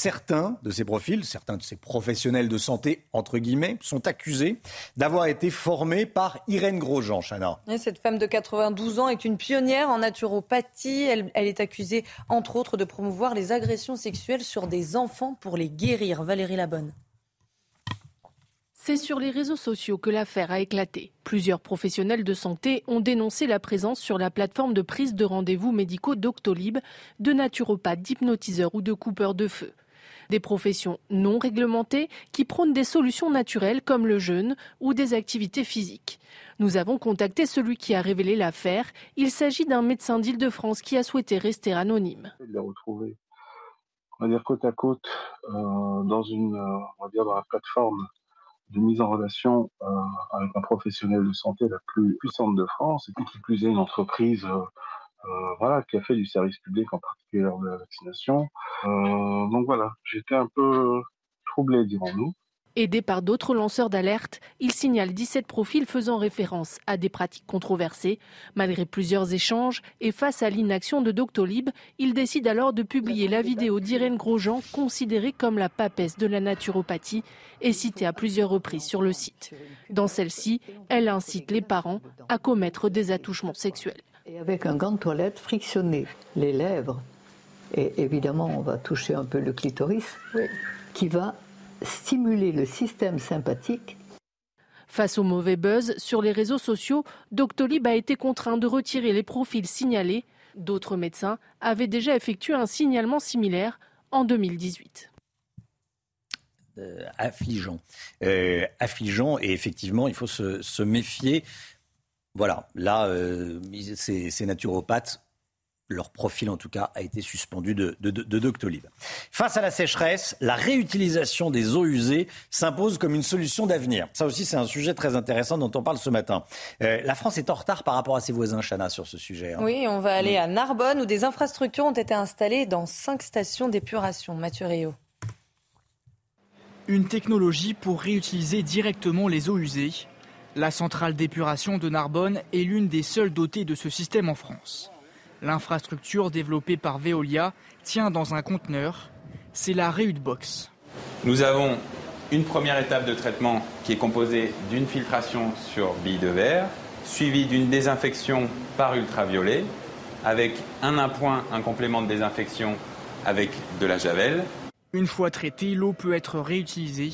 [SPEAKER 1] Certains de ces profils, certains de ces professionnels de santé, entre guillemets, sont accusés d'avoir été formés par Irène Grosjean, Chana.
[SPEAKER 2] Cette femme de 92 ans est une pionnière en naturopathie. Elle, elle est accusée, entre autres, de promouvoir les agressions sexuelles sur des enfants pour les guérir. Valérie Labonne.
[SPEAKER 4] C'est sur les réseaux sociaux que l'affaire a éclaté. Plusieurs professionnels de santé ont dénoncé la présence sur la plateforme de prise de rendez-vous médicaux Doctolib de naturopathes, d'hypnotiseurs ou de coupeurs de feu. Des professions non réglementées qui prônent des solutions naturelles comme le jeûne ou des activités physiques. Nous avons contacté celui qui a révélé l'affaire. Il s'agit d'un médecin d'Île-de-France qui a souhaité rester anonyme.
[SPEAKER 38] retrouvé, on va dire côte à côte, euh, dans une, euh, on va dire dans la plateforme de mise en relation euh, avec un professionnel de santé la plus puissante de France, et puis qui plus est une entreprise euh, euh, voilà, qui a fait du service public, en particulier de la vaccination. donc voilà, j'étais un peu troublé, dirons-nous.
[SPEAKER 4] Aidé par d'autres lanceurs d'alerte, il signale 17 profils faisant référence à des pratiques controversées. Malgré plusieurs échanges et face à l'inaction de Doctolib, il décide alors de publier la vidéo d'Irène Grosjean, considérée comme la papesse de la naturopathie et citée à plusieurs reprises sur le site. Dans celle-ci, elle incite les parents à commettre des attouchements sexuels.
[SPEAKER 39] Et avec un gant de toilette frictionné les lèvres, et évidemment on va toucher un peu le clitoris, qui va stimuler le système sympathique.
[SPEAKER 4] Face au mauvais buzz sur les réseaux sociaux, Doctolib a été contraint de retirer les profils signalés. D'autres médecins avaient déjà effectué un signalement similaire en 2018.
[SPEAKER 1] Euh, affligeant. Euh, affligeant et effectivement, il faut se, méfier. Voilà, là, euh, ces naturopathes leur profil en tout cas a été suspendu de, Doctolib. Face à la sécheresse, la réutilisation des eaux usées s'impose comme une solution d'avenir. Ça aussi, c'est un sujet très intéressant dont on parle ce matin. Euh, la France est en retard par rapport à ses voisins, Chana, sur ce sujet.
[SPEAKER 2] Hein. Oui, on va aller à Narbonne où des infrastructures ont été installées dans cinq stations d'épuration. Mathieu Rio.
[SPEAKER 7] Une technologie pour réutiliser directement les eaux usées. La centrale d'épuration de Narbonne est l'une des seules dotées de ce système en France. L'infrastructure développée par Veolia tient dans un conteneur. C'est la Box.
[SPEAKER 22] Nous avons une première étape de traitement qui est composée d'une filtration sur billes de verre, suivie d'une désinfection par ultraviolet, avec un appoint, un complément de désinfection avec de la javel.
[SPEAKER 7] Une fois traitée, l'eau peut être réutilisée.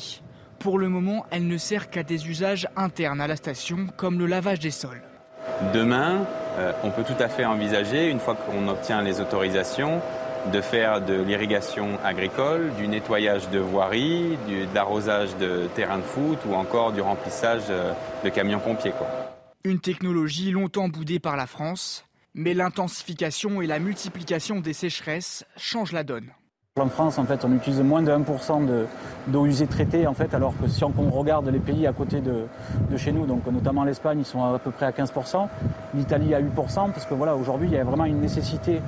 [SPEAKER 7] Pour le moment, elle ne sert qu'à des usages internes à la station, comme le lavage des sols.
[SPEAKER 22] Demain, euh, on peut tout à fait envisager, une fois qu'on obtient les autorisations, de faire de l'irrigation agricole, du nettoyage de voiries, d'arrosage de terrains de foot ou encore du remplissage euh, de camions pompiers.
[SPEAKER 7] Une technologie longtemps boudée par la France, mais l'intensification et la multiplication des sécheresses changent la donne.
[SPEAKER 40] En France, en fait, on utilise moins de 1% d'eau usée traitée, en fait, alors que si on regarde les pays à côté de, chez nous, donc notamment l'Espagne, ils sont à peu près à 15%, l'Italie à 8%, parce que voilà, aujourd'hui, il y a vraiment une nécessité,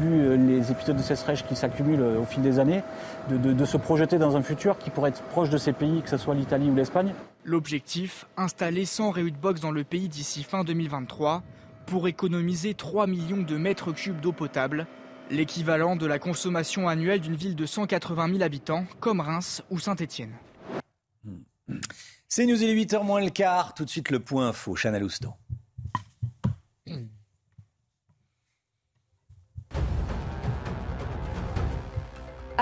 [SPEAKER 40] vu euh, les épisodes de sécheresse qui s'accumulent euh, au fil des années, de, se projeter dans un futur qui pourrait être proche de ces pays, que ce soit l'Italie ou l'Espagne.
[SPEAKER 7] L'objectif, installer 100 box dans le pays d'ici fin 2023 pour économiser 3 millions de mètres cubes d'eau potable l'équivalent de la consommation annuelle d'une ville de 180 000 habitants comme Reims ou Saint-Étienne.
[SPEAKER 1] C'est News, il est 8h moins le quart. Tout de suite, le point info. Chanel Houston.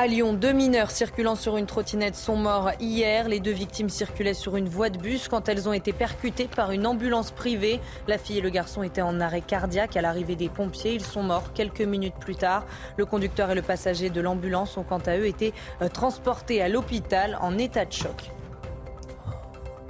[SPEAKER 2] À Lyon, deux mineurs circulant sur une trottinette sont morts hier. Les deux victimes circulaient sur une voie de bus quand elles ont été percutées par une ambulance privée. La fille et le garçon étaient en arrêt cardiaque à l'arrivée des pompiers. Ils sont morts quelques minutes plus tard. Le conducteur et le passager de l'ambulance ont quant à eux été euh, transportés à l'hôpital en état de choc.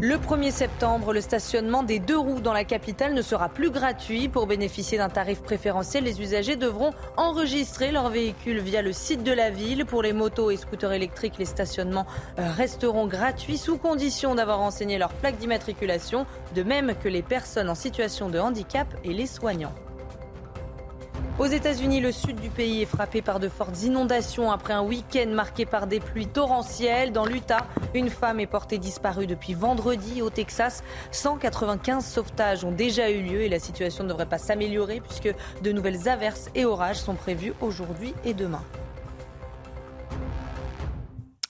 [SPEAKER 2] Le 1er septembre, le stationnement des deux roues dans la capitale ne sera plus gratuit. Pour bénéficier d'un tarif préférentiel, les usagers devront enregistrer leur véhicule via le site de la ville. Pour les motos et scooters électriques, les stationnements euh, resteront gratuits sous condition d'avoir renseigné leur plaque d'immatriculation, de même que les personnes en situation de handicap et les soignants. Aux États-Unis, le sud du pays est frappé par de fortes inondations après un week-end marqué par des pluies torrentielles. Dans l'Utah, une femme est portée disparue depuis vendredi. Au Texas, 195 sauvetages ont déjà eu lieu et la situation ne devrait pas s'améliorer puisque de nouvelles averses et orages sont prévus aujourd'hui et demain.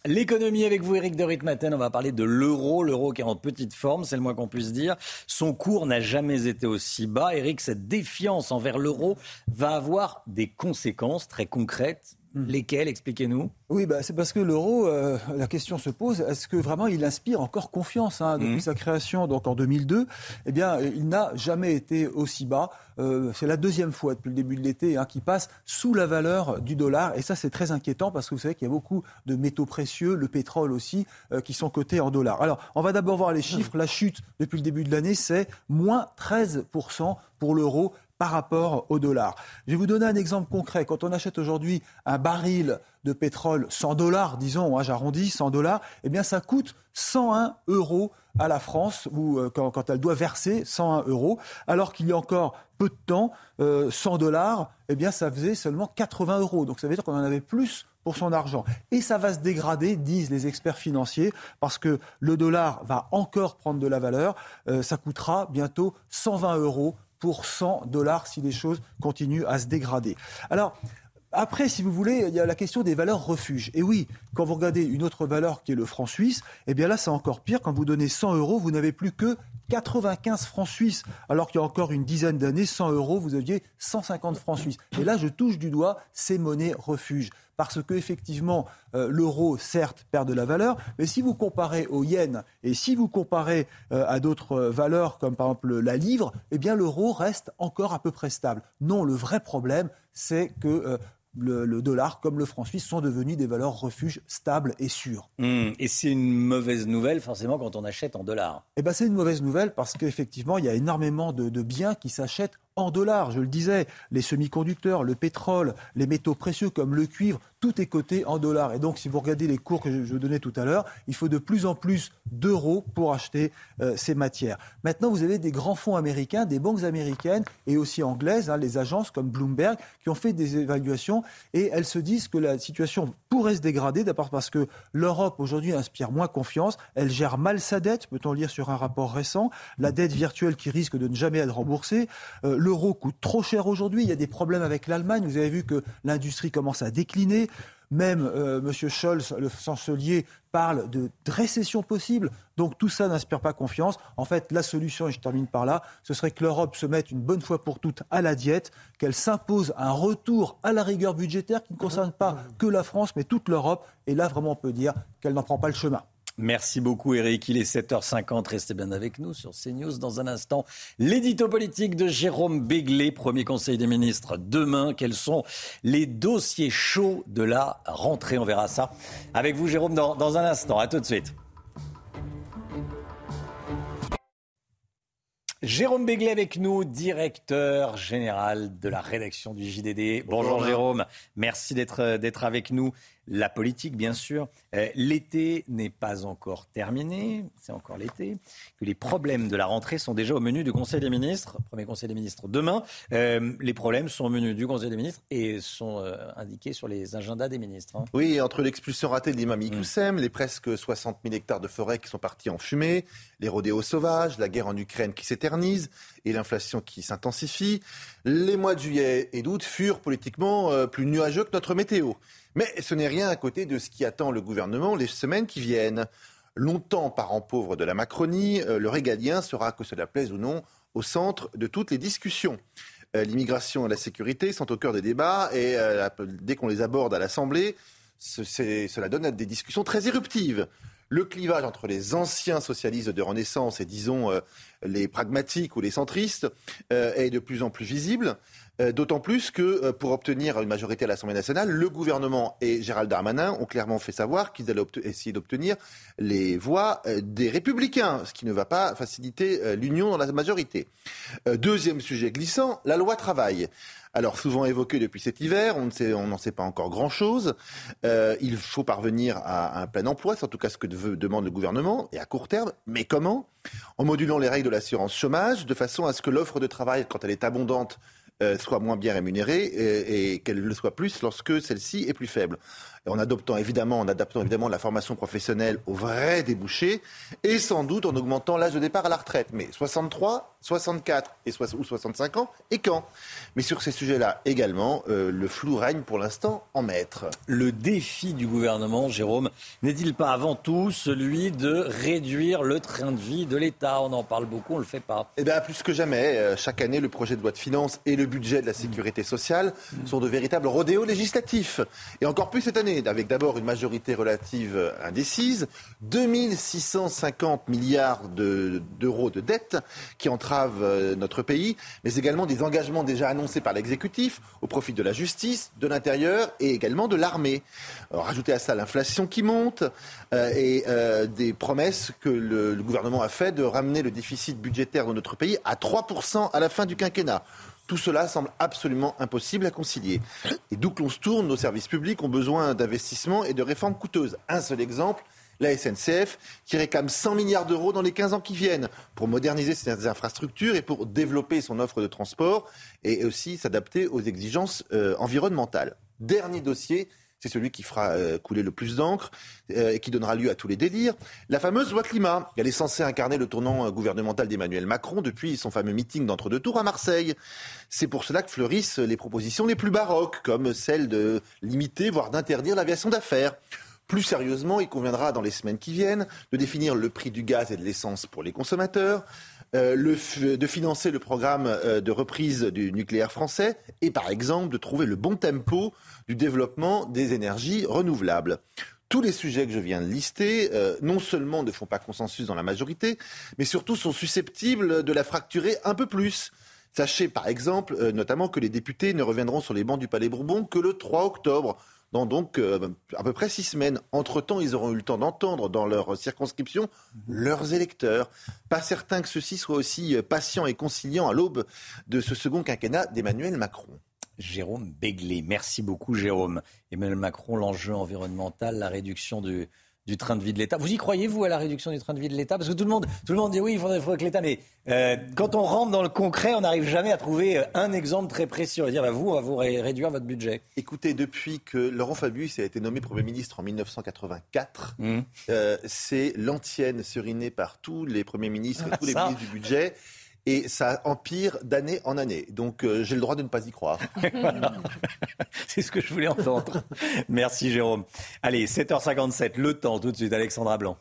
[SPEAKER 1] L'économie avec vous, Eric de Ritmaten. On va parler de l'euro. L'euro qui est en petite forme, c'est le moins qu'on puisse dire. Son cours n'a jamais été aussi bas. Eric, cette défiance envers l'euro va avoir des conséquences très concrètes. Lesquelles Expliquez-nous.
[SPEAKER 23] Oui, bah, c'est parce que l'euro, euh, la question se pose, est-ce que vraiment il inspire encore confiance hein, Depuis
[SPEAKER 1] Mhm.
[SPEAKER 23] sa création, donc en 2002, eh bien, il n'a jamais été aussi bas. Euh, c'est la deuxième fois depuis le début de l'été hein, qu'il passe sous la valeur du dollar. Et ça, c'est très inquiétant parce que vous savez qu'il y a beaucoup de métaux précieux, le pétrole aussi, euh, qui sont cotés en dollars. Alors, on va d'abord voir les chiffres. La chute depuis le début de l'année, c'est moins 13% pour l'euro par rapport au dollar. Je vais vous donner un exemple concret. Quand on achète aujourd'hui un baril de pétrole 100 dollars, disons, hein, j'arrondis 100 dollars, eh bien ça coûte 101 euros à la France ou euh, quand, elle doit verser 101 euros, alors qu'il y a encore peu de temps, euh, 100 dollars, eh bien ça faisait seulement 80 euros. Donc ça veut dire qu'on en avait plus pour son argent. Et ça va se dégrader, disent les experts financiers, parce que le dollar va encore prendre de la valeur. Euh, ça coûtera bientôt 120 euros pour 100 dollars si les choses continuent à se dégrader. Alors, après, si vous voulez, il y a la question des valeurs refuges. Et oui, quand vous regardez une autre valeur qui est le franc suisse, eh bien là, c'est encore pire. Quand vous donnez 100 euros, vous n'avez plus que 95 francs suisses. Alors qu'il y a encore une dizaine d'années, 100 euros, vous aviez 150 francs suisses. Et là, je touche du doigt ces monnaies refuges. Parce que effectivement, euh, l'euro, certes, perd de la valeur, mais si vous comparez au yen et si vous comparez euh, à d'autres euh, valeurs, comme par exemple la livre, eh bien l'euro reste encore à peu près stable. Non, le vrai problème, c'est que euh, le, le dollar, comme le franc suisse, sont devenus des valeurs refuges stables et sûres.
[SPEAKER 1] Hum, et c'est une mauvaise nouvelle, forcément, quand on achète en dollars.
[SPEAKER 23] Eh ben, c'est une mauvaise nouvelle parce qu'effectivement, il y a énormément de, de biens qui s'achètent en dollars. Je le disais, les semi-conducteurs, le pétrole, les métaux précieux comme le cuivre, tout est coté en dollars. Et donc, si vous regardez les cours que je, donnais tout à l'heure, il faut de plus en plus d'euros pour acheter euh, ces matières. Maintenant, vous avez des grands fonds américains, des banques américaines et aussi anglaises, hein, les agences comme Bloomberg, qui ont fait des évaluations et elles se disent que la situation pourrait se dégrader, d'abord parce que l'Europe aujourd'hui inspire moins confiance, elle gère mal sa dette, peut-on lire sur un rapport récent, la dette virtuelle qui risque de ne jamais être remboursée, Euh, l'euro coûte trop cher aujourd'hui, il y a des problèmes avec l'Allemagne, vous avez vu que l'industrie commence à décliner, même euh, M. Scholz, le chancelier, parle de, de récession possible. Donc tout ça n'inspire pas confiance. En fait, la solution, et je termine par là, ce serait que l'Europe se mette une bonne fois pour toutes à la diète, qu'elle s'impose un retour à la rigueur budgétaire qui ne concerne pas que la France, mais toute l'Europe. Et là, vraiment, on peut dire qu'elle n'en prend pas le chemin.
[SPEAKER 1] Merci beaucoup Eric, il est 7h50, restez bien avec nous sur CNews dans un instant. L'édito politique de Jérôme Béglé, premier conseil des ministres demain. Quels sont les dossiers chauds de la rentrée? On verra ça avec vous Jérôme dans, dans un instant. À tout de suite. Jérôme Béglé avec nous, directeur général de la rédaction du JDD. Bonjour,
[SPEAKER 41] Bonjour,
[SPEAKER 1] Jérôme, merci d'être d'être avec nous. La politique, bien sûr. Euh, l'été n'est pas encore terminé, c'est encore l'été. Que les problèmes de la rentrée sont déjà au menu du Conseil des ministres, premier Conseil des ministres demain. Euh, les problèmes sont au menu du Conseil des ministres et sont euh, indiqués sur les agendas des ministres. hein.
[SPEAKER 41] Oui, entre l'expulsion ratée de l'imam Iqoussem, les presque 60 000 hectares de forêt qui sont partis en fumée, les rodéos sauvages, la guerre en Ukraine qui s'éternise et l'inflation qui s'intensifie, les mois de juillet et d'août furent politiquement plus nuageux que notre météo. Mais ce n'est rien à côté de ce qui attend le gouvernement les semaines qui viennent. Longtemps parent pauvre de la Macronie, euh, le régalien sera, que cela plaise ou non, au centre de toutes les discussions. Euh, L'immigration et la sécurité sont au cœur des débats et euh, dès qu'on les aborde à l'Assemblée, cela donne des discussions très éruptives. Le clivage entre les anciens socialistes de Renaissance et, disons, les pragmatiques ou les centristes est de plus en plus visible. Euh, d'autant plus que pour obtenir une majorité à l'Assemblée nationale, le gouvernement et Gérald Darmanin ont clairement fait savoir qu'ils allaient essayer d'obtenir les voix des républicains, ce qui ne va pas faciliter l'union dans la majorité. deuxième sujet glissant, la loi travail alors souvent évoqué depuis cet hiver, on n'en sait pas encore grand-chose. Euh, il faut parvenir à, un plein emploi, c'est en tout cas ce que demande le gouvernement, et à court terme. Mais comment? En modulant les règles de l'assurance chômage, de façon à ce que l'offre de travail, quand elle est abondante, euh, soit moins bien rémunérée et, et qu'elle le soit plus lorsque celle-ci est plus faible en adoptant évidemment, en adaptant évidemment la formation professionnelle aux vrais débouchés, et sans doute en augmentant l'âge de départ à la retraite. Mais 63, 64 et ou 65 ans, et quand? Mais sur ces sujets-là également, euh, le flou règne pour l'instant en maître.
[SPEAKER 1] Le défi du gouvernement, Jérôme, n'est-il pas avant tout celui de réduire le train de vie de l'État? On en parle beaucoup, on ne le fait pas.
[SPEAKER 41] Eh bien, plus que jamais, euh, chaque année, le projet de loi de finances et le budget de la sécurité sociale sont de véritables rodéos législatifs. Et encore plus cette année avec d'abord une majorité relative indécise, 2650 milliards d'euros de, dettes qui entravent euh, notre pays, mais également des engagements déjà annoncés par l'exécutif au profit de la justice, de l'intérieur et également de l'armée. Rajoutez à ça l'inflation qui monte euh, et euh, des promesses que le, le gouvernement a fait de ramener le déficit budgétaire de notre pays à 3% à la fin du quinquennat. Tout cela semble absolument impossible à concilier. Et d'où que l'on se tourne, nos services publics ont besoin d'investissements et de réformes coûteuses. Un seul exemple, la SNCF, qui réclame 100 milliards d'euros dans les 15 ans qui viennent pour moderniser ses infrastructures et pour développer son offre de transport et aussi s'adapter aux exigences euh, environnementales. Dernier dossier, c'est celui qui fera euh, couler le plus d'encre euh, et qui donnera lieu à tous les délires. La fameuse loi climat. Elle est censée incarner le tournant euh, gouvernemental d'Emmanuel Macron depuis son fameux meeting d'entre-deux tours à Marseille. C'est pour cela que fleurissent les propositions les plus baroques, comme celle de limiter, voire d'interdire l'aviation d'affaires. Plus sérieusement, il conviendra dans les semaines qui viennent de définir le prix du gaz et de l'essence pour les consommateurs, de financer le programme de reprise du nucléaire français et par exemple de trouver le bon tempo du développement des énergies renouvelables. Tous les sujets que je viens de lister, euh, non seulement ne font pas consensus dans la majorité, mais surtout sont susceptibles de la fracturer un peu plus. Sachez par exemple euh, notamment que les députés ne reviendront sur les bancs du Palais Bourbon que le 3 octobre, donc euh, à peu près six semaines. Entre-temps, ils auront eu le temps d'entendre dans leur circonscription leurs électeurs. Pas certain que ceux-ci soient aussi patients et conciliants à l'aube de ce second quinquennat d'Emmanuel Macron.
[SPEAKER 1] Jérôme Béglé. Merci beaucoup, Jérôme. Emmanuel Macron, l'enjeu environnemental, la réduction du, train de vie de l'État. Vous y croyez, vous, à la réduction du train de vie de l'État? Parce que tout le monde, tout le monde dit oui, il faudrait, que l'État. Mais euh, quand on rentre dans le concret, on n'arrive jamais à trouver euh, un exemple très précis. On va dire, bah, vous, on va vous réduire votre budget.
[SPEAKER 41] Écoutez, depuis que Laurent Fabius a été nommé Premier ministre en 1984, mmh. euh, c'est l'antienne serinée par tous les premiers ministres et tous les ministres du budget et ça empire d'année en année. Donc euh, j'ai le droit de ne pas y croire. *laughs*
[SPEAKER 1] C'est ce que je voulais entendre. Merci Jérôme. Allez, 7h57, le temps tout de suite, Alexandra Blanc.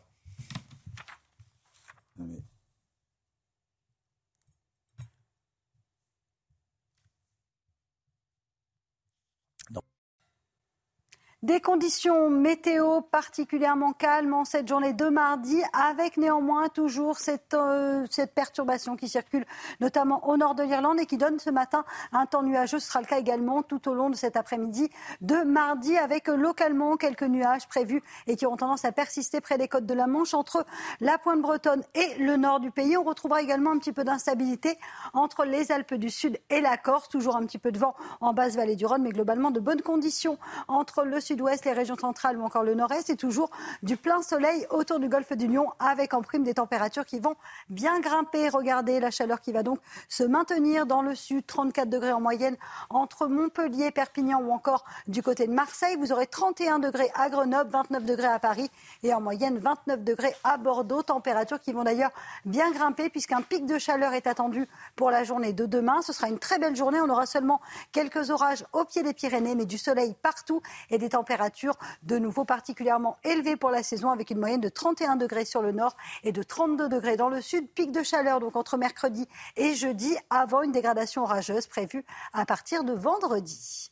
[SPEAKER 24] Des conditions météo particulièrement calmes en cette journée de mardi, avec néanmoins toujours cette, euh, cette perturbation qui circule notamment au nord de l'Irlande et qui donne ce matin un temps nuageux. Ce sera le cas également tout au long de cet après-midi de mardi, avec localement quelques nuages prévus et qui auront tendance à persister près des côtes de la Manche entre la pointe bretonne et le nord du pays. On retrouvera également un petit peu d'instabilité entre les Alpes du Sud et la Corse. Toujours un petit peu de vent en basse vallée du Rhône, mais globalement de bonnes conditions entre le sud-ouest, les régions centrales ou encore le nord-est, et toujours du plein soleil autour du golfe du Lion, avec en prime des températures qui vont bien grimper. Regardez la chaleur qui va donc se maintenir dans le sud, 34 degrés en moyenne entre Montpellier, Perpignan ou encore du côté de Marseille. Vous aurez 31 degrés à Grenoble, 29 degrés à Paris et en moyenne 29 degrés à Bordeaux. Températures qui vont d'ailleurs bien grimper puisqu'un pic de chaleur est attendu pour la journée de demain. Ce sera une très belle journée. On aura seulement quelques orages au pied des Pyrénées, mais du soleil partout et des températures de nouveau particulièrement élevées pour la saison avec une moyenne de 31 degrés sur le nord et de 32 degrés dans le sud. Pic de chaleur donc entre mercredi et jeudi avant une dégradation orageuse prévue à partir de vendredi.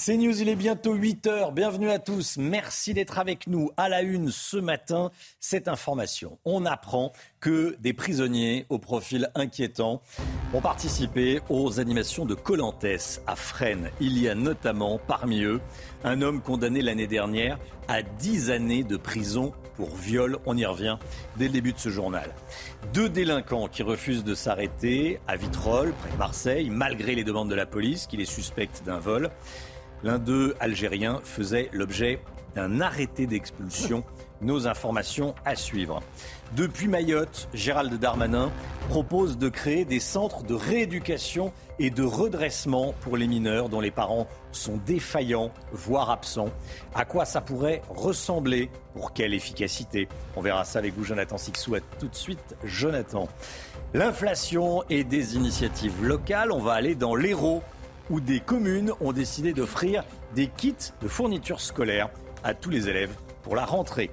[SPEAKER 1] C'est News, il est bientôt 8h. Bienvenue à tous. Merci d'être avec nous à la une ce matin. Cette information, on apprend que des prisonniers au profil inquiétant ont participé aux animations de Colantes à Fresnes. Il y a notamment parmi eux un homme condamné l'année dernière à 10 années de prison pour viol. On y revient dès le début de ce journal. Deux délinquants qui refusent de s'arrêter à Vitrolles, près de Marseille, malgré les demandes de la police qui les suspecte d'un vol. L'un d'eux, algérien, faisait l'objet d'un arrêté d'expulsion. Nos informations à suivre. Depuis Mayotte, Gérald Darmanin propose de créer des centres de rééducation et de redressement pour les mineurs dont les parents sont défaillants, voire absents. À quoi ça pourrait ressembler? Pour quelle efficacité? On verra ça avec vous, Jonathan Sixou. À tout de suite, Jonathan. L'inflation et des initiatives locales. On va aller dans l'Hérault où des communes ont décidé d'offrir des kits de fournitures scolaires à tous les élèves pour la rentrée.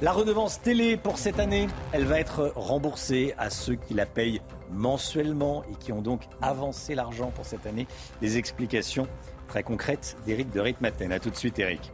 [SPEAKER 1] La redevance télé pour cette année, elle va être remboursée à ceux qui la payent mensuellement et qui ont donc avancé l'argent pour cette année. Les explications très concrètes d'Éric de Ritmaten. A tout de suite, Éric.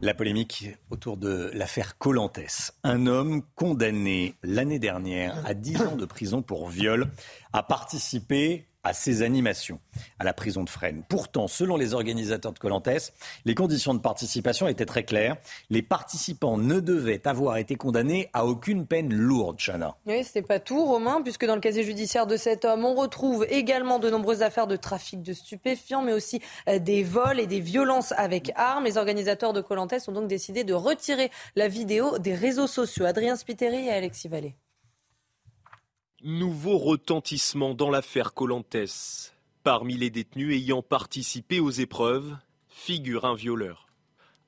[SPEAKER 1] La polémique autour de l'affaire Colantes. Un homme condamné l'année dernière à 10 ans de prison pour viol a participé à ces animations à la prison de Fresnes. Pourtant, selon les organisateurs de Colantes, les conditions de participation étaient très claires. Les participants ne devaient avoir été condamnés à aucune peine lourde, Chana.
[SPEAKER 2] Oui, c'est pas tout, Romain, puisque dans le casier judiciaire de cet homme, on retrouve également de nombreuses affaires de trafic de stupéfiants, mais aussi euh, des vols et des violences avec armes. Les organisateurs de Colantes ont donc décidé de retirer la vidéo des réseaux sociaux. Adrien Spiteri et Alexis Vallée.
[SPEAKER 3] Nouveau retentissement dans l'affaire Colantes. Parmi les détenus ayant participé aux épreuves, figure un violeur.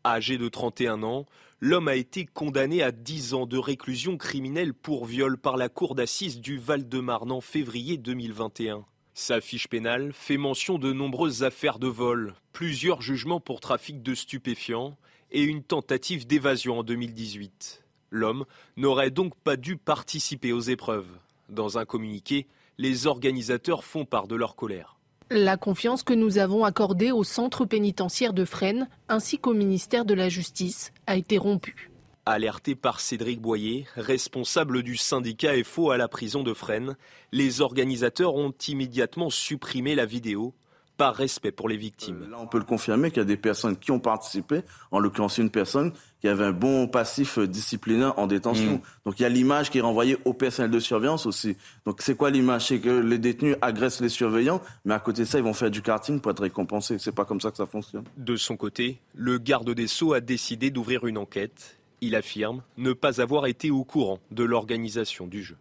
[SPEAKER 3] Âgé de 31 ans, l'homme a été condamné à 10 ans de réclusion criminelle pour viol par la cour d'assises du Val-de-Marne en février 2021. Sa fiche pénale fait mention de nombreuses affaires de vol, plusieurs jugements pour trafic de stupéfiants et une tentative d'évasion en 2018. L'homme n'aurait donc pas dû participer aux épreuves. Dans un communiqué, les organisateurs font part de leur colère.
[SPEAKER 4] La confiance que nous avons accordée au centre pénitentiaire de Fresnes ainsi qu'au ministère de la Justice a été rompue.
[SPEAKER 3] Alerté par Cédric Boyer, responsable du syndicat FO à la prison de Fresnes, les organisateurs ont immédiatement supprimé la vidéo par respect pour les victimes.
[SPEAKER 34] Là, on peut le confirmer qu'il y a des personnes qui ont participé, en l'occurrence une personne qui avait un bon passif disciplinaire en détention. Mm. Donc il y a l'image qui est renvoyée au personnel de surveillance aussi. Donc c'est quoi l'image? C'est que les détenus agressent les surveillants, mais à côté de ça, ils vont faire du karting pour être récompensés. C'est pas comme ça que ça fonctionne.
[SPEAKER 3] De son côté, le garde des Sceaux a décidé d'ouvrir une enquête. Il affirme ne pas avoir été au courant de l'organisation du jeu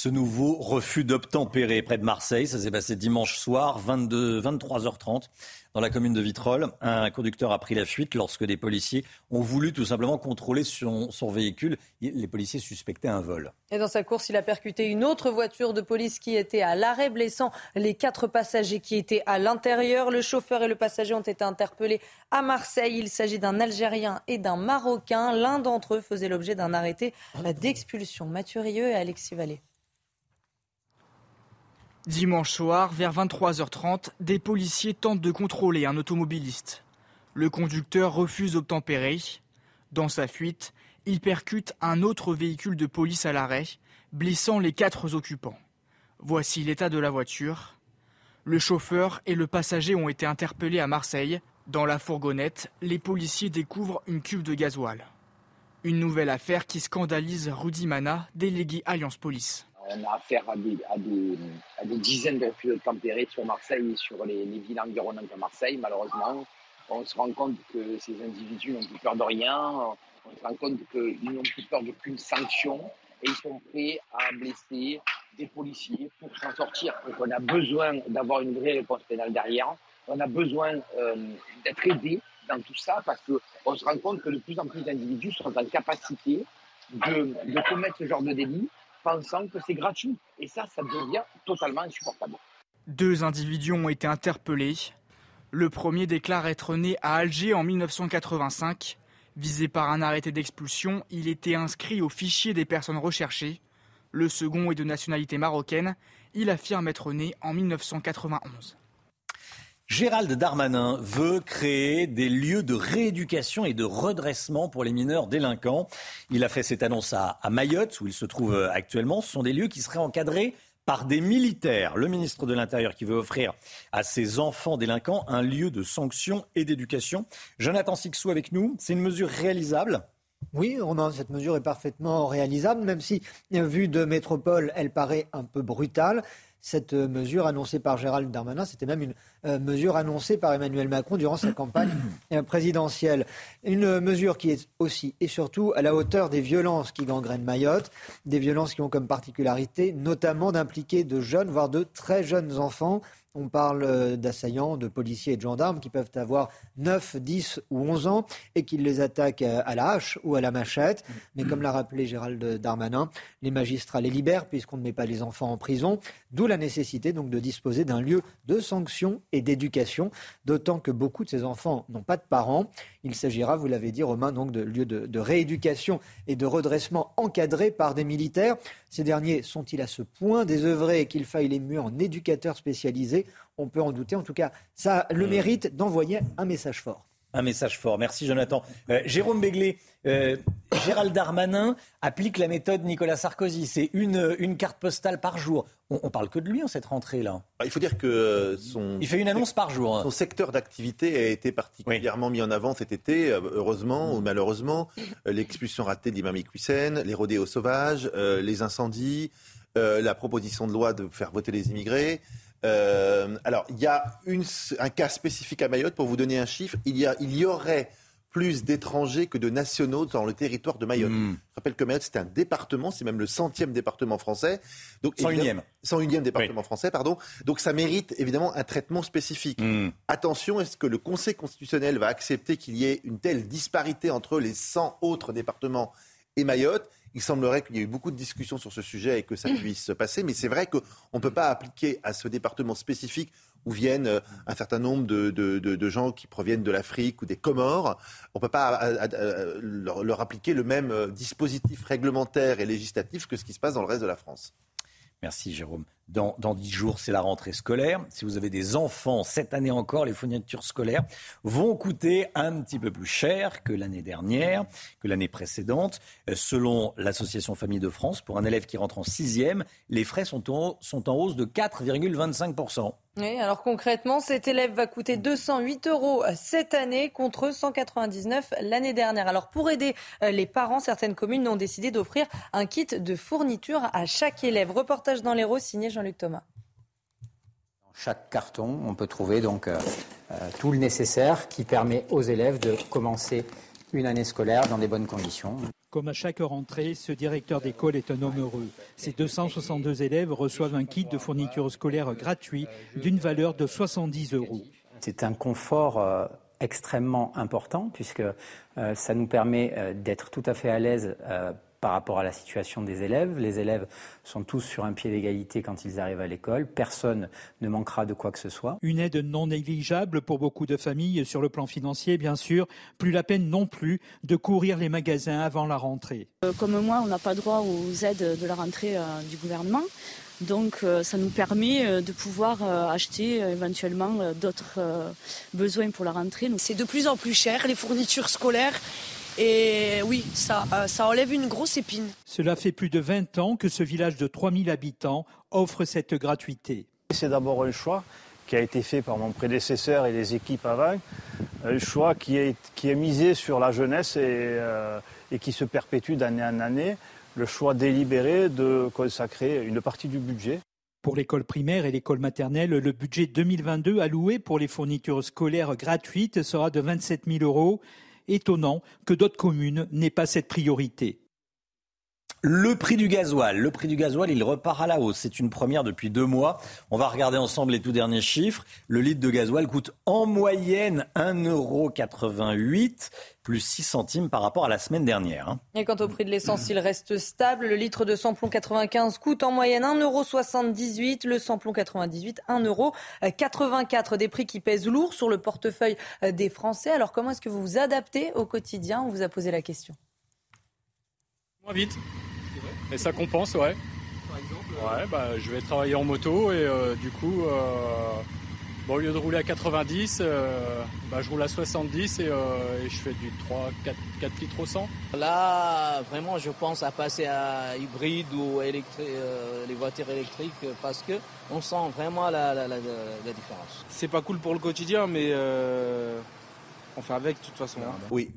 [SPEAKER 1] ce nouveau refus d'obtempérer près de Marseille. Ça s'est passé dimanche soir, 22, 23h30, dans la commune de Vitrolles. Un conducteur a pris la fuite lorsque des policiers ont voulu tout simplement contrôler son, son véhicule. Les policiers suspectaient un vol.
[SPEAKER 2] Et dans sa course, il a percuté une autre voiture de police qui était à l'arrêt, blessant les quatre passagers qui étaient à l'intérieur. Le chauffeur et le passager ont été interpellés à Marseille. Il s'agit d'un Algérien et d'un Marocain. L'un d'entre eux faisait l'objet d'un arrêté d'expulsion. Mathieu Rieu et Alexis Vallée.
[SPEAKER 7] Dimanche soir, vers 23h30, des policiers tentent de contrôler un automobiliste. Le conducteur refuse d'obtempérer. Dans sa fuite, il percute un autre véhicule de police à l'arrêt, blessant les quatre occupants. Voici l'état de la voiture. Le chauffeur et le passager ont été interpellés à Marseille. Dans la fourgonnette, les policiers découvrent une cuve de gasoil. Une nouvelle affaire qui scandalise Rudy Mana, délégué Alliance Police
[SPEAKER 42] on a affaire à des, dizaines de refus de sur Marseille et sur les, les, villes environnantes de Marseille, malheureusement. On se rend compte que ces individus n'ont plus peur de rien, on se rend compte qu'ils n'ont plus peur d'aucune sanction et ils sont prêts à blesser des policiers pour s'en sortir. Donc on a besoin d'avoir une vraie réponse pénale derrière, on a besoin euh, d'être aidé dans tout ça parce qu'on se rend compte que de plus en plus d'individus sont en capacité de commettre ce genre de délit pensant que c'est gratuit. Et ça, ça devient totalement insupportable.
[SPEAKER 7] Deux individus ont été interpellés. Le premier déclare être né à Alger en 1985. Visé par un arrêté d'expulsion, il était inscrit au fichier des personnes recherchées. Le second est de nationalité marocaine. Il affirme être né en 1991.
[SPEAKER 1] Gérald Darmanin veut créer des lieux de rééducation et de redressement pour les mineurs délinquants. Il a fait cette annonce à, Mayotte, où il se trouve euh, actuellement. Ce sont des lieux qui seraient encadrés par des militaires. Le ministre de l'Intérieur qui veut offrir à ses enfants délinquants un lieu de sanction et d'éducation. Jonathan Sixou avec nous. C'est une mesure réalisable?
[SPEAKER 9] Oui, cette mesure est parfaitement réalisable, même si, vue de métropole, elle paraît un peu brutale cette euh, mesure annoncée par Gérald Darmanin. C'était même une euh, mesure annoncée par Emmanuel Macron durant sa campagne *clears throat* euh, présidentielle. Une mesure qui est aussi et surtout à la hauteur des violences qui gangrènent Mayotte, des violences qui ont comme particularité notamment d'impliquer de jeunes, voire de très jeunes enfants on parle euh, d'assaillants, de policiers et de gendarmes qui peuvent avoir 9, 10 ou 11 ans et qui les attaquent euh, à la hache ou à la machette. Mais comme l'a rappelé Gérald Darmanin, les magistrats les libèrent puisqu'on ne met pas les enfants en prison. D'où la nécessité donc de disposer d'un lieu de sanction et d'éducation, d'autant que beaucoup de ces enfants n'ont pas de parents. Il s'agira, vous l'avez dit Romain, donc de lieux de, de rééducation et de redressement encadrés par des militaires. Ces derniers sont-ils à ce point désœuvrés qu'il faille les muer en éducateurs spécialisés? On peut en douter. En tout cas, ça a le mérite d'envoyer un message fort.
[SPEAKER 1] Un message fort. Merci Jonathan. Euh, Jérôme Béglé, euh, Gérald Darmanin applique la méthode Nicolas Sarkozy. C'est une, une carte postale par jour. On, on, parle que de lui en cette rentrée-là.
[SPEAKER 41] Bah, il faut dire que son.
[SPEAKER 1] Il fait une annonce par jour. Hein.
[SPEAKER 41] Son secteur d'activité a été particulièrement mis en avant cet été, euh, heureusement ou malheureusement. L'expulsion ratée d'Imam Iqwisen, les rodéos sauvages, les incendies, la proposition de loi de faire voter les immigrés. Euh, alors, il y a une, un cas spécifique à Mayotte, pour vous donner un chiffre, il y, a, il y aurait plus d'étrangers que de nationaux dans le territoire de Mayotte. Hmm. Je rappelle que Mayotte, c'est un département, c'est même le centième département français.
[SPEAKER 1] Donc, 101e.
[SPEAKER 41] 101e département français, pardon. Donc ça mérite évidemment un traitement spécifique. Hmm. Attention, est-ce que le Conseil constitutionnel va accepter qu'il y ait une telle disparité entre les 100 autres départements et Mayotte? Il semblerait qu'il y ait eu beaucoup de discussions sur ce sujet et que ça puisse se passer, mais c'est vrai qu'on ne peut pas appliquer à ce département spécifique où viennent euh, un certain nombre de, gens qui proviennent de l'Afrique ou des Comores. On ne peut pas euh, euh, leur appliquer le même dispositif réglementaire et législatif que ce qui se passe dans le reste de la France.
[SPEAKER 1] Merci Jérôme. Dans, dix jours, c'est la rentrée scolaire. Si vous avez des enfants, cette année encore, les fournitures scolaires vont coûter un petit peu plus cher que l'année dernière, que l'année précédente. Euh, selon l'Association Famille de France, pour un élève qui rentre en sixième, les frais sont en, hausse de 4,25%.
[SPEAKER 2] Oui, alors concrètement, cet élève va coûter 208 euros cette année contre 199 l'année dernière. Alors pour aider euh, les parents, certaines communes ont décidé d'offrir un kit de fourniture à chaque élève. Reportage dans l'Hérault signé Jean-Luc Thomas.
[SPEAKER 10] Dans chaque carton, on peut trouver donc euh, euh, tout le nécessaire qui permet aux élèves de commencer une année scolaire dans des bonnes conditions.
[SPEAKER 11] Comme à chaque rentrée, ce directeur d'école est un homme heureux. Ces 262 élèves reçoivent un kit de fourniture scolaire gratuit d'une valeur de 70 euros.
[SPEAKER 10] C'est un confort euh, extrêmement important puisque euh, ça nous permet euh, d'être tout à fait à l'aise par rapport à la situation des élèves. Les élèves sont tous sur un pied d'égalité quand ils arrivent à l'école. Personne ne manquera de quoi que ce soit.
[SPEAKER 11] Une aide non négligeable pour beaucoup de familles sur le plan financier, bien sûr. Plus la peine non plus de courir les magasins avant la rentrée.
[SPEAKER 12] Euh, comme moi, on n'a pas droit aux aides de la rentrée euh, du gouvernement. Donc euh, ça nous permet de pouvoir acheter éventuellement d'autres besoins pour la rentrée.
[SPEAKER 43] C'est de plus en plus cher, les fournitures scolaires. Et oui, ça, euh, ça enlève une grosse épine.
[SPEAKER 11] Cela fait plus de 20 ans que ce village de 3000 habitants offre cette gratuité.
[SPEAKER 14] C'est d'abord un choix qui a été fait par mon prédécesseur et les équipes avant, un choix qui est, qui est misé sur la jeunesse et, euh, et qui se perpétue d'année en année, le choix délibéré de consacrer une partie du budget
[SPEAKER 11] pour l'école primaire et l'école maternelle, le budget 2022 alloué pour les fournitures scolaires gratuites sera de 27 000 euros étonnant que d'autres communes n'aient pas cette priorité.
[SPEAKER 1] Le prix du gasoil, le prix du gasoil, il repart à la hausse. C'est une première depuis deux mois. On va regarder ensemble les tout derniers chiffres. Le litre de gasoil coûte en moyenne 1,88 plus 6 centimes par rapport à la semaine dernière. Hein.
[SPEAKER 2] Et quant au prix de l'essence, il reste stable. Le litre de samplon 95 coûte en moyenne 1,78 Le samplon 98, 1,84 Des prix qui pèsent lourd sur le portefeuille des Français. Alors comment est-ce que vous vous adaptez au quotidien? On vous a posé la question.
[SPEAKER 29] Moins vite. Et ça compense, ouais. Par exemple Ouais, bah, je vais travailler en moto et euh, du coup, euh, Bon, au lieu de rouler à 90, euh, bah, je roule à 70 et, euh, et je fais du 3, 4, 4 litres au 100.
[SPEAKER 22] Là, vraiment, je pense à passer à hybride ou électri- euh, les voitures électriques parce que on sent vraiment la, la- la- la différence.
[SPEAKER 29] C'est pas cool pour le quotidien, mais euh, on fait avec de toute façon. hein.
[SPEAKER 41] Oui,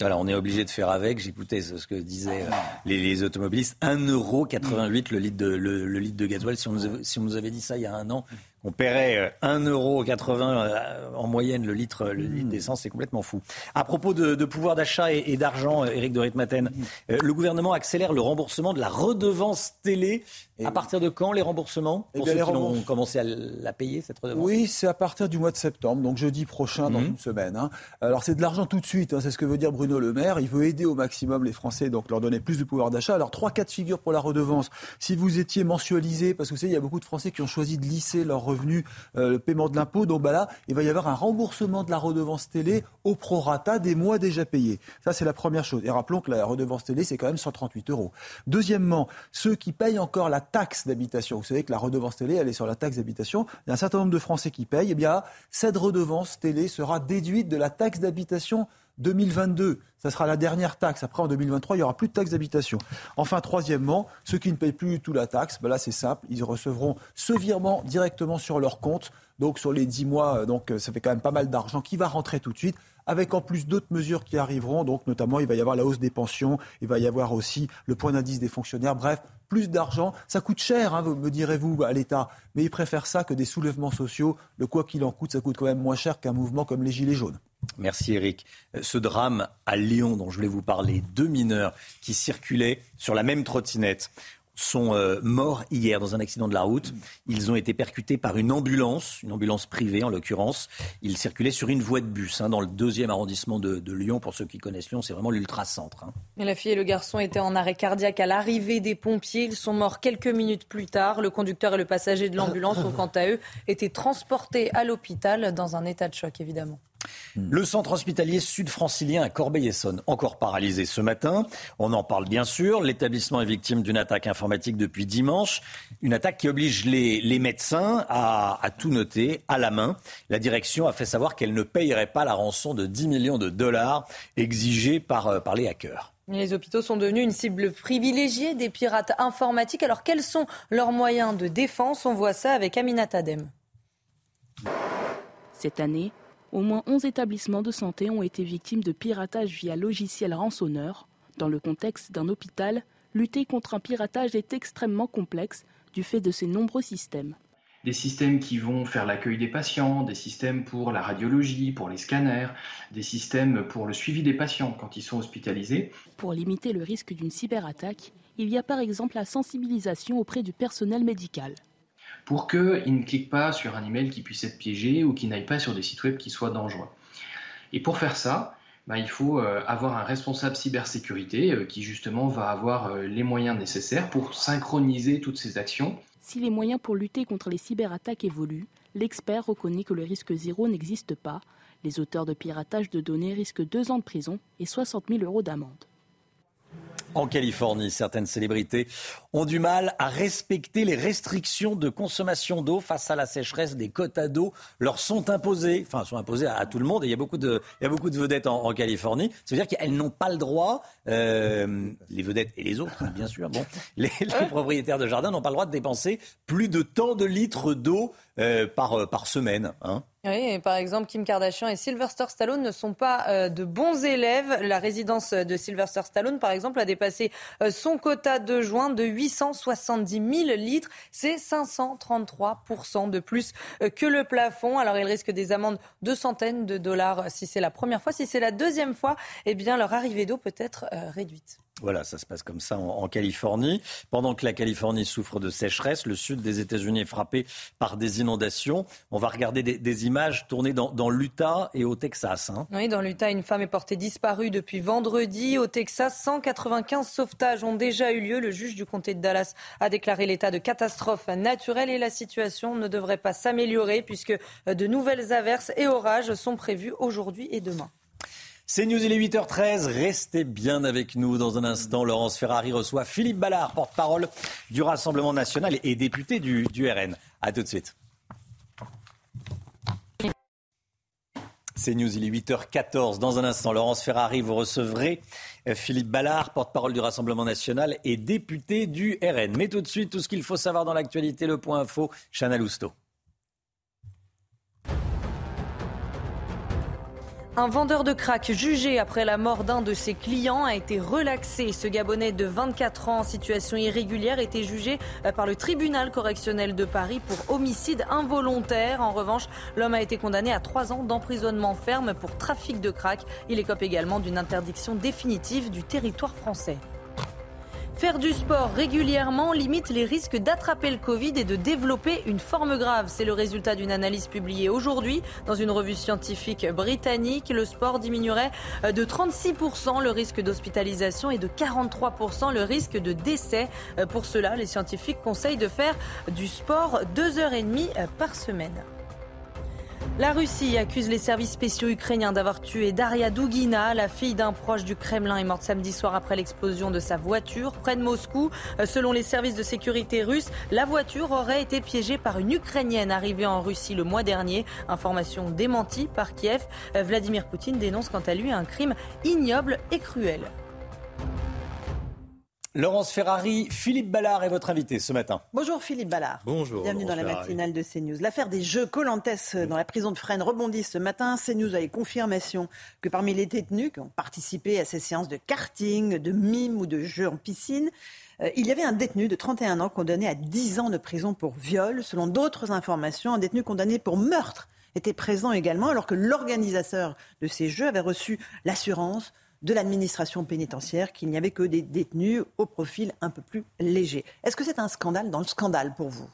[SPEAKER 1] Voilà, on est obligé de faire avec. J'écoutais ce que disaient euh, les, les automobilistes. 1,88€ le litre de le, le litre de gasoil. Si on, nous avait, si on nous avait dit ça il y a un an, on paierait euh, 1,80€ euh, en moyenne le litre, le litre d'essence, c'est complètement fou. À propos de, de pouvoir d'achat et, et d'argent, euh, Éric de Ritmaten, euh, le gouvernement accélère le remboursement de la redevance télé. à partir de quand les remboursements
[SPEAKER 23] Eh
[SPEAKER 1] Pour ceux
[SPEAKER 23] les
[SPEAKER 1] qui ont
[SPEAKER 23] rembourse-
[SPEAKER 1] commencé à la payer cette redevance?
[SPEAKER 23] Oui, c'est à partir du mois de septembre, donc jeudi prochain, dans
[SPEAKER 1] Mhm.
[SPEAKER 23] une semaine. hein. Alors c'est de l'argent tout de suite, hein, c'est ce que veut dire Bruno Le Maire. Il veut aider au maximum les Français, donc leur donner plus de pouvoir d'achat. Alors trois cas de figure pour la redevance. Si vous étiez mensualisé, parce que vous savez, il y a beaucoup de Français qui ont choisi de lisser leurs euh, le paiement de l'impôt, donc bah là, il va y avoir un remboursement de la redevance télé au prorata des mois déjà payés. Ça, c'est la première chose. Et rappelons que la redevance télé, c'est quand même 138 euros. Deuxièmement, ceux qui payent encore la taxe d'habitation. Vous savez que la redevance télé, elle est sur la taxe d'habitation. Il y a un certain nombre de Français qui payent. Eh bien, cette redevance télé sera déduite de la taxe d'habitation 2022. Ça sera la dernière taxe. Après, en 2023, il n'y aura plus de taxe d'habitation. Enfin, troisièmement, ceux qui ne payent plus du tout la taxe, ben là, c'est simple. Ils recevront ce virement directement sur leur compte. Donc, sur les 10 mois, euh, donc, euh, ça fait quand même pas mal d'argent qui va rentrer tout de suite avec en plus d'autres mesures qui arriveront. Donc, notamment, il va y avoir la hausse des pensions, il va y avoir aussi le point d'indice des fonctionnaires. Bref, plus d'argent. Ça coûte cher, hein, me direz-vous, à l'État. Mais ils préfèrent ça que des soulèvements sociaux. Le quoi qu'il en coûte, ça coûte quand même moins cher qu'un mouvement comme les Gilets jaunes.
[SPEAKER 1] Merci Eric. Euh, Ce drame à Lyon dont je voulais vous parler, deux mineurs qui circulaient sur la même trottinette sont euh, morts hier dans un accident de la route. Ils ont été percutés par une ambulance, une ambulance privée en l'occurrence. Ils circulaient sur une voie de bus hein, dans le deuxième arrondissement de, Lyon. Pour ceux qui connaissent Lyon, c'est vraiment l'ultra-centre. hein.
[SPEAKER 2] La fille et le garçon étaient en arrêt cardiaque à l'arrivée des pompiers. Ils sont morts quelques minutes plus tard. Le conducteur et le passager de l'ambulance ont quant à eux été transportés à l'hôpital dans un état de choc évidemment.
[SPEAKER 1] Le centre hospitalier sud-francilien à Corbeil-Essonne, encore paralysé ce matin. On en parle bien sûr. L'établissement est victime d'une attaque informatique depuis dimanche. Une attaque qui oblige les, les médecins à, à tout noter à la main. La direction a fait savoir qu'elle ne payerait pas la rançon de 10 millions de dollars exigée par, euh, par les hackers.
[SPEAKER 2] Les hôpitaux sont devenus une cible privilégiée des pirates informatiques. Alors quels sont leurs moyens de défense? On voit ça avec Aminat Adem.
[SPEAKER 17] Cette année, au moins 11 établissements de santé ont été victimes de piratage via logiciel rançonneur. Dans le contexte d'un hôpital, lutter contre un piratage est extrêmement complexe du fait de ses nombreux systèmes.
[SPEAKER 18] des systèmes qui vont faire l'accueil des patients, des systèmes pour la radiologie, pour les scanners, des systèmes pour le suivi des patients quand ils sont hospitalisés.
[SPEAKER 17] Pour limiter le risque d'une cyberattaque, il y a par exemple la sensibilisation auprès du personnel médical.
[SPEAKER 18] Pour qu'ils ne cliquent pas sur un email qui puisse être piégé ou qu'ils n'aillent pas sur des sites web qui soient dangereux. Et pour faire ça, bah, il faut euh, avoir un responsable cybersécurité euh, qui justement va avoir euh, les moyens nécessaires pour synchroniser toutes ces actions.
[SPEAKER 17] Si les moyens pour lutter contre les cyberattaques évoluent, l'expert reconnaît que le risque zéro n'existe pas. Les auteurs de piratage de données risquent deux ans de prison et 60 000 euros d'amende.
[SPEAKER 1] En Californie, certaines célébrités ont du mal à respecter les restrictions de consommation d'eau face à la sécheresse. Des quotas d'eau leur sont imposées, enfin sont imposées à, à tout le monde. Et il y a beaucoup de, il y a beaucoup de vedettes en, en Californie. Ça veut dire qu'elles n'ont pas le droit, euh, les vedettes et les autres, bien sûr. Bon, *laughs* les, les propriétaires de jardins n'ont pas le droit de dépenser plus de tant de litres d'eau euh, par, euh, par semaine. Hein.
[SPEAKER 2] Oui, et par exemple, Kim Kardashian et Sylvester Stallone ne sont pas euh, de bons élèves. La résidence de Sylvester Stallone, par exemple, a dépassé son quota de juin de 870 000 litres. C'est 533% de plus euh, que le plafond. Alors, ils risquent des amendes de centaines de dollars si c'est la première fois. Si c'est la deuxième fois, eh bien, leur arrivée d'eau peut être euh, réduite.
[SPEAKER 1] Voilà, ça se passe comme ça en, Californie. Pendant que la Californie souffre de sécheresse, le sud des États-Unis est frappé par des inondations. On va regarder des, images tournées dans, dans l'Utah et au Texas. Hein.
[SPEAKER 2] Oui, dans l'Utah, une femme est portée disparue depuis vendredi. Au Texas, 195 sauvetages ont déjà eu lieu. Le juge du comté de Dallas a déclaré l'état de catastrophe naturelle et la situation ne devrait pas s'améliorer puisque de nouvelles averses et orages sont prévus aujourd'hui et demain.
[SPEAKER 1] C'est News, il est 8h13. Restez bien avec nous. Dans un instant, Laurence Ferrari reçoit Philippe Ballard, porte-parole du Rassemblement national et député du, RN. A tout de suite. C'est News, il est 8h14. Dans un instant, Laurence Ferrari, vous recevrez euh, Philippe Ballard, porte-parole du Rassemblement national et député du RN. Mais tout de suite, tout ce qu'il faut savoir dans l'actualité, le point info, Chana Lousteau.
[SPEAKER 2] Un vendeur de crack jugé après la mort d'un de ses clients a été relaxé. Ce Gabonais de 24 ans en situation irrégulière était jugé par le tribunal correctionnel de Paris pour homicide involontaire. En revanche, l'homme a été condamné à trois ans d'emprisonnement ferme pour trafic de crack. Il écope également d'une interdiction définitive du territoire français. Faire du sport régulièrement limite les risques d'attraper le Covid et de développer une forme grave. C'est le résultat d'une analyse publiée aujourd'hui dans une revue scientifique britannique. Le sport diminuerait de 36% le risque d'hospitalisation et de 43% le risque de décès. Pour cela, les scientifiques conseillent de faire du sport deux heures et demie par semaine. La Russie accuse les services spéciaux ukrainiens d'avoir tué Daria Dugina, la fille d'un proche du Kremlin, est morte samedi soir après l'explosion de sa voiture près de Moscou. Selon les services de sécurité russes, la voiture aurait été piégée par une Ukrainienne arrivée en Russie le mois dernier. Information démentie par Kiev. Vladimir Poutine dénonce quant à lui un crime ignoble et cruel.
[SPEAKER 1] Laurence Ferrari, Philippe Ballard est votre invité ce matin.
[SPEAKER 44] Bonjour Philippe Ballard.
[SPEAKER 1] Bonjour.
[SPEAKER 44] Bienvenue dans la matinale de CNews. L'affaire des Jeux Colantes dans la prison de Fresnes rebondit ce matin. CNews a eu confirmation que parmi les détenus qui ont participé à ces séances de karting, de mime ou de jeux en piscine, euh, il y avait un détenu de 31 ans condamné à 10 ans de prison pour viol. Selon d'autres informations, un détenu condamné pour meurtre était présent également, alors que l'organisateur de ces jeux avait reçu l'assurance de l'administration pénitentiaire qu'il n'y avait que des détenus au profil un peu plus léger. Est-ce que c'est un scandale dans le scandale pour vous?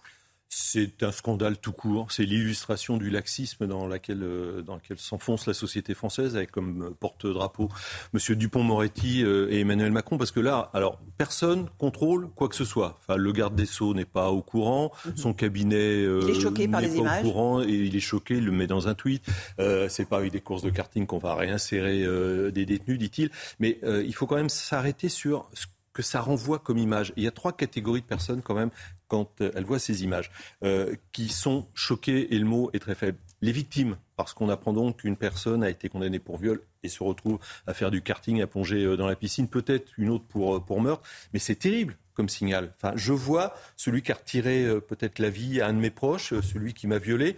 [SPEAKER 45] C'est un scandale tout court. C'est l'illustration du laxisme dans, laquelle, euh, dans lequel s'enfonce la société française avec comme porte-drapeau M. Dupont-Moretti euh, et Emmanuel Macron. Parce que là, alors, personne contrôle quoi que ce soit. Enfin, le garde des Sceaux n'est pas au courant. Mhm. Son cabinet euh, n'est pas au courant et il est choqué. Il le met dans un tweet. Euh, c'est pas avec des courses de karting qu'on va réinsérer des détenus, dit-il. Mais il faut quand même s'arrêter sur ce que ça renvoie comme image. Il y a trois catégories de personnes quand même quand euh, elles voient ces images, euh, qui sont choquées, et le mot est très faible. Les victimes, parce qu'on apprend donc qu'une personne a été condamnée pour viol et se retrouve à faire du karting, à plonger euh, dans la piscine, peut-être une autre pour, pour meurtre, mais c'est terrible comme signal. Enfin, je vois celui qui a retiré peut-être la vie à un de mes proches, celui qui m'a violé,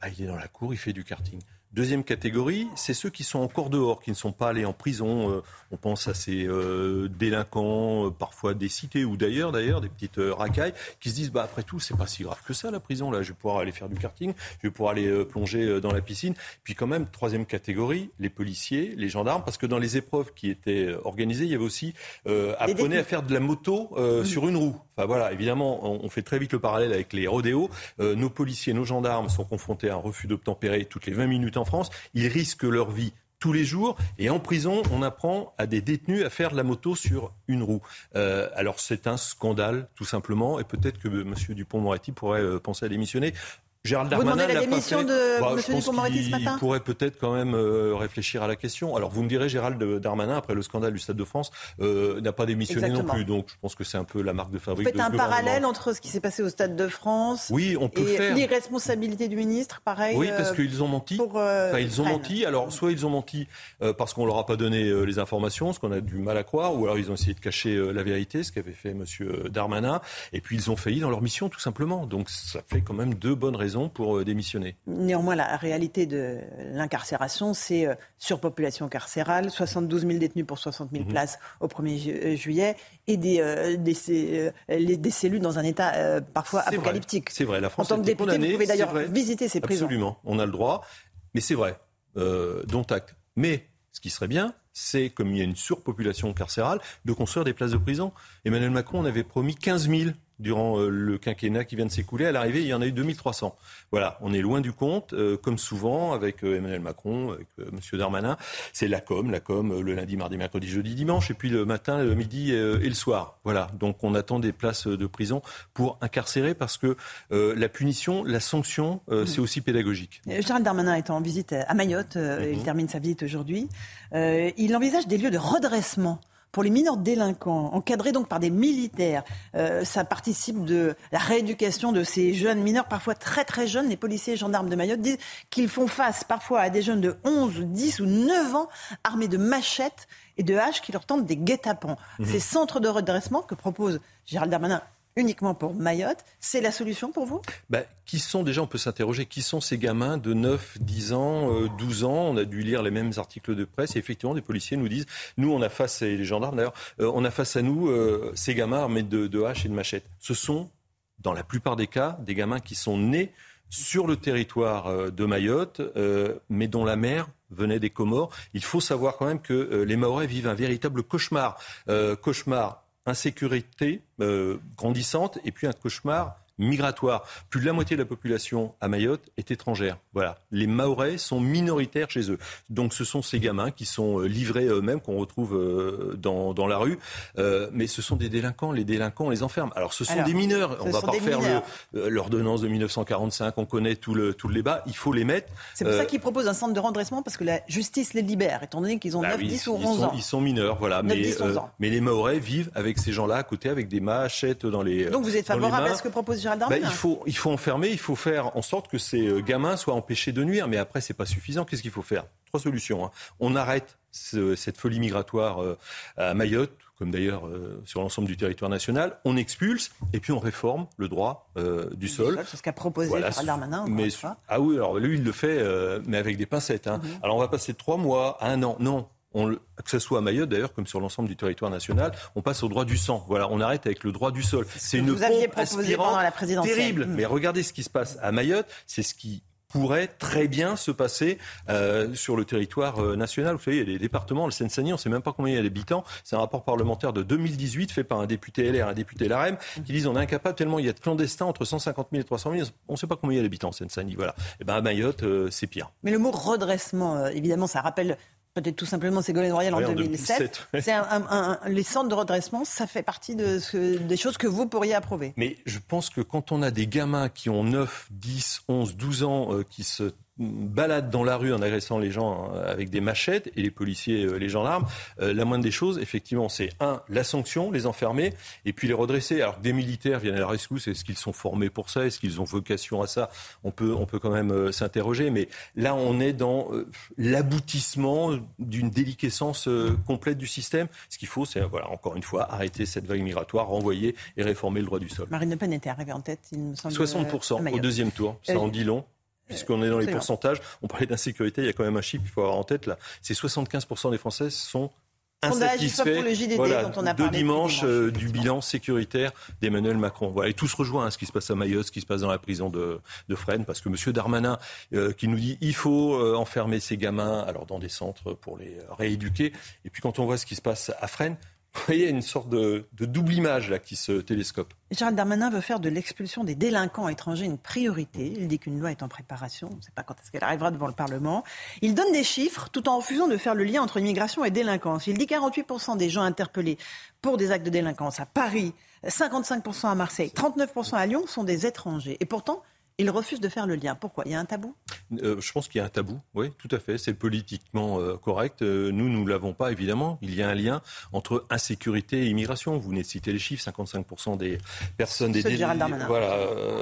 [SPEAKER 45] bah, il est dans la cour, il fait du karting. Deuxième catégorie, c'est ceux qui sont encore dehors, qui ne sont pas allés en prison. Euh, on pense à ces euh, délinquants, euh, parfois des cités ou d'ailleurs, d'ailleurs, des petites racailles, qui se disent bah après tout, c'est pas si grave que ça la prison. Là, je vais pouvoir aller faire du karting, je vais pouvoir aller plonger dans la piscine. Puis quand même, troisième catégorie, les policiers, les gendarmes, parce que dans les épreuves qui étaient organisées, il y avait aussi apprenez à faire de la moto sur une roue. Enfin voilà, évidemment, on, fait très vite le parallèle avec les rodéos. nos policiers, nos gendarmes sont confrontés à un refus d'obtempérer toutes les 20 minutes en France. Ils risquent leur vie tous les jours. Et en prison, on apprend à des détenus à faire la moto sur une roue. Euh, alors c'est un scandale, tout simplement. Et peut-être que M. Dupont-Moretti pourrait euh, penser à démissionner.
[SPEAKER 44] Gérald Darmanin Vous la démission de
[SPEAKER 45] bah,
[SPEAKER 44] M. Dupond-Moretti ce matin
[SPEAKER 45] Il pourrait peut-être quand même euh, réfléchir à la question. Alors vous me direz, Gérald Darmanin, après le scandale du Stade de France, euh, n'a pas démissionné non plus. Donc je pense que c'est un peu la marque de fabrique.
[SPEAKER 44] Vous faites un parallèle entre ce qui s'est passé au Stade de France
[SPEAKER 45] oui, on peut
[SPEAKER 44] et l'irresponsabilité du ministre, pareil.
[SPEAKER 45] Oui, parce euh, qu'ils ont menti. enfin, ils ont menti. Alors soit ils ont menti parce qu'on leur a pas donné les informations, ce qu'on a du mal à croire, ou alors ils ont essayé de cacher la vérité, ce qu'avait fait M. Darmanin. Et puis ils ont failli dans leur mission, tout simplement. Donc ça fait quand même deux bonnes raisons pour démissionner?
[SPEAKER 44] Néanmoins, la réalité de l'incarcération, c'est euh, surpopulation carcérale, 72 000 détenus pour 60 000 mhm. places au 1er euh, juillet, et des, euh, des, cellules dans un état parfois apocalyptique.
[SPEAKER 45] C'est vrai, la France
[SPEAKER 44] En tant que député, vous pouvez d'ailleurs visiter ces prisons.
[SPEAKER 45] Absolument, on a le droit, mais c'est vrai, dont acte. Mais ce qui serait bien, c'est, comme il y a une surpopulation carcérale, de construire des places de prison. Emmanuel Macron en avait promis 15 000 durant euh, le quinquennat qui vient de s'écouler. À l'arrivée, il y en a eu 2300. Voilà, on est loin du compte, euh, comme souvent avec euh, Emmanuel Macron, avec M. Darmanin. C'est la com, la com le lundi, mardi, mercredi, jeudi, dimanche, et puis le matin, le midi et le soir. Voilà, donc on attend des places de prison pour incarcérer parce que la punition, la sanction, c'est aussi pédagogique.
[SPEAKER 44] Gérald Darmanin est en visite à Mayotte, il mhm. termine sa visite aujourd'hui. il envisage des lieux de redressement pour les mineurs délinquants, encadrés donc par des militaires. Euh, ça participe de la rééducation de ces jeunes mineurs, parfois très très jeunes. Les policiers et gendarmes de Mayotte disent qu'ils font face parfois à des jeunes de 11, 10 ou 9 ans armés de machettes et de haches qui leur tentent des guet-apens.
[SPEAKER 45] Mhm.
[SPEAKER 44] Ces centres de redressement que propose Gérald Darmanin uniquement pour Mayotte, c'est la solution pour vous?
[SPEAKER 45] Bah, Qui sont déjà, on peut s'interroger, qui sont ces gamins de 9, 10 ans, euh, 12 ans? On a dû lire les mêmes articles de presse et effectivement, des policiers nous disent, nous on a face, et les gendarmes d'ailleurs, euh, on a face à nous euh, ces gamins armés de, haches et de machettes. Ce sont, dans la plupart des cas, des gamins qui sont nés sur le territoire euh, de Mayotte, mais dont la mère venait des Comores. Il faut savoir quand même que les Maorais vivent un véritable cauchemar. Cauchemar, insécurité euh, grandissante, et puis un cauchemar migratoire. Plus de la moitié de la population à Mayotte est étrangère. Voilà. Les Maorais sont minoritaires chez eux. Donc ce sont ces gamins qui sont euh, livrés eux-mêmes, qu'on retrouve euh, dans, dans la rue. Euh, mais ce sont des délinquants. Les délinquants, on les enferme. Alors ce sont
[SPEAKER 44] Alors,
[SPEAKER 45] des mineurs. On va
[SPEAKER 44] sont
[SPEAKER 45] pas refaire l'ordonnance de 1945. On connaît tout le, tout le débat. Il faut les mettre.
[SPEAKER 44] C'est pour
[SPEAKER 45] Euh,
[SPEAKER 44] ça qu'ils proposent un centre de redressement, parce que la justice les libère, étant donné qu'ils ont
[SPEAKER 45] bah
[SPEAKER 44] 9,
[SPEAKER 45] oui,
[SPEAKER 44] 10 ou
[SPEAKER 45] ils
[SPEAKER 44] 11
[SPEAKER 45] sont,
[SPEAKER 44] ans.
[SPEAKER 45] Ils sont mineurs, voilà.
[SPEAKER 44] 9,
[SPEAKER 45] mais,
[SPEAKER 44] 10, 11
[SPEAKER 45] euh,
[SPEAKER 44] ans.
[SPEAKER 45] mais les Maorais vivent avec ces gens-là à côté, avec des machettes dans les.
[SPEAKER 44] Donc vous êtes favorable à ce que propose Gérald
[SPEAKER 45] Bah, il, faut, il faut enfermer, il faut faire en sorte que ces euh, gamins soient empêchés de nuire. Mais après, c'est pas suffisant. Qu'est-ce qu'il faut faire? Trois solutions. hein. On arrête ce- cette folie migratoire euh, à Mayotte, comme d'ailleurs euh, sur l'ensemble du territoire national. On expulse et puis on réforme le droit euh, du sol.
[SPEAKER 44] C'est ce qu'a proposé
[SPEAKER 45] Voilà,
[SPEAKER 44] Gérald Darmanin.
[SPEAKER 45] mais, ah oui, alors lui, il le fait, mais avec des pincettes. hein.
[SPEAKER 44] Mhm.
[SPEAKER 45] Alors on va passer de trois mois à un an. Non. On que ce soit à Mayotte d'ailleurs, comme sur l'ensemble du territoire national, on passe au droit du sang. Voilà, on arrête avec le droit du sol. C'est une
[SPEAKER 44] vous aviez proposé pendant la présidentielle.
[SPEAKER 45] terrible.
[SPEAKER 44] Mm.
[SPEAKER 45] Mais regardez ce qui se passe à Mayotte, c'est ce qui pourrait très bien se passer euh, sur le territoire euh, national. Vous savez, il y a des départements, le Seine-Saint-Denis, on ne sait même pas combien il y a d'habitants. C'est un rapport parlementaire de 2018 fait par un député LR, un député LRM, qui disent on est incapable tellement il y a de clandestins entre 150 000 et 300 000. On ne sait pas combien il y a d'habitants en Seine-Saint-Denis. Voilà. Et ben à Mayotte, euh, c'est pire.
[SPEAKER 44] Mais le mot redressement, évidemment, ça rappelle peut-être tout simplement Ségolène Royal en
[SPEAKER 45] Oui, en
[SPEAKER 44] 2007.
[SPEAKER 45] 2007, ouais.
[SPEAKER 44] C'est un- un- un- les centres de redressement, ça fait partie de ce- des choses que vous pourriez approuver.
[SPEAKER 45] Mais je pense que quand on a des gamins qui ont 9, 10, 11, 12 ans euh, qui se baladent dans la rue en agressant les gens hein, avec des machettes et les policiers, euh, les gendarmes, euh, la moindre des choses, effectivement, c'est un, la sanction, les enfermer, et puis les redresser. Alors que des militaires viennent à la rescousse, est-ce qu'ils sont formés pour ça? Est-ce qu'ils ont vocation à ça? On peut, on peut quand même euh, s'interroger, mais là, on est dans euh, l'aboutissement d'une déliquescence euh, complète du système. Ce qu'il faut, c'est, voilà, encore une fois, arrêter cette vague migratoire, renvoyer et réformer le droit du sol.
[SPEAKER 44] Marine Le Pen était arrivée en tête, il me semble.
[SPEAKER 45] 60%
[SPEAKER 44] à
[SPEAKER 45] au deuxième tour. Ça
[SPEAKER 44] Euh,
[SPEAKER 45] en dit long. Puisqu'on est dans les pourcentages, on parlait d'insécurité, il y a quand même un chiffre qu'il faut avoir en tête là. C'est 75% des Français sont insatisfaits
[SPEAKER 44] IFOP pour le JDD
[SPEAKER 45] voilà,
[SPEAKER 44] dont on a
[SPEAKER 45] de
[SPEAKER 44] parlé
[SPEAKER 45] dimanche, euh, du bilan sécuritaire d'Emmanuel Macron. Voilà, et tout se rejoint, hein, ce qui se passe à Mayotte, ce qui se passe dans la prison de, de Fresnes, parce que M. Darmanin, euh, qui nous dit il faut euh, enfermer ces gamins alors dans des centres pour les rééduquer, et puis quand on voit ce qui se passe à Fresnes, vous voyez, il y a une sorte de, de double image là qui se télescope.
[SPEAKER 44] Gérald Darmanin veut faire de l'expulsion des délinquants étrangers une priorité. Il dit qu'une loi est en préparation. On ne sait pas quand est-ce qu'elle arrivera devant le Parlement. Il donne des chiffres tout en refusant de faire le lien entre immigration et délinquance. Il dit 48% des gens interpellés pour des actes de délinquance à Paris, 55% à Marseille, 39% à Lyon sont des étrangers. Et pourtant, il refuse de faire le lien. Pourquoi? Il y a un tabou?
[SPEAKER 45] Euh, je pense qu'il y a un tabou, oui, tout à fait. C'est politiquement euh, correct. Euh, nous, nous ne l'avons pas, évidemment. Il y a un lien entre insécurité et immigration. Vous venez de citer les chiffres 55% des personnes, des voilà,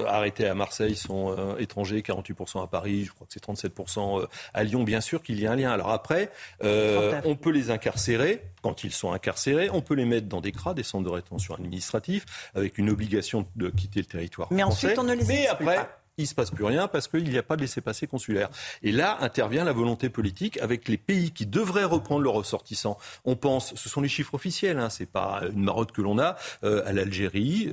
[SPEAKER 45] arrêtées à Marseille sont étrangers, 48% à Paris, je crois que c'est 37% euh, à Lyon. Bien sûr qu'il y a un lien. Alors après,
[SPEAKER 44] 39.
[SPEAKER 45] on peut les incarcérer. Quand ils sont incarcérés, on peut les mettre dans des CRA, des centres de rétention administratifs, avec une obligation de quitter le territoire
[SPEAKER 44] Mais
[SPEAKER 45] français.
[SPEAKER 44] ensuite, on ne les
[SPEAKER 45] Mais après,
[SPEAKER 44] pas.
[SPEAKER 45] Il ne se passe plus rien parce qu'il n'y a pas de laissez-passer consulaire. Et là intervient la volonté politique avec les pays qui devraient reprendre leurs ressortissants. On pense, ce sont les chiffres officiels, hein, c'est pas une marotte que l'on a, euh, à l'Algérie.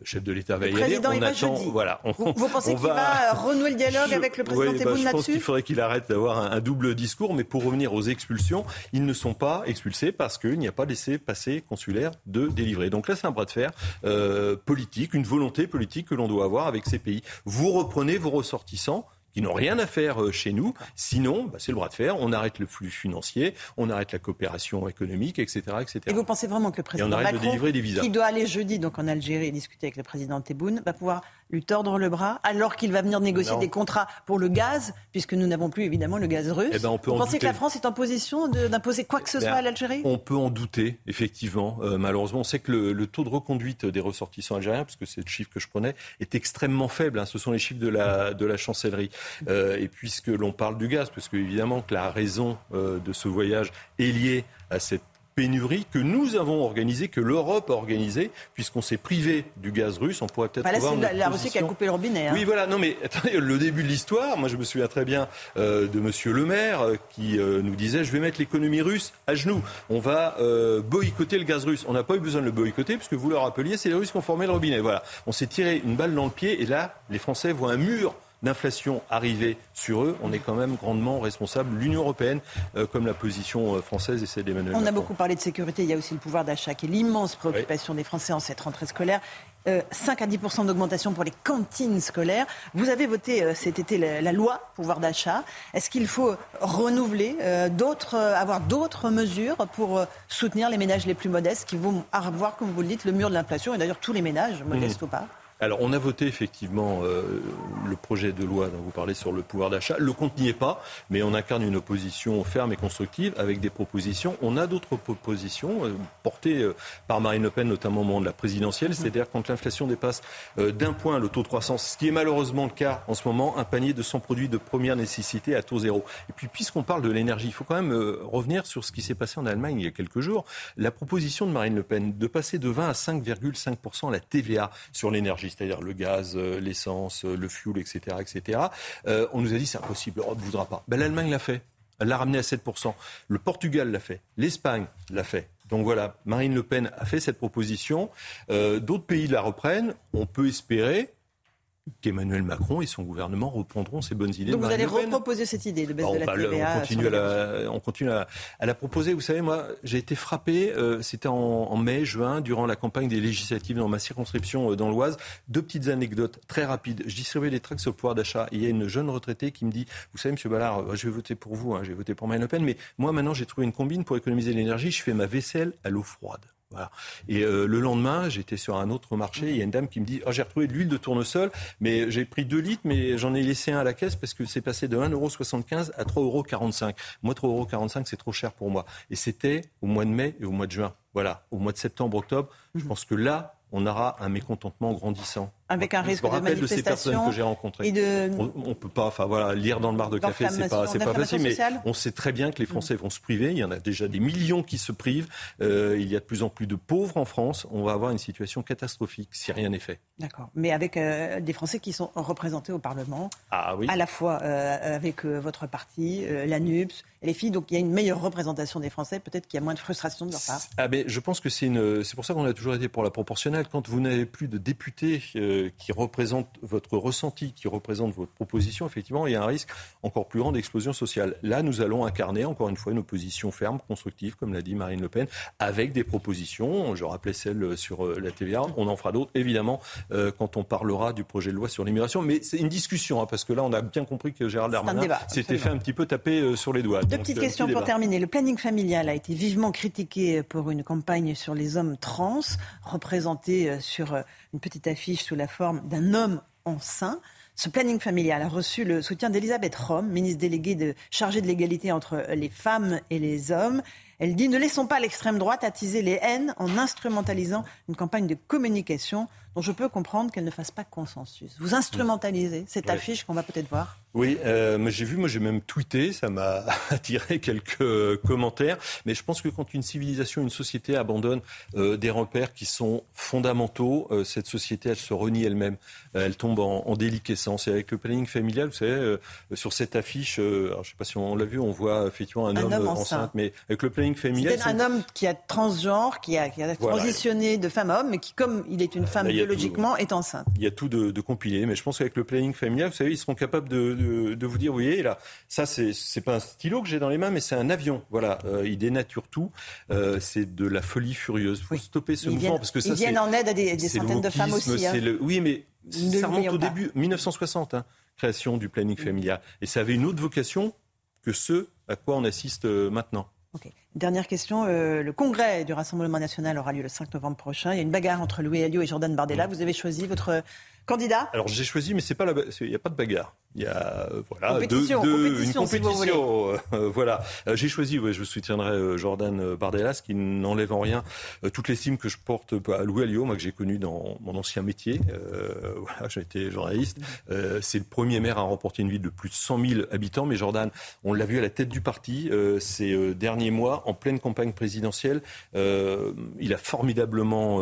[SPEAKER 45] Le chef de l'État va y aller.
[SPEAKER 44] président
[SPEAKER 45] On
[SPEAKER 44] y va
[SPEAKER 45] attend,
[SPEAKER 44] jeudi.
[SPEAKER 45] voilà. on-
[SPEAKER 44] Vous, vous pensez qu'il
[SPEAKER 45] va-
[SPEAKER 44] va, renouer le *laughs* dialogue
[SPEAKER 45] je-
[SPEAKER 44] avec le président
[SPEAKER 45] Oui, bah, Je pense qu'il faudrait qu'il arrête d'avoir un, un double discours, mais pour revenir aux expulsions, ils ne sont pas expulsés parce qu'il n'y a pas laissé passer consulaire de délivrer. Donc là, c'est un bras de fer euh, politique, une volonté politique que l'on doit avoir avec ces pays. Vous reprenez vos ressortissants qui n'ont rien à faire euh, chez nous. Sinon, bah, c'est le bras de fer. On arrête le flux financier, on arrête la coopération économique, etc., etc.
[SPEAKER 44] Et vous pensez vraiment que le président
[SPEAKER 45] arrête de
[SPEAKER 44] Macron,
[SPEAKER 45] délivrer des visas.
[SPEAKER 44] qui doit aller jeudi donc en Algérie discuter avec le président Tebboune, va pouvoir lui tordre le bras alors qu'il va venir négocier
[SPEAKER 45] Non.
[SPEAKER 44] des contrats pour le gaz, puisque nous n'avons plus évidemment le gaz russe
[SPEAKER 45] Eh ben, on peut
[SPEAKER 44] Vous
[SPEAKER 45] en
[SPEAKER 44] pensez que la France est en position d'imposer quoi que ce
[SPEAKER 45] Ben,
[SPEAKER 44] soit à l'Algérie?
[SPEAKER 45] On peut en douter, effectivement. Euh, malheureusement, on sait que le, le taux de reconduite des ressortissants algériens, parce que c'est le chiffre que je prenais, est extrêmement faible. hein. Ce sont les chiffres de la, de la chancellerie. Euh, et puisque l'on parle du gaz, parce que évidemment que la raison euh, de ce voyage est liée à cette pénurie que nous avons organisée, que l'Europe a organisée, puisqu'on s'est privé du gaz russe, on pourrait peut-être
[SPEAKER 44] Bah là, c'est la, la Russie qui a coupé le robinet. hein.
[SPEAKER 45] Oui, voilà. Non, mais *laughs* attendez, le début de l'histoire, moi je me souviens très bien euh, de Monsieur Le Maire euh, qui euh, nous disait je vais mettre l'économie russe à genoux. On va boycotter le gaz russe. On n'a pas eu besoin de le boycotter puisque vous le rappeliez, c'est les Russes qui ont formé le robinet. Voilà. On s'est tiré une balle dans le pied et là, les Français voient un mur d'inflation arriver sur eux, on est quand même grandement responsable. L'Union européenne, euh, comme la position euh, française et celle d'Emmanuel
[SPEAKER 44] On a
[SPEAKER 45] Macron.
[SPEAKER 44] beaucoup parlé de sécurité, il y a aussi le pouvoir d'achat qui est l'immense préoccupation des Français en cette rentrée scolaire. Euh, 5 à 10% d'augmentation pour les cantines scolaires. Vous avez voté euh, cet été la, la loi pouvoir d'achat. Est-ce qu'il faut renouveler, euh, d'autres, avoir d'autres mesures pour soutenir les ménages les plus modestes qui vont avoir, comme vous le dites, le mur de l'inflation? Et d'ailleurs tous les ménages, modestes
[SPEAKER 45] Mmh.
[SPEAKER 44] ou pas
[SPEAKER 45] Alors, on a voté effectivement euh, le projet de loi dont vous parlez sur le pouvoir d'achat. Le compte n'y est pas, mais on incarne une opposition ferme et constructive avec des propositions. On a d'autres propositions euh, portées euh, par Marine Le Pen, notamment au moment de la présidentielle, c'est-à-dire quand l'inflation dépasse d'un point le taux de croissance, ce qui est malheureusement le cas en ce moment, un panier de 100 produits de première nécessité à taux zéro. Et puis, puisqu'on parle de l'énergie, il faut quand même revenir sur ce qui s'est passé en Allemagne il y a quelques jours. La proposition de Marine Le Pen de passer de 20 à 5,5% la TVA sur l'énergie, c'est-à-dire le gaz, euh, l'essence, euh, le fuel, etc., etc. Euh, on nous a dit c'est impossible, l'Europe ne voudra pas. Ben, L'Allemagne l'a fait. Elle l'a ramené à 7%. Le Portugal l'a fait. L'Espagne l'a fait. Donc voilà, Marine Le Pen a fait cette proposition. D'autres pays la reprennent. On peut espérer qu'Emmanuel Macron et son gouvernement reprendront ces bonnes idées.
[SPEAKER 44] Donc
[SPEAKER 45] de
[SPEAKER 44] vous allez reproposer cette idée de baisse
[SPEAKER 45] Bah,
[SPEAKER 44] de la TVA.
[SPEAKER 45] on continue, à la, on continue à, à la proposer. Vous savez, moi, j'ai été frappé, euh, c'était en, en mai, juin, durant la campagne des législatives dans ma circonscription euh, dans l'Oise. Deux petites anecdotes très rapides. Je distribuais des tracts sur le pouvoir d'achat. Il y a une jeune retraitée qui me dit, vous savez, Monsieur Ballard, euh, je vais voter pour vous, hein, je vais voter pour Marine Le Pen, mais moi, maintenant, j'ai trouvé une combine pour économiser l'énergie. Je fais ma vaisselle à l'eau froide. Voilà. Et euh, le lendemain, j'étais sur un autre marché. Il y a une dame qui me dit oh, J'ai retrouvé de l'huile de tournesol, mais j'ai pris 2 litres, mais j'en ai laissé un à la caisse parce que c'est passé de 1,75€ à 3,45€. Moi, 3,45€, c'est trop cher pour moi. Et c'était au mois de mai et au mois de juin. Voilà. Au mois de septembre, octobre, je pense que là, on aura un mécontentement grandissant.
[SPEAKER 44] Avec un
[SPEAKER 45] Je
[SPEAKER 44] risque
[SPEAKER 45] me
[SPEAKER 44] de
[SPEAKER 45] rappelle de ces personnes que j'ai rencontrées.
[SPEAKER 44] de-
[SPEAKER 45] On, on peut pas, enfin voilà, lire dans le bar de café, c'est pas, c'est pas facile, mais on sait très bien que les Français vont se priver. Il y en a déjà des millions qui se privent. Euh, il y a de plus en plus de pauvres en France. On va avoir une situation catastrophique si rien n'est fait.
[SPEAKER 44] D'accord. Mais avec euh, des Français qui sont représentés au Parlement,
[SPEAKER 45] Ah oui.
[SPEAKER 44] à la fois euh, avec votre parti, la NUPS les filles. Donc il y a une meilleure représentation des Français. Peut-être qu'il y a moins de frustration de leur part.
[SPEAKER 45] Ah ben, je pense que c'est une, c'est pour ça qu'on a toujours été pour la proportionnelle. Quand vous n'avez plus de députés euh, qui représentent votre ressenti, qui représentent votre proposition, effectivement, il y a un risque encore plus grand d'explosion sociale. Là, nous allons incarner encore une fois une opposition ferme, constructive, comme l'a dit Marine Le Pen, avec des propositions. Je rappelais celle sur euh, la TVA. On en fera d'autres, évidemment, euh, quand on parlera du projet de loi sur l'immigration. Mais c'est une discussion, hein, parce que là, on a bien compris que Gérald Darmanin s'était fait un petit peu taper euh, sur les doigts.
[SPEAKER 44] Deux
[SPEAKER 45] Donc,
[SPEAKER 44] petites questions
[SPEAKER 45] petit
[SPEAKER 44] pour terminer. Le planning familial a été vivement critiqué pour une campagne sur les hommes trans, représenté euh, sur une petite affiche sous la forme d'un homme enceint. Ce planning familial a reçu le soutien d'Elisabeth Rome, ministre déléguée de, chargée de l'égalité entre les femmes et les hommes. Elle dit ne laissons pas l'extrême droite attiser les haines en instrumentalisant une campagne de communication dont je peux comprendre qu'elle ne fasse pas consensus. Vous instrumentalisez cette affiche qu'on va peut-être voir.
[SPEAKER 45] Oui, euh, j'ai vu, moi j'ai même tweeté, ça m'a *laughs* attiré quelques commentaires. Mais je pense que quand une civilisation, une société abandonne euh, des repères qui sont fondamentaux, euh, cette société, elle se renie elle-même. Euh, elle tombe en, en déliquescence. Et avec le planning familial, vous savez, sur cette affiche, alors, je ne sais pas si on l'a vu, on voit effectivement un,
[SPEAKER 44] Un
[SPEAKER 45] homme,
[SPEAKER 44] homme enceint.
[SPEAKER 45] enceinte. Mais avec le planning familial,
[SPEAKER 44] C'était un homme qui a transgenre, qui a, qui a
[SPEAKER 45] Voilà.
[SPEAKER 44] transitionné de femme à homme, mais qui, comme il est une femme
[SPEAKER 45] Là,
[SPEAKER 44] biologiquement, est enceinte.
[SPEAKER 45] il y a tout de, de compilé, mais je pense qu'avec le planning familial, vous savez, ils seront capables de, de, de vous dire, vous voyez, là, ça, c'est c'est pas un stylo que j'ai dans les mains, mais c'est un avion. Voilà, euh, il dénature tout. Euh, c'est de la folie furieuse. Il faut stopper ce
[SPEAKER 44] Ils
[SPEAKER 45] mouvement
[SPEAKER 44] viennent-
[SPEAKER 45] parce que
[SPEAKER 44] ils
[SPEAKER 45] ça,
[SPEAKER 44] viennent en aide à des- centaines de femmes aussi, hein.
[SPEAKER 45] le- Oui, mais
[SPEAKER 44] Ne
[SPEAKER 45] ça remonte au
[SPEAKER 44] pas.
[SPEAKER 45] début, 1960, hein, création du planning familial, et ça avait une autre vocation que ce à quoi on assiste euh, maintenant.
[SPEAKER 44] Dernière question, euh, le congrès du Rassemblement national aura lieu le 5 novembre prochain. Il y a une bagarre entre Louis Alliot et Jordan Bardella. Vous avez choisi votre Candidat
[SPEAKER 45] Alors j'ai choisi, mais c'est pas il n'y a pas de bagarre. Il y a euh, voilà
[SPEAKER 44] compétition,
[SPEAKER 45] une
[SPEAKER 44] compétition.
[SPEAKER 45] Euh, *laughs* voilà, Euh, j'ai choisi. Ouais, je soutiendrai Jordan Bardelas, qui n'enlève en rien toute l'estime que je porte à Louis Alliot, moi que j'ai connu dans mon ancien métier. *laughs* Voilà, j'ai été journaliste. C'est le premier maire à remporter une ville de plus de 100 000 habitants. Mais Jordan, on l'a vu à la tête du parti ces derniers mois, en pleine campagne présidentielle. Il a formidablement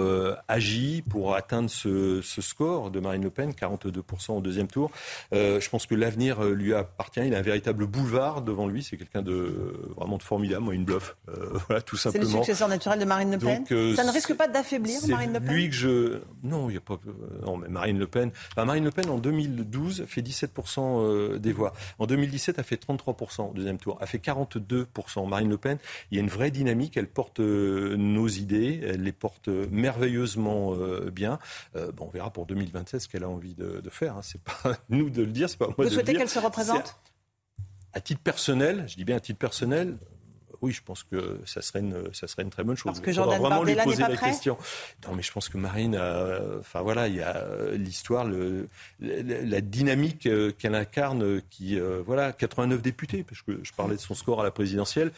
[SPEAKER 45] agi pour atteindre ce, ce score de Marine Le Pen, 42% au deuxième tour. Euh, je pense que l'avenir euh, lui appartient. Il a un véritable boulevard devant lui. C'est quelqu'un de vraiment de formidable. Moi, une bluff. Euh, *laughs* voilà, tout
[SPEAKER 44] C'est le
[SPEAKER 45] simplement.
[SPEAKER 44] successeur naturel de Marine Le Pen.
[SPEAKER 45] Donc, euh,
[SPEAKER 44] ça ne risque pas d'affaiblir Marine Le Pen
[SPEAKER 45] lui que je. Non, il y a pas. euh, Non, mais Marine Le Pen. Enfin, Marine Le Pen en 2012 fait 17% euh, des voix. En 2017, a fait 33% au deuxième tour. A fait 42%. Marine Le Pen, il y a une vraie dynamique. Elle porte euh, nos idées. Elle les porte euh, merveilleusement euh, bien. Euh, bon, on verra pour 2027 ce qu'elle a envie de, de faire. Hein. C'est pas nous de le dire. C'est pas moi
[SPEAKER 44] Vous
[SPEAKER 45] de le
[SPEAKER 44] souhaitez
[SPEAKER 45] dire.
[SPEAKER 44] qu'elle se représente
[SPEAKER 45] à titre personnel, je dis bien à titre personnel, oui, je pense que ça serait une, ça serait une très bonne chose.
[SPEAKER 44] Parce que Jordan
[SPEAKER 45] vraiment lui
[SPEAKER 44] Bardella n'est
[SPEAKER 45] poser
[SPEAKER 44] pas
[SPEAKER 45] la
[SPEAKER 44] prêt
[SPEAKER 45] question. Non, mais je pense que Marine, euh, enfin voilà, il y a euh, l'histoire, le, la, la dynamique euh, qu'elle incarne, euh, qui, euh, voilà, 89 députés, parce que je parlais de son score à la présidentielle.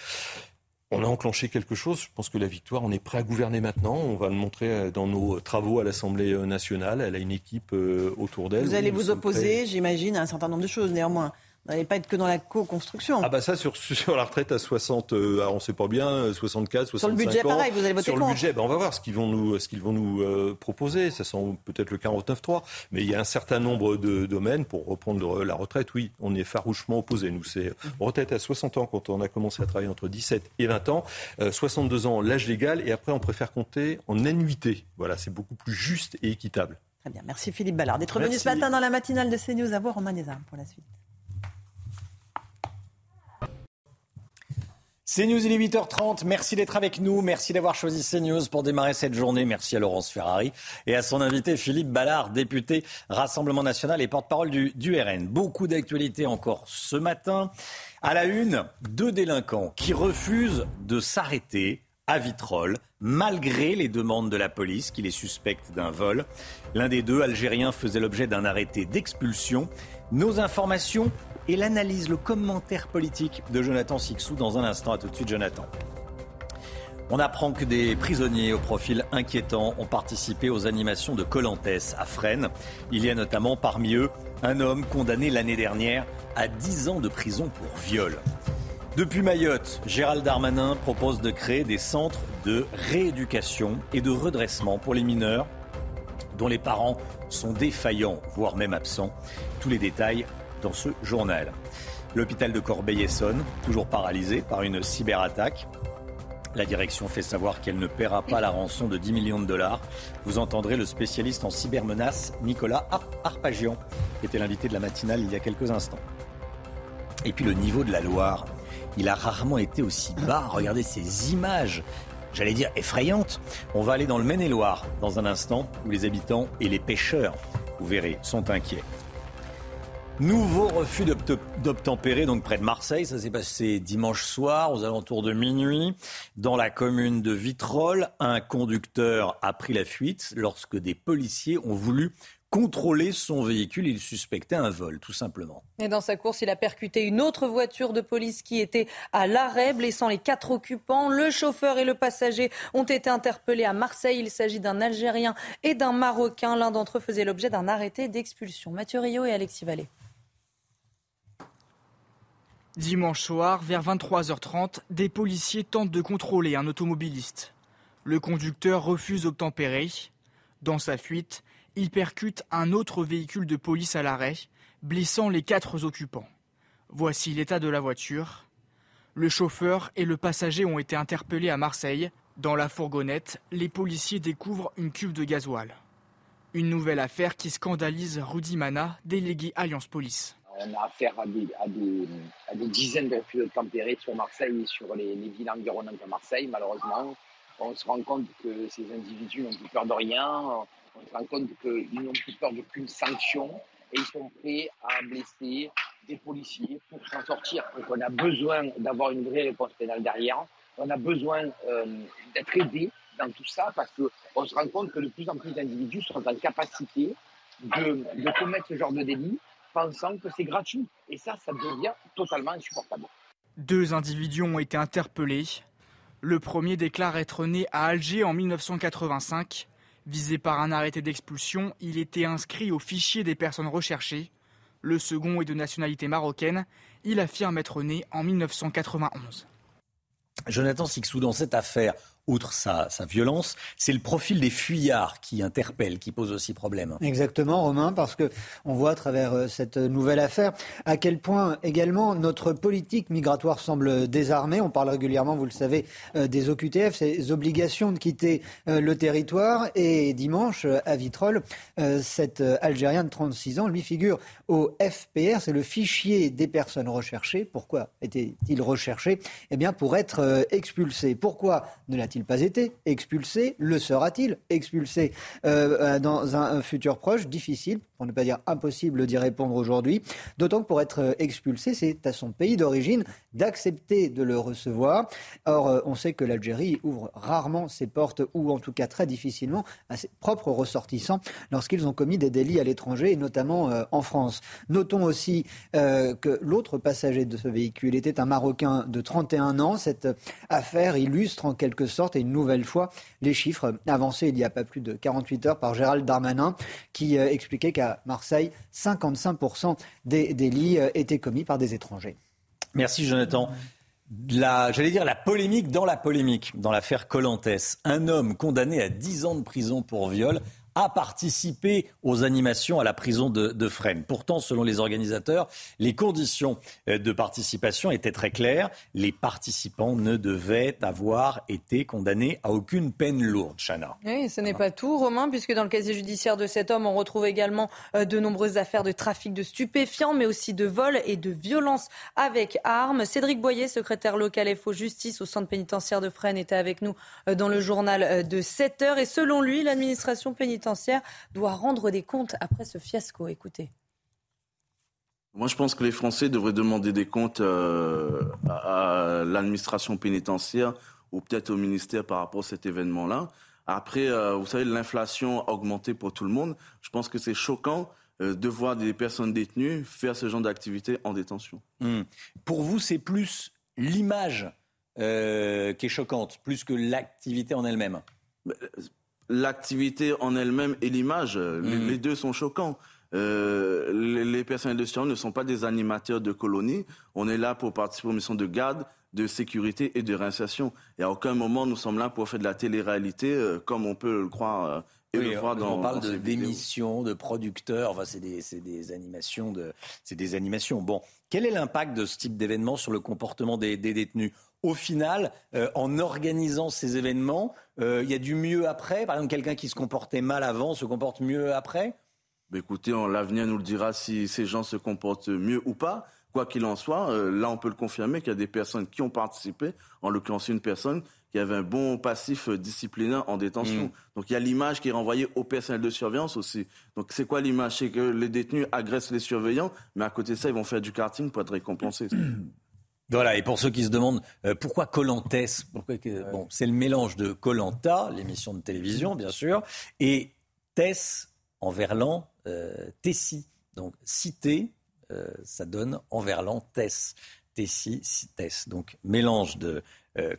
[SPEAKER 45] On a enclenché quelque chose. Je pense que la victoire, on est prêt à gouverner maintenant. On va le montrer euh, dans nos travaux à l'Assemblée euh, nationale. Elle a une équipe euh, autour d'elle.
[SPEAKER 44] Vous allez vous
[SPEAKER 45] prêts.
[SPEAKER 44] opposer, j'imagine, à un certain nombre de choses néanmoins. N'allez pas être que dans la co-construction.
[SPEAKER 45] Ah bah ça sur, *laughs* sur la retraite à 60, euh, alors on sait pas bien, euh, 64, 65
[SPEAKER 44] Sur le budget,
[SPEAKER 45] ans.
[SPEAKER 44] pareil, vous allez voter
[SPEAKER 45] Sur le budget, ben on va voir ce qu'ils vont nous, ce qu'ils vont nous euh, proposer. Ça sent peut-être le 49.3, mais il y a un certain nombre de domaines pour reprendre la retraite. Oui, on est farouchement opposés. Nous, c'est retraite à 60 ans quand on a commencé à travailler entre 17 et 20 ans, euh, 62 ans l'âge légal, et après on préfère compter en annuité. Voilà, c'est beaucoup plus juste et équitable.
[SPEAKER 44] Très bien, merci Philippe Ballard d'être venu ce matin dans la matinale de CNews. À voir Romain Desarmes pour la suite.
[SPEAKER 1] CNews, il est 8h30. Merci d'être avec nous. Merci d'avoir choisi CNews pour démarrer cette journée. Merci à Laurence Ferrari et à son invité Philippe Ballard, député Rassemblement National et porte-parole du, RN. Beaucoup d'actualités encore ce matin. À la une, deux délinquants qui refusent de s'arrêter à Vitrolles, malgré les demandes de la police qui les suspecte d'un vol. L'un des deux, algérien, faisait l'objet d'un arrêté d'expulsion. Nos informations et l'analyse, le commentaire politique de Jonathan Sixou dans un instant. À tout de suite, Jonathan. On apprend que des prisonniers au profil inquiétant ont participé aux animations de Colantes à Fresnes. Il y a notamment parmi eux un homme condamné l'année dernière à 10 ans de prison pour viol. Depuis Mayotte, Gérald Darmanin propose de créer des centres de rééducation et de redressement pour les mineurs dont les parents sont défaillants, voire même absents. Tous les détails dans ce journal. L'hôpital de Corbeil-Essonne, toujours paralysé par une cyberattaque. La direction fait savoir qu'elle ne paiera pas la rançon de 10 millions de dollars. Vous entendrez le spécialiste en cybermenaces, Nicolas Ar- Arpagian, qui était l'invité de la matinale il y a quelques instants. Et puis le niveau de la Loire, il a rarement été aussi bas. Regardez ces images, j'allais dire effrayantes. On va aller dans le Maine-et-Loire dans un instant, où les habitants et les pêcheurs, vous verrez, sont inquiets. Nouveau refus d'obte- d'obtempérer donc près de Marseille. Ça s'est passé dimanche soir aux alentours de minuit dans la commune de Vitrolles. Un conducteur a pris la fuite lorsque des policiers ont voulu contrôler son véhicule. Il suspectait un vol, tout simplement.
[SPEAKER 2] Et dans sa course, il a percuté une autre voiture de police qui était à l'arrêt, blessant les quatre occupants. Le chauffeur et le passager ont été interpellés à Marseille. Il s'agit d'un Algérien et d'un Marocain. L'un d'entre eux faisait l'objet d'un arrêté d'expulsion. Mathieu Rio et Alexis Vallée.
[SPEAKER 7] Dimanche soir, vers 23h30, des policiers tentent de contrôler un automobiliste. Le conducteur refuse d'obtempérer. Dans sa fuite, il percute un autre véhicule de police à l'arrêt, blessant les quatre occupants. Voici l'état de la voiture. Le chauffeur et le passager ont été interpellés à Marseille. Dans la fourgonnette, les policiers découvrent une cuve de gasoil. Une nouvelle affaire qui scandalise Rudy Mana, délégué Alliance Police.
[SPEAKER 8] On a affaire à des, dizaines de refus sur Marseille et sur les villes environnantes de Marseille, malheureusement. On se rend compte que ces individus n'ont plus peur de rien. On se rend compte qu'ils n'ont plus peur d'aucune sanction et ils sont prêts à blesser des policiers pour s'en sortir. Donc on a besoin d'avoir une vraie réponse pénale derrière. On a besoin euh, d'être aidé dans tout ça parce qu'on se rend compte que de plus en plus d'individus sont en capacité de, de commettre ce genre de délit pensant que c'est gratuit. Et ça, ça devient totalement insupportable.
[SPEAKER 7] Deux individus ont été interpellés. Le premier déclare être né à Alger en 1985. Visé par un arrêté d'expulsion, il était inscrit au fichier des personnes recherchées. Le second est de nationalité marocaine. Il affirme être né en 1991.
[SPEAKER 1] Jonathan Sixou, dans cette affaire, outre sa, violence, c'est le profil des fuyards qui interpelle, qui pose aussi problème.
[SPEAKER 9] Exactement, Romain, parce que on voit à travers euh, cette nouvelle affaire à quel point également notre politique migratoire semble désarmée. On parle régulièrement, vous le savez, euh, des OQTF, ces obligations de quitter euh, le territoire. Et dimanche, à Vitrolles, cet Algérien de 36 ans, lui figure au FPR, c'est le fichier des personnes recherchées. Pourquoi était-il recherché? Eh bien, pour être expulsé. Pourquoi ne l'a-t-il pas été expulsé? Le sera-t-il expulsé? Euh, dans un, futur proche Difficile, pour ne pas dire impossible d'y répondre aujourd'hui. D'autant que pour être euh, expulsé, c'est à son pays d'origine d'accepter de le recevoir. Or, euh, on sait que l'Algérie ouvre rarement ses portes, ou en tout cas très difficilement, à ses propres ressortissants lorsqu'ils ont commis des délits à l'étranger, et notamment en France. Notons aussi que l'autre passager de ce véhicule était un Marocain de 31 ans. Cette affaire illustre en quelque sorte et une nouvelle fois les chiffres avancés il n'y a pas plus de 48 heures par Gérald Darmanin qui euh, expliquait qu'à Marseille, 55% des délits euh, étaient commis par des étrangers.
[SPEAKER 1] Merci Jonathan. J'allais dire la polémique dans la polémique, dans l'affaire Colantes. Un homme condamné à 10 ans de prison pour viol a participé aux animations à la prison de, de Fresnes. Pourtant, selon les organisateurs, les conditions euh, de participation étaient très claires. Les participants ne devaient avoir été condamnés à aucune peine lourde, Chana.
[SPEAKER 2] Oui, ce n'est pas tout, Romain, puisque dans le casier judiciaire de cet homme, on retrouve également euh, de nombreuses affaires de trafic de stupéfiants, mais aussi de vol et de violence avec armes. Cédric Boyer, secrétaire local FO Justice au centre pénitentiaire de Fresnes, était avec nous euh, dans le journal de 7 heures. Et selon lui, l'administration pénitentiaire doit rendre des comptes après ce fiasco. Écoutez.
[SPEAKER 34] Moi, je pense que les Français devraient demander des comptes euh, à, l'administration pénitentiaire ou peut-être au ministère par rapport à cet événement-là. Après, euh, vous savez, l'inflation a augmenté pour tout le monde. Je pense que c'est choquant euh, de voir des personnes détenues faire ce genre d'activité en détention.
[SPEAKER 1] Hmm. Pour vous, c'est plus l'image qui est choquante, plus que l'activité en elle-même?
[SPEAKER 34] L'activité en elle-même et l'image, mm. les, deux sont choquants. Euh, les, personnels de surveillance ne sont pas des animateurs de colonies. On est là pour participer aux missions de garde, de sécurité et de réinsertion. Et à aucun moment nous sommes là pour faire de la télé-réalité, euh, comme on peut le croire. Euh, et le voir dans,
[SPEAKER 1] on parle d'émissions, de, producteurs, enfin, c'est des, des, animations. De, c'est des animations. Bon, quel est l'impact de ce type d'événement sur le comportement des, des détenus? Au final, en organisant ces événements, euh, il y a du mieux après? Par exemple, quelqu'un qui se comportait mal avant se comporte mieux après?
[SPEAKER 34] Bah, Écoutez, l'avenir nous le dira si ces gens se comportent mieux ou pas. Quoi qu'il en soit, euh, là, on peut le confirmer qu'il y a des personnes qui ont participé, en l'occurrence une personne qui avait un bon passif disciplinaire en détention. Mm. Donc il y a l'image qui est renvoyée au personnel de surveillance aussi. Donc c'est quoi l'image? C'est que les détenus agressent les surveillants, mais à côté de ça, ils vont faire du karting pour être récompensés. *clears throat*
[SPEAKER 1] Voilà, et pour ceux qui se demandent euh, pourquoi Colantes, bon, c'est le mélange de Colanta, l'émission de télévision bien sûr, et Tess en verlan euh, Tessie. Donc cité, euh, ça donne en verlan Tess. Tessie, Tess. Donc mélange de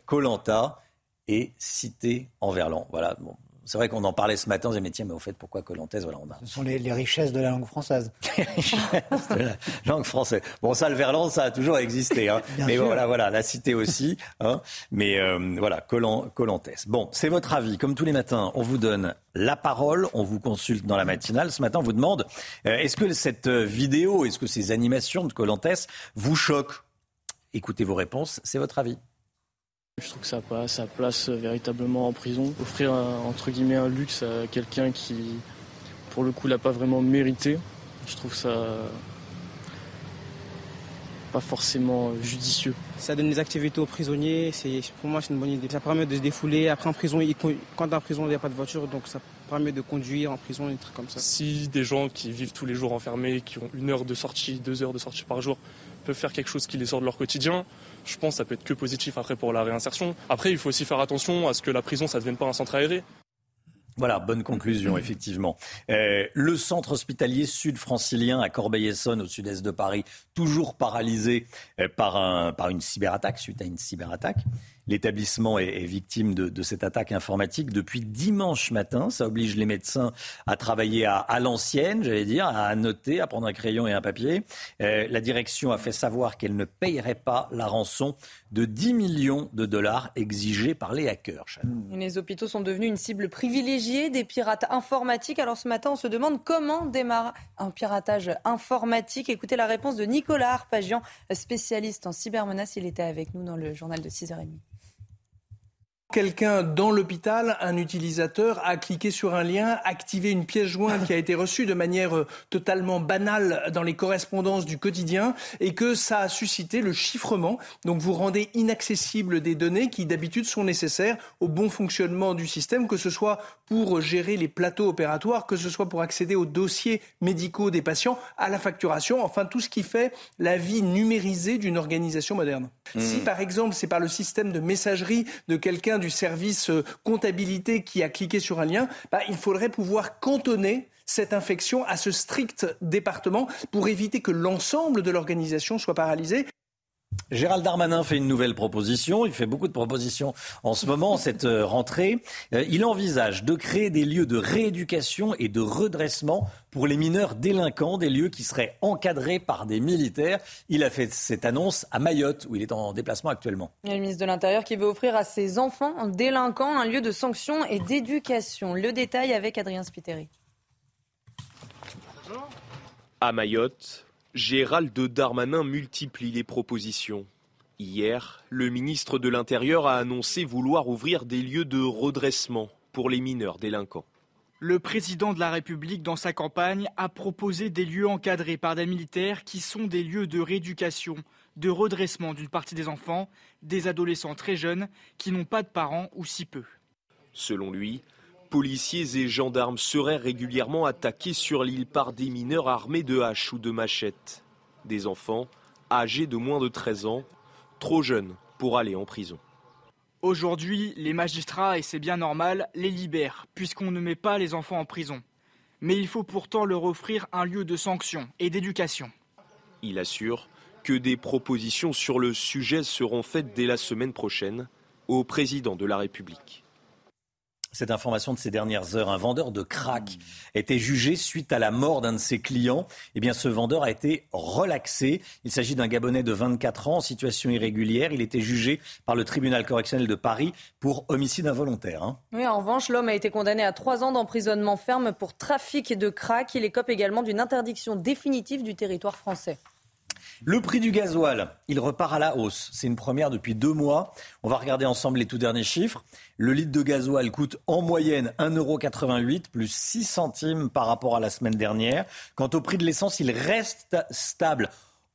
[SPEAKER 1] Colanta et cité en verlan. Voilà, bon, c'est vrai qu'on en parlait ce matin, on disait, mais tiens, mais au fait, pourquoi Colantès voilà, on a...
[SPEAKER 9] Ce sont les, richesses de la langue française. *laughs*
[SPEAKER 1] les richesses de la langue française. Bon, ça, le verlan, ça a toujours existé. Hein. mais voilà, voilà, la cité aussi. Hein. Mais euh, voilà, Colantès. Bon, c'est votre avis. Comme tous les matins, on vous donne la parole, on vous consulte dans la matinale. Ce matin, on vous demande, euh, est-ce que cette vidéo, est-ce que ces animations de Colantès vous choquent? Écoutez vos réponses, c'est votre avis.
[SPEAKER 46] Je trouve que ça n'a pas sa place véritablement en prison. Offrir un, entre guillemets un luxe à quelqu'un qui, pour le coup, l'a pas vraiment mérité, je trouve ça pas forcément judicieux.
[SPEAKER 27] Ça donne des activités aux prisonniers, c'est, pour moi c'est une bonne idée. Ça permet de se défouler. Après en prison, quand en prison il n'y a pas de voiture, donc ça permet de conduire en prison, des trucs comme ça.
[SPEAKER 36] Si des gens qui vivent tous les jours enfermés, qui ont une heure de sortie, deux heures de sortie par jour, peuvent faire quelque chose qui les sort de leur quotidien, je pense que ça peut être que positif après pour la réinsertion. Après, il faut aussi faire attention à ce que la prison, ne devienne pas un centre aéré.
[SPEAKER 1] Voilà, bonne conclusion, effectivement. Euh, le centre hospitalier sud-francilien à Corbeil-Essonne, au sud-est de Paris, toujours paralysé euh, par une cyberattaque, suite à une cyberattaque. L'établissement est, victime de, cette attaque informatique depuis dimanche matin. Ça oblige les médecins à travailler à, l'ancienne, j'allais dire, à noter, à prendre un crayon et un papier. Euh, la direction a fait savoir qu'elle ne payerait pas la rançon de 10 millions de dollars exigés par les hackers.
[SPEAKER 2] Les hôpitaux sont devenus une cible privilégiée des pirates informatiques. Alors ce matin, on se demande comment démarre un piratage informatique. Écoutez la réponse de Nicolas Arpagian, spécialiste en cybermenace. Il était avec nous dans le journal de 6h30
[SPEAKER 31] quelqu'un dans l'hôpital, un utilisateur, a cliqué sur un lien, activé une pièce jointe qui a été reçue de manière euh, totalement banale dans les correspondances du quotidien et que ça a suscité le chiffrement. Donc vous rendez inaccessible des données qui d'habitude sont nécessaires au bon fonctionnement du système, que ce soit pour gérer les plateaux opératoires, que ce soit pour accéder aux dossiers médicaux des patients, à la facturation, enfin tout ce qui fait la vie numérisée d'une organisation moderne. Mmh. Si par exemple c'est par le système de messagerie de quelqu'un du service euh, comptabilité qui a cliqué sur un lien, bah, il faudrait pouvoir cantonner cette infection à ce strict département pour éviter que l'ensemble de l'organisation soit paralysé.
[SPEAKER 1] Gérald Darmanin fait une nouvelle proposition. Il fait beaucoup de propositions en ce moment, *laughs* cette euh, rentrée. Euh, il envisage de créer des lieux de rééducation et de redressement pour les mineurs délinquants, des lieux qui seraient encadrés par des militaires. Il a fait cette annonce à Mayotte, où il est en déplacement actuellement.
[SPEAKER 2] le ministre de l'Intérieur qui veut offrir à ses enfants délinquants un lieu de sanction et d'éducation. Le détail avec Adrien Spiteri.
[SPEAKER 3] À Mayotte, Gérald Darmanin multiplie les propositions. Hier, le ministre de l'Intérieur a annoncé vouloir ouvrir des lieux de redressement pour les mineurs délinquants.
[SPEAKER 7] Le président de la République, dans sa campagne, a proposé des lieux encadrés par des militaires qui sont des lieux de rééducation, de redressement d'une partie des enfants, des adolescents très jeunes qui n'ont pas de parents ou si peu.
[SPEAKER 3] Selon lui, policiers et gendarmes seraient régulièrement attaqués sur l'île par des mineurs armés de haches ou de machettes. Des enfants âgés de moins de 13 ans, trop jeunes pour aller en prison.
[SPEAKER 7] Aujourd'hui, les magistrats, et c'est bien normal, les libèrent, puisqu'on ne met pas les enfants en prison. Mais il faut pourtant leur offrir un lieu de sanction et d'éducation.
[SPEAKER 3] Il assure que des propositions sur le sujet seront faites dès la semaine prochaine au président de la République
[SPEAKER 1] cette information de ces dernières heures. Un vendeur de crack était jugé suite à la mort d'un de ses clients. Eh bien, ce vendeur a été relaxé. Il s'agit d'un Gabonais de 24 ans en situation irrégulière. Il était jugé par le tribunal correctionnel de Paris pour homicide involontaire. Hein.
[SPEAKER 2] Oui, en revanche, l'homme a été condamné à trois ans d'emprisonnement ferme pour trafic de crack. Il écope également d'une interdiction définitive du territoire français.
[SPEAKER 1] Le prix du gasoil, il repart à la hausse. C'est une première depuis deux mois. On va regarder ensemble les tout derniers chiffres. Le litre de gasoil coûte en moyenne 1,88 plus 6 centimes par rapport à la semaine dernière. Quant au prix de l'essence, il reste stable.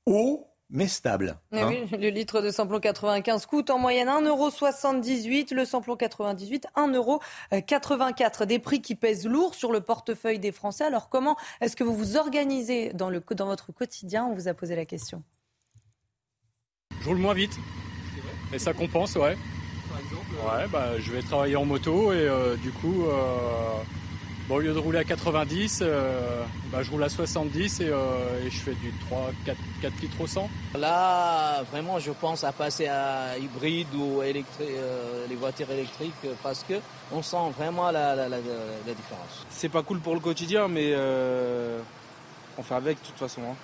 [SPEAKER 1] Haut, mais stable.
[SPEAKER 2] Hein. le litre de samplon 95 coûte en moyenne 1,78€, le samplon 98 1,84€. Des prix qui pèsent lourd sur le portefeuille des Français. Alors comment est-ce que vous vous organisez dans, le, dans votre quotidien? On vous a posé la question.
[SPEAKER 29] Je roule moins vite. Et ça compense, ouais. Par exemple Ouais, bah, je vais travailler en moto et euh, du coup, euh, au lieu de rouler à 90, euh, bah, je roule à 70 euh, et, je fais du 3, 4, 4 litres au 100.
[SPEAKER 22] Là, vraiment, je pense à passer à hybride ou euh, les voitures électriques parce que on sent vraiment la, la différence.
[SPEAKER 29] C'est pas cool pour le quotidien, mais on fait avec de toute façon. Hein.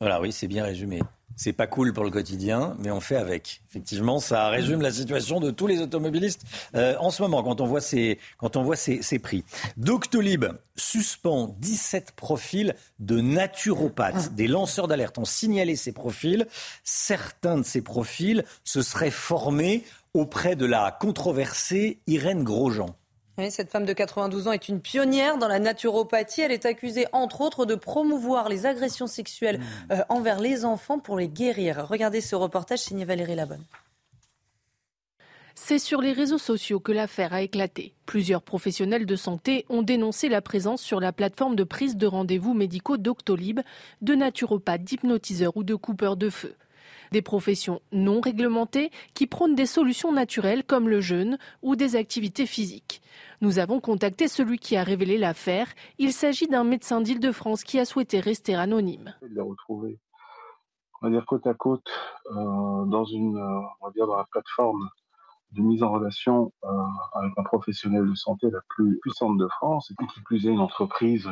[SPEAKER 1] Voilà, oui, c'est bien résumé. C'est pas cool pour le quotidien, mais on fait avec. Effectivement, ça résume la situation de tous les automobilistes euh, en ce moment quand on voit ces, quand on voit ces, prix. Doctolib suspend 17 profils de naturopathes. Des lanceurs d'alerte ont signalé ces profils. Certains de ces profils se seraient formés auprès de la controversée Irène Grosjean
[SPEAKER 2] cette femme de 92 ans est une pionnière dans la naturopathie. Elle est accusée, entre autres, de promouvoir les agressions sexuelles mmh. euh, envers les enfants pour les guérir. Regardez ce reportage signé Valérie Labonne.
[SPEAKER 4] C'est sur les réseaux sociaux que l'affaire a éclaté. Plusieurs professionnels de santé ont dénoncé la présence sur la plateforme de prise de rendez-vous médicaux Doctolib de naturopathes, d'hypnotiseurs ou de coupeurs de feu. Des professions non réglementées qui prônent des solutions naturelles comme le jeûne ou des activités physiques. Nous avons contacté celui qui a révélé l'affaire. Il s'agit d'un médecin d'Île-de-France qui a souhaité rester anonyme.
[SPEAKER 47] De les retrouver, on va dire côte à côte, euh, dans une, euh, on va dire dans la plateforme de mise en relation euh, avec un professionnel de santé la plus puissante de France, et qui plus est une entreprise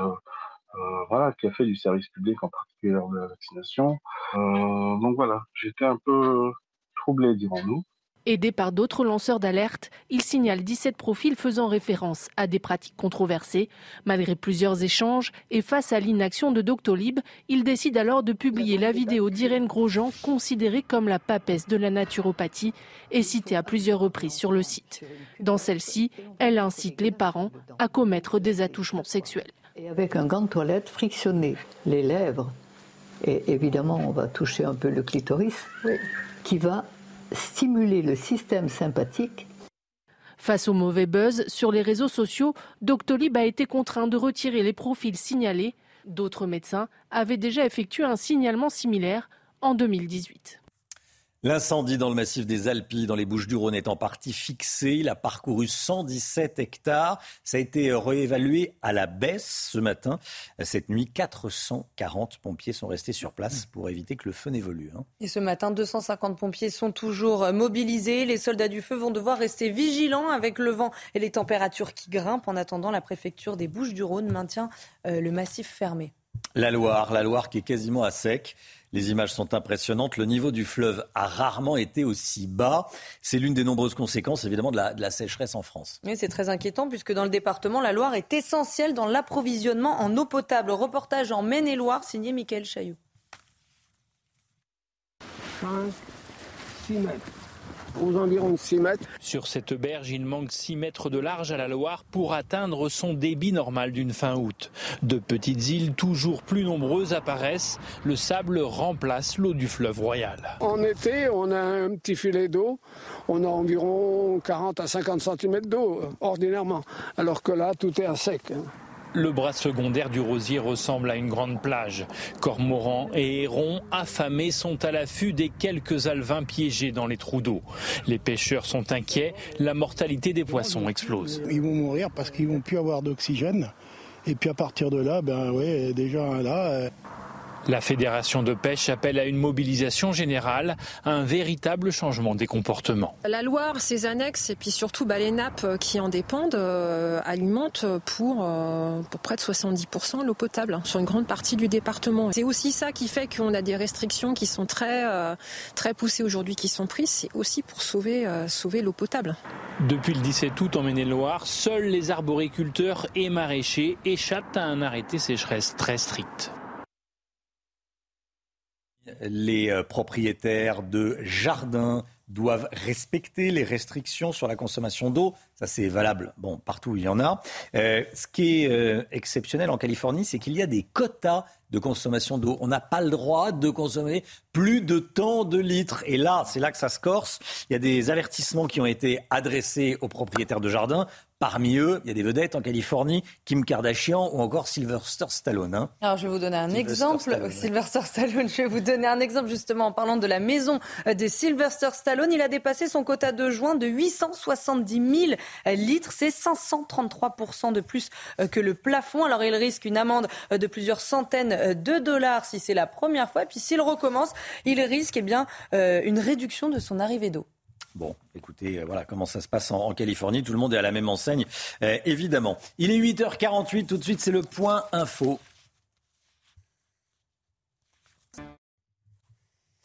[SPEAKER 47] euh, qui a fait du service public en particulier lors de la vaccination. Euh, donc voilà, j'étais un peu troublé, dirons-nous.
[SPEAKER 4] Aidé par d'autres lanceurs d'alerte, il signale 17 profils faisant référence à des pratiques controversées. Malgré plusieurs échanges et face à l'inaction de Doctolib, il décide alors de publier la vidéo d'Irène Grosjean, considérée comme la papesse de la naturopathie et citée à plusieurs reprises sur le site. Dans celle-ci, elle incite les parents à commettre des attouchements sexuels.
[SPEAKER 20] Et avec un gant de toilette, frictionner les lèvres, et évidemment on va toucher un peu le clitoris, qui va stimuler le système sympathique.
[SPEAKER 4] Face au mauvais buzz sur les réseaux sociaux, Doctolib a été contraint de retirer les profils signalés. D'autres médecins avaient déjà effectué un signalement similaire en 2018.
[SPEAKER 1] L'incendie dans le massif des Alpilles, dans les Bouches-du-Rhône, est en partie fixé. Il a parcouru 117 hectares. Ça a été réévalué à la baisse ce matin. Cette nuit, 440 pompiers sont restés sur place pour éviter que le feu n'évolue. hein.
[SPEAKER 2] Et ce matin, 250 pompiers sont toujours mobilisés. Les soldats du feu vont devoir rester vigilants avec le vent et les températures qui grimpent. En attendant, la préfecture des Bouches-du-Rhône maintient euh, le massif fermé.
[SPEAKER 1] La Loire, la Loire qui est quasiment à sec. Les images sont impressionnantes. Le niveau du fleuve a rarement été aussi bas. C'est l'une des nombreuses conséquences, évidemment, de la, de la sécheresse en France.
[SPEAKER 2] Oui, c'est très inquiétant puisque dans le département, la Loire est essentielle dans l'approvisionnement en eau potable. Reportage en Maine-et-Loire signé Michael Chailloux.
[SPEAKER 28] 5, 6 mètres. Aux environs de 6 mètres.
[SPEAKER 29] Sur cette berge, il manque 6 mètres de large à la Loire pour atteindre son débit normal d'une fin août. De petites îles toujours plus nombreuses apparaissent. Le sable remplace l'eau du fleuve Royal.
[SPEAKER 28] En été, on a un petit filet d'eau. On a environ 40 à 50 cm d'eau, euh, ordinairement. Alors que là, tout est à sec.
[SPEAKER 29] Le bras secondaire du Rosier ressemble à une grande plage. Cormorans et hérons affamés sont à l'affût des quelques alevins piégés dans les trous d'eau. Les pêcheurs sont inquiets, la mortalité des poissons explose.
[SPEAKER 48] Ils vont mourir parce qu'ils vont plus avoir d'oxygène. Et puis à partir de là, ben ouais, déjà là.
[SPEAKER 29] La Fédération de pêche appelle à une mobilisation générale, à un véritable changement des comportements.
[SPEAKER 30] La Loire, ses annexes et puis surtout bah, les nappes qui en dépendent euh, alimentent pour, euh, pour près de 70% l'eau potable hein, sur une grande partie du département. C'est aussi ça qui fait qu'on a des restrictions qui sont très, euh, très poussées aujourd'hui qui sont prises. C'est aussi pour sauver, sauver l'eau potable.
[SPEAKER 29] Depuis le 17 août en Maine-et-Loire, seuls les arboriculteurs et maraîchers échappent à un arrêté sécheresse très strict.
[SPEAKER 1] Les euh, propriétaires de jardins doivent respecter les restrictions sur la consommation d'eau. Ça, c'est valable bon, partout il y en a. Euh, ce qui est euh, exceptionnel en Californie, c'est qu'il y a des quotas de consommation d'eau. On n'a pas le droit de consommer plus de tant de litres. Et là, c'est là que ça se corse. Il y a des avertissements qui ont été adressés aux propriétaires de jardins. Parmi eux, il y a des vedettes en Californie, Kim Kardashian ou encore Sylvester Stallone. hein.
[SPEAKER 2] Alors, je vais vous donner un
[SPEAKER 1] Sylvester
[SPEAKER 2] exemple.
[SPEAKER 1] Stallone.
[SPEAKER 2] Sylvester Stallone, je vais vous donner un exemple justement en parlant de la maison de Sylvester Stallone. Il a dépassé son quota de juin de 870 000 litres. C'est 533% de plus euh, que le plafond. Alors, il risque une amende euh, de plusieurs centaines euh, de dollars si c'est la première fois. Et puis, s'il recommence, il risque eh bien, euh, une réduction de son arrivée d'eau.
[SPEAKER 1] Bon, écoutez, euh, voilà comment ça se passe en, en Californie. Tout le monde est à la même enseigne, euh, évidemment. Il est 8h48, tout de suite, c'est le point info.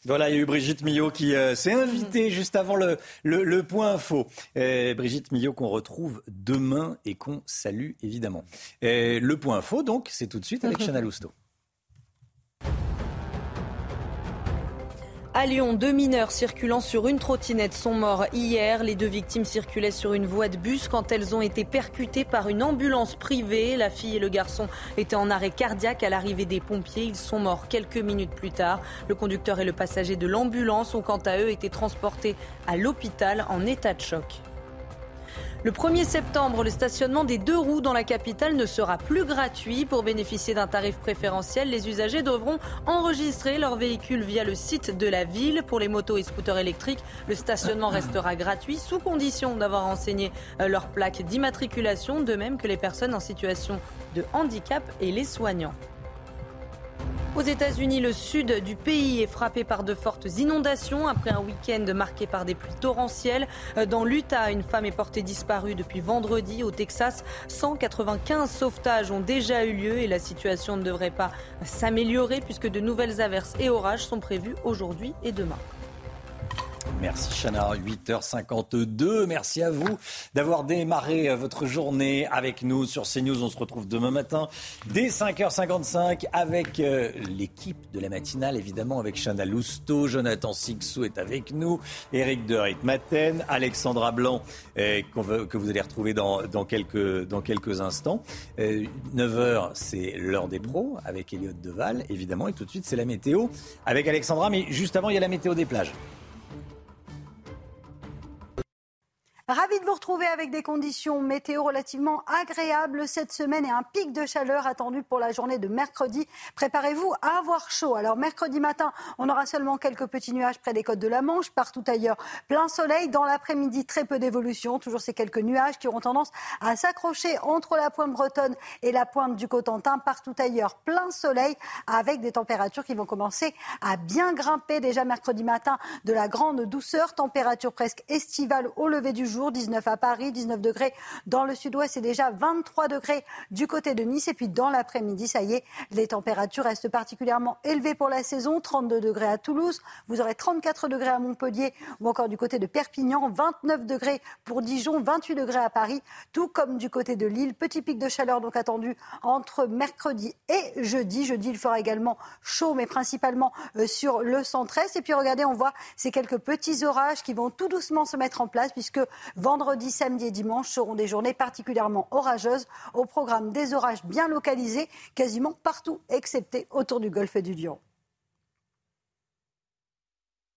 [SPEAKER 1] Voilà, il y a eu Brigitte Millot qui euh, s'est invitée juste avant le, le, le point info. Euh, Brigitte Millot qu'on retrouve demain et qu'on salue évidemment. Euh, le point info, donc, c'est tout de suite avec *laughs* Chana Lousteau.
[SPEAKER 2] À Lyon, deux mineurs circulant sur une trottinette sont morts hier. Les deux victimes circulaient sur une voie de bus quand elles ont été percutées par une ambulance privée. La fille et le garçon étaient en arrêt cardiaque à l'arrivée des pompiers. Ils sont morts quelques minutes plus tard. Le conducteur et le passager de l'ambulance ont quant à eux été transportés à l'hôpital en état de choc. Le 1er septembre, le stationnement des deux roues dans la capitale ne sera plus gratuit. Pour bénéficier d'un tarif préférentiel, les usagers devront enregistrer leur véhicule via le site de la ville. Pour les motos et scooters électriques, le stationnement restera gratuit sous condition d'avoir renseigné euh, leur plaque d'immatriculation, de même que les personnes en situation de handicap et les soignants. Aux États-Unis, le sud du pays est frappé par de fortes inondations après un week-end marqué par des pluies torrentielles. Dans l'Utah, une femme est portée disparue depuis vendredi. Au Texas, 195 sauvetages ont déjà eu lieu et la situation ne devrait pas s'améliorer puisque de nouvelles averses et orages sont prévus aujourd'hui et demain.
[SPEAKER 1] Merci Chana, 8h52. Merci à vous d'avoir démarré euh, votre journée avec nous sur CNews. On se retrouve demain matin dès 5h55 avec euh, l'équipe de la matinale, évidemment avec Chana Lousteau, Jonathan Sixou est avec nous, Eric de Maten, Alexandra Blanc euh, que vous allez retrouver dans, quelques, instants. 9h, c'est l'heure des pros avec Elliot Deval, évidemment. Et tout de suite, c'est la météo avec Alexandra. Mais juste avant, il y a la météo des plages.
[SPEAKER 24] Ravi de vous retrouver avec des conditions météo relativement agréables cette semaine et un pic de chaleur attendu pour la journée de mercredi. Préparez-vous à avoir chaud. Alors mercredi matin, on aura seulement quelques petits nuages près des côtes de la Manche, partout ailleurs plein soleil. Dans l'après-midi, très peu d'évolution, toujours ces quelques nuages qui auront tendance à s'accrocher entre la pointe bretonne et la pointe du Cotentin, partout ailleurs plein soleil avec des températures qui vont commencer à bien grimper déjà mercredi matin de la grande douceur, température presque estivale au lever du jour 19 à Paris, 19 degrés dans le sud-ouest et déjà 23 degrés du côté de Nice. Et puis dans l'après-midi, ça y est, les températures restent particulièrement élevées pour la saison. 32 degrés à Toulouse, vous aurez 34 degrés à Montpellier ou encore du côté de Perpignan, 29 degrés pour Dijon, 28 degrés à Paris, tout comme du côté de Lille. Petit pic de chaleur donc attendu entre mercredi et jeudi. Jeudi, il fera également chaud, mais principalement euh, sur le centre-est. Et puis regardez, on voit ces quelques petits orages qui vont tout doucement se mettre en place puisque Vendredi, samedi et dimanche seront des journées particulièrement orageuses. Au programme des orages bien localisés, quasiment partout, excepté autour du golfe du Lion.